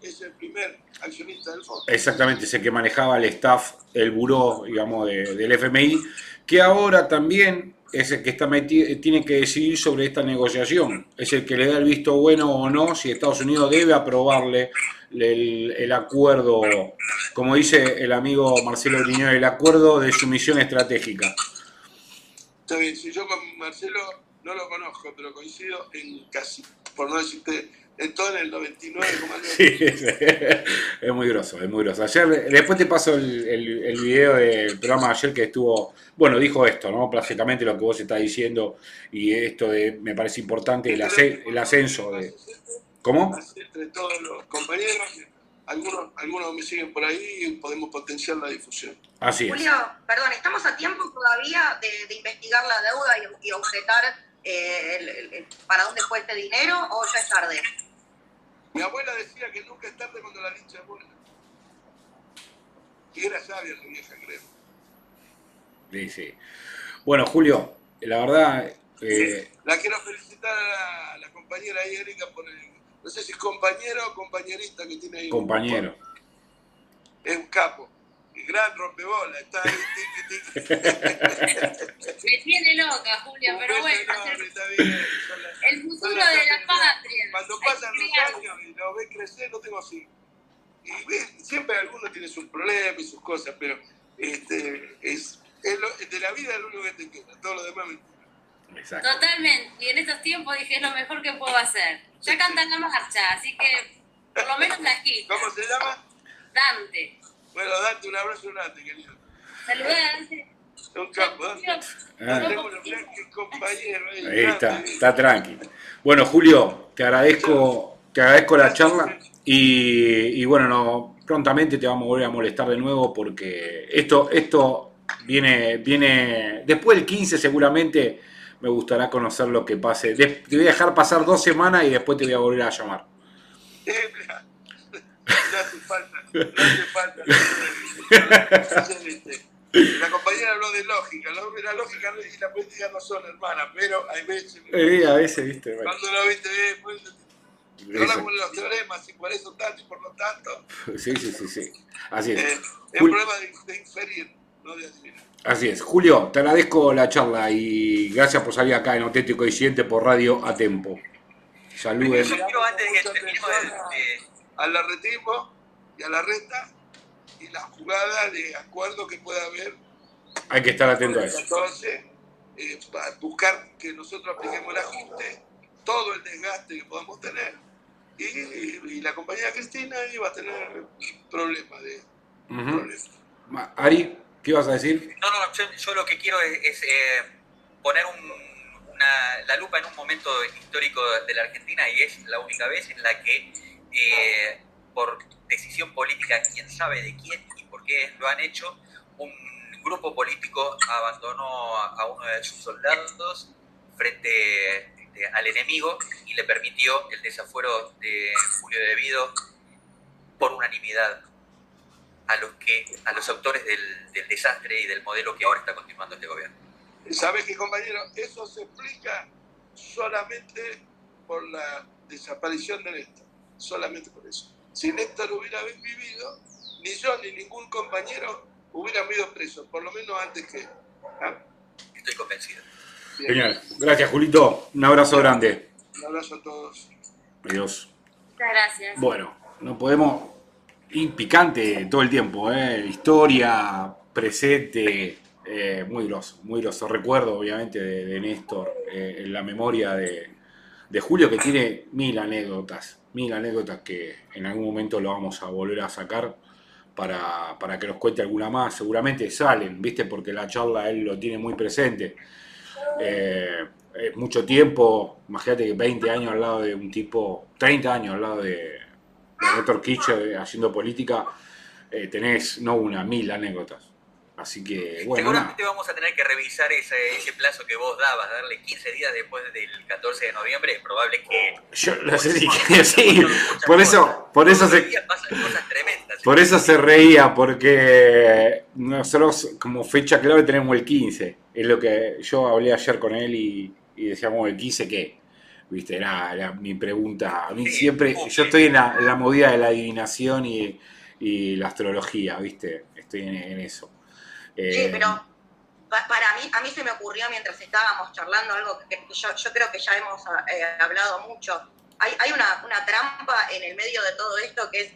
es el primer accionista del fondo. Exactamente, es el que manejaba el staff, el buró, digamos, del FMI, que ahora también es el que está metido, tiene que decidir sobre esta negociación. Es el que le da el visto bueno o no si Estados Unidos debe aprobarle el, el acuerdo, como dice el amigo Marcelo Briñón, el acuerdo de sumisión estratégica. Está bien, si yo con Marcelo no lo conozco, pero coincido en casi, por no decirte, todo en el 99, como sí, es muy groso, es muy groso. Ayer, después te paso el, el, video del programa de ayer que estuvo, bueno, dijo esto, ¿no? Prácticamente lo que vos estás diciendo y esto de, me parece importante, el, el ascenso de... ¿Cómo? Entre todos los compañeros, algunos, algunos me siguen por ahí y podemos potenciar la difusión. Así es. Julio, perdón, ¿estamos a tiempo todavía de, investigar la deuda y, objetar eh, para dónde fue este dinero o ya es tarde? Mi abuela decía que nunca es tarde cuando la dicha es buena. Y era sabia la vieja, creo. Sí, sí. Bueno, Julio, la verdad... Eh... La quiero felicitar a la, compañera ahí, Erika, por el, no sé si es compañero o compañerista que tiene ahí. Compañero. Es un capo. Gran rompebola, está ahí. Me tiene loca, Julia, pero bueno. el futuro de la patria. Cuando pasan los años y lo ves crecer, no tengo así. Y ves, siempre alguno tiene sus problemas y sus cosas, pero este, es, es de la vida es lo único que te queda, todo lo demás Exacto. Totalmente. Y en estos tiempos dije, es lo mejor que puedo hacer. Ya cantan la marcha, así que por lo menos la aquí. ¿Cómo se llama? Dante. Bueno, Dante, un abrazo Dante, querido. Saludá, Dante. Un capo, Dante. Ah. compañero ahí. está, está tranqui. Bueno, Julio, te agradezco, te agradezco la charla y, y bueno, no, prontamente te vamos a volver a molestar de nuevo porque esto, esto viene, viene después del 15 seguramente me gustará conocer lo que pase. Te voy a dejar pasar dos semanas y después te voy a volver a llamar. No hace falta, no hace falta. La compañera habló de lógica, la lógica y la política no son hermanas, pero hay veces. Sí, a veces, viste. Cuando lo viste, eh, pues, Habla con los teoremas y por eso tanto y por lo tanto. Sí, sí, sí, sí. Así es. Eh, es un problema de, de inferir, no de adivinar. Así es. Julio, te agradezco la charla y gracias por salir acá en Auténtico y Siguiente por Radio a Tempo. Saludos. Yo quiero antes de que terminemos al arretismo y a la resta y la jugada de acuerdo que pueda haber. Hay que estar atento a eso. Entonces, eh, buscar que nosotros apliquemos el ajuste, todo el desgaste que podamos tener. Y, la compañía Cristina iba a tener problemas de problemas. Ari. ¿Qué ibas a decir? No, no, yo, lo que quiero es, eh, poner la lupa en un momento histórico de la Argentina y es la única vez en la que, eh, por decisión política, quién sabe de quién y por qué lo han hecho, un grupo político abandonó a uno de sus soldados frente este, al enemigo y le permitió el desafuero de Julio Debido por unanimidad a los que a los autores del, desastre y del modelo que ahora está continuando este gobierno. ¿Sabes qué, compañero? Eso se explica solamente por la desaparición de Néstor, solamente por eso. Si Néstor hubiera vivido, ni yo ni ningún compañero hubieran ido presos, por lo menos antes que ¿ah? Estoy convencido. Genial. Gracias, Julito. Un abrazo grande. Un abrazo a todos. Adiós. Muchas gracias. Bueno, no podemos y picante todo el tiempo, ¿eh? historia, presente, eh, muy groso, muy groso. Recuerdo obviamente de, Néstor, eh, en la memoria de, Julio, que tiene mil anécdotas, mil anécdotas que en algún momento lo vamos a volver a sacar para, para que nos cuente alguna más. Seguramente salen, ¿viste? Porque la charla él lo tiene muy presente. mucho tiempo, imagínate que 20 años al lado de un tipo, 30 años al lado de, de Néstor Kirchner haciendo política, eh, tenés no una, mil anécdotas. Así que, bueno. Seguramente vamos a tener que revisar ese, ese, plazo que vos dabas, darle 15 días después del 14 de noviembre. Es probable que. Yo lo sé, sí. Por eso, por eso se. Por eso se reía, porque nosotros, como fecha clave, tenemos el 15. Es lo que yo hablé ayer con él y, y decíamos, ¿el 15 qué? ¿viste? Era, mi pregunta. A mí siempre, yo estoy en la, movida de la adivinación y, la astrología, ¿viste? Estoy en, eso. Sí, eh, pero para mí, a mí se me ocurrió mientras estábamos charlando algo que yo, creo que ya hemos eh, hablado mucho. Hay, hay una, una, trampa en el medio de todo esto que es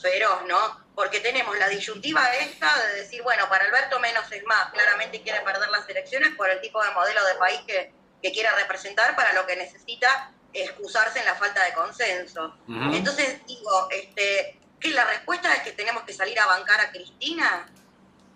feroz, ¿no? Porque tenemos la disyuntiva esta de decir, bueno, para Alberto menos es más, claramente quiere perder las elecciones por el tipo de modelo de país que, que quiera representar para lo que necesita excusarse en la falta de consenso. Entonces digo, este, que la respuesta es que tenemos que salir a bancar a Cristina,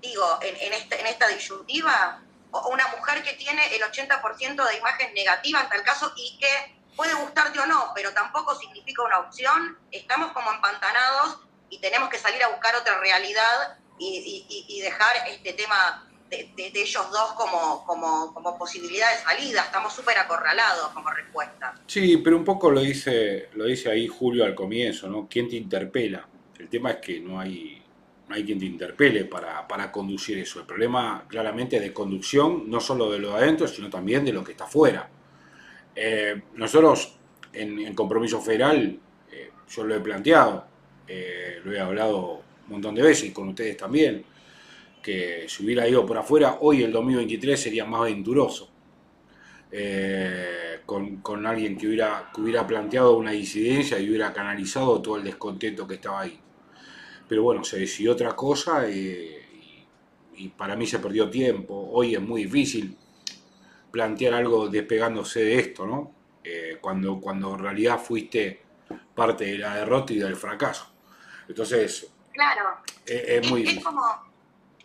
digo, en, esta disyuntiva, una mujer que tiene el 80% de imagen negativa en tal caso y que puede gustarte o no, pero tampoco significa una opción, estamos como empantanados y tenemos que salir a buscar otra realidad y, dejar este tema de, ellos dos como, como, como, posibilidad de salida. Estamos súper acorralados como respuesta. Sí, pero un poco lo dice, lo dice ahí Julio al comienzo, ¿no? ¿Quién te interpela? El tema es que no hay, no hay quien te interpele para, para conducir eso. El problema claramente de conducción, no solo de lo de adentro, sino también de lo que está afuera. Eh, nosotros en, Compromiso Federal, eh, yo lo he planteado, eh, lo he hablado un montón de veces con ustedes también, que si hubiera ido por afuera, hoy el 2023 sería más aventuroso. con, con, alguien que hubiera, que hubiera planteado una disidencia y hubiera canalizado todo el descontento que estaba ahí. Pero bueno, se decidió otra cosa y, y para mí se perdió tiempo. Hoy es muy difícil plantear algo despegándose de esto, ¿no? Eh, cuando, cuando en realidad fuiste parte de la derrota y del fracaso. Entonces, claro. Eh, es, muy es, como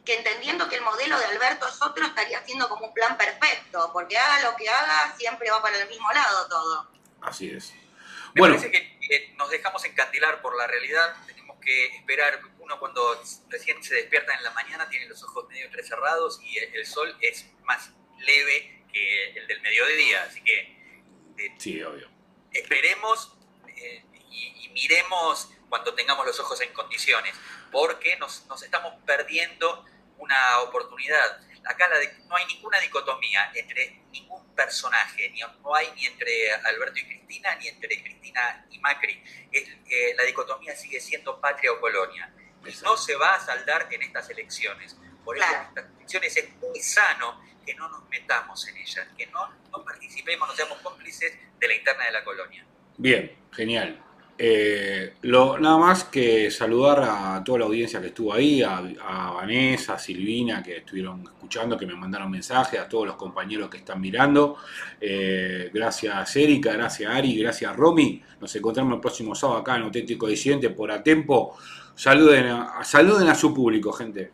que entendiendo que el modelo de Alberto es otro, estaría siendo como un plan perfecto, porque haga lo que haga, siempre va para el mismo lado todo. Así es. Me bueno. parece que nos dejamos encandilar por la realidad, que esperar, uno cuando recién se despierta en la mañana tiene los ojos medio entrecerrados y el sol es más leve que el del mediodía, así que eh, sí, obvio. esperemos eh, y, miremos cuando tengamos los ojos en condiciones, porque nos, estamos perdiendo una oportunidad. Acá no hay ninguna dicotomía entre ningún personaje, ni, no hay ni entre Alberto y Cristina, ni entre Cristina y Macri. Eh, la dicotomía sigue siendo patria o colonia. Y no se va a saldar en estas elecciones. Por eso en estas elecciones es muy sano que no nos metamos en ella, que no, no participemos, no seamos cómplices de la interna de la colonia. Bien, genial. Eh, lo, nada más que saludar a toda la audiencia que estuvo ahí, a, Vanessa, a Silvina, que estuvieron escuchando, que me mandaron mensajes, a todos los compañeros que están mirando. Eh, gracias Erika, gracias Ari, gracias Romy. Nos encontramos el próximo sábado acá en Auténtico Diciente por a tiempo. Saluden saluden a su público, gente.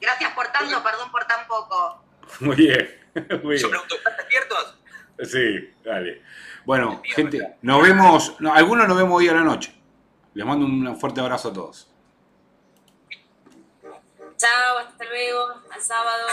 Gracias por tanto, perdón por tan poco. Muy bien. Muy bien. ¿están despiertos? Sí, dale. Bueno, gente, nos vemos, algunos nos vemos hoy a la noche. Les mando un fuerte abrazo a todos. Chao, hasta luego, al sábado.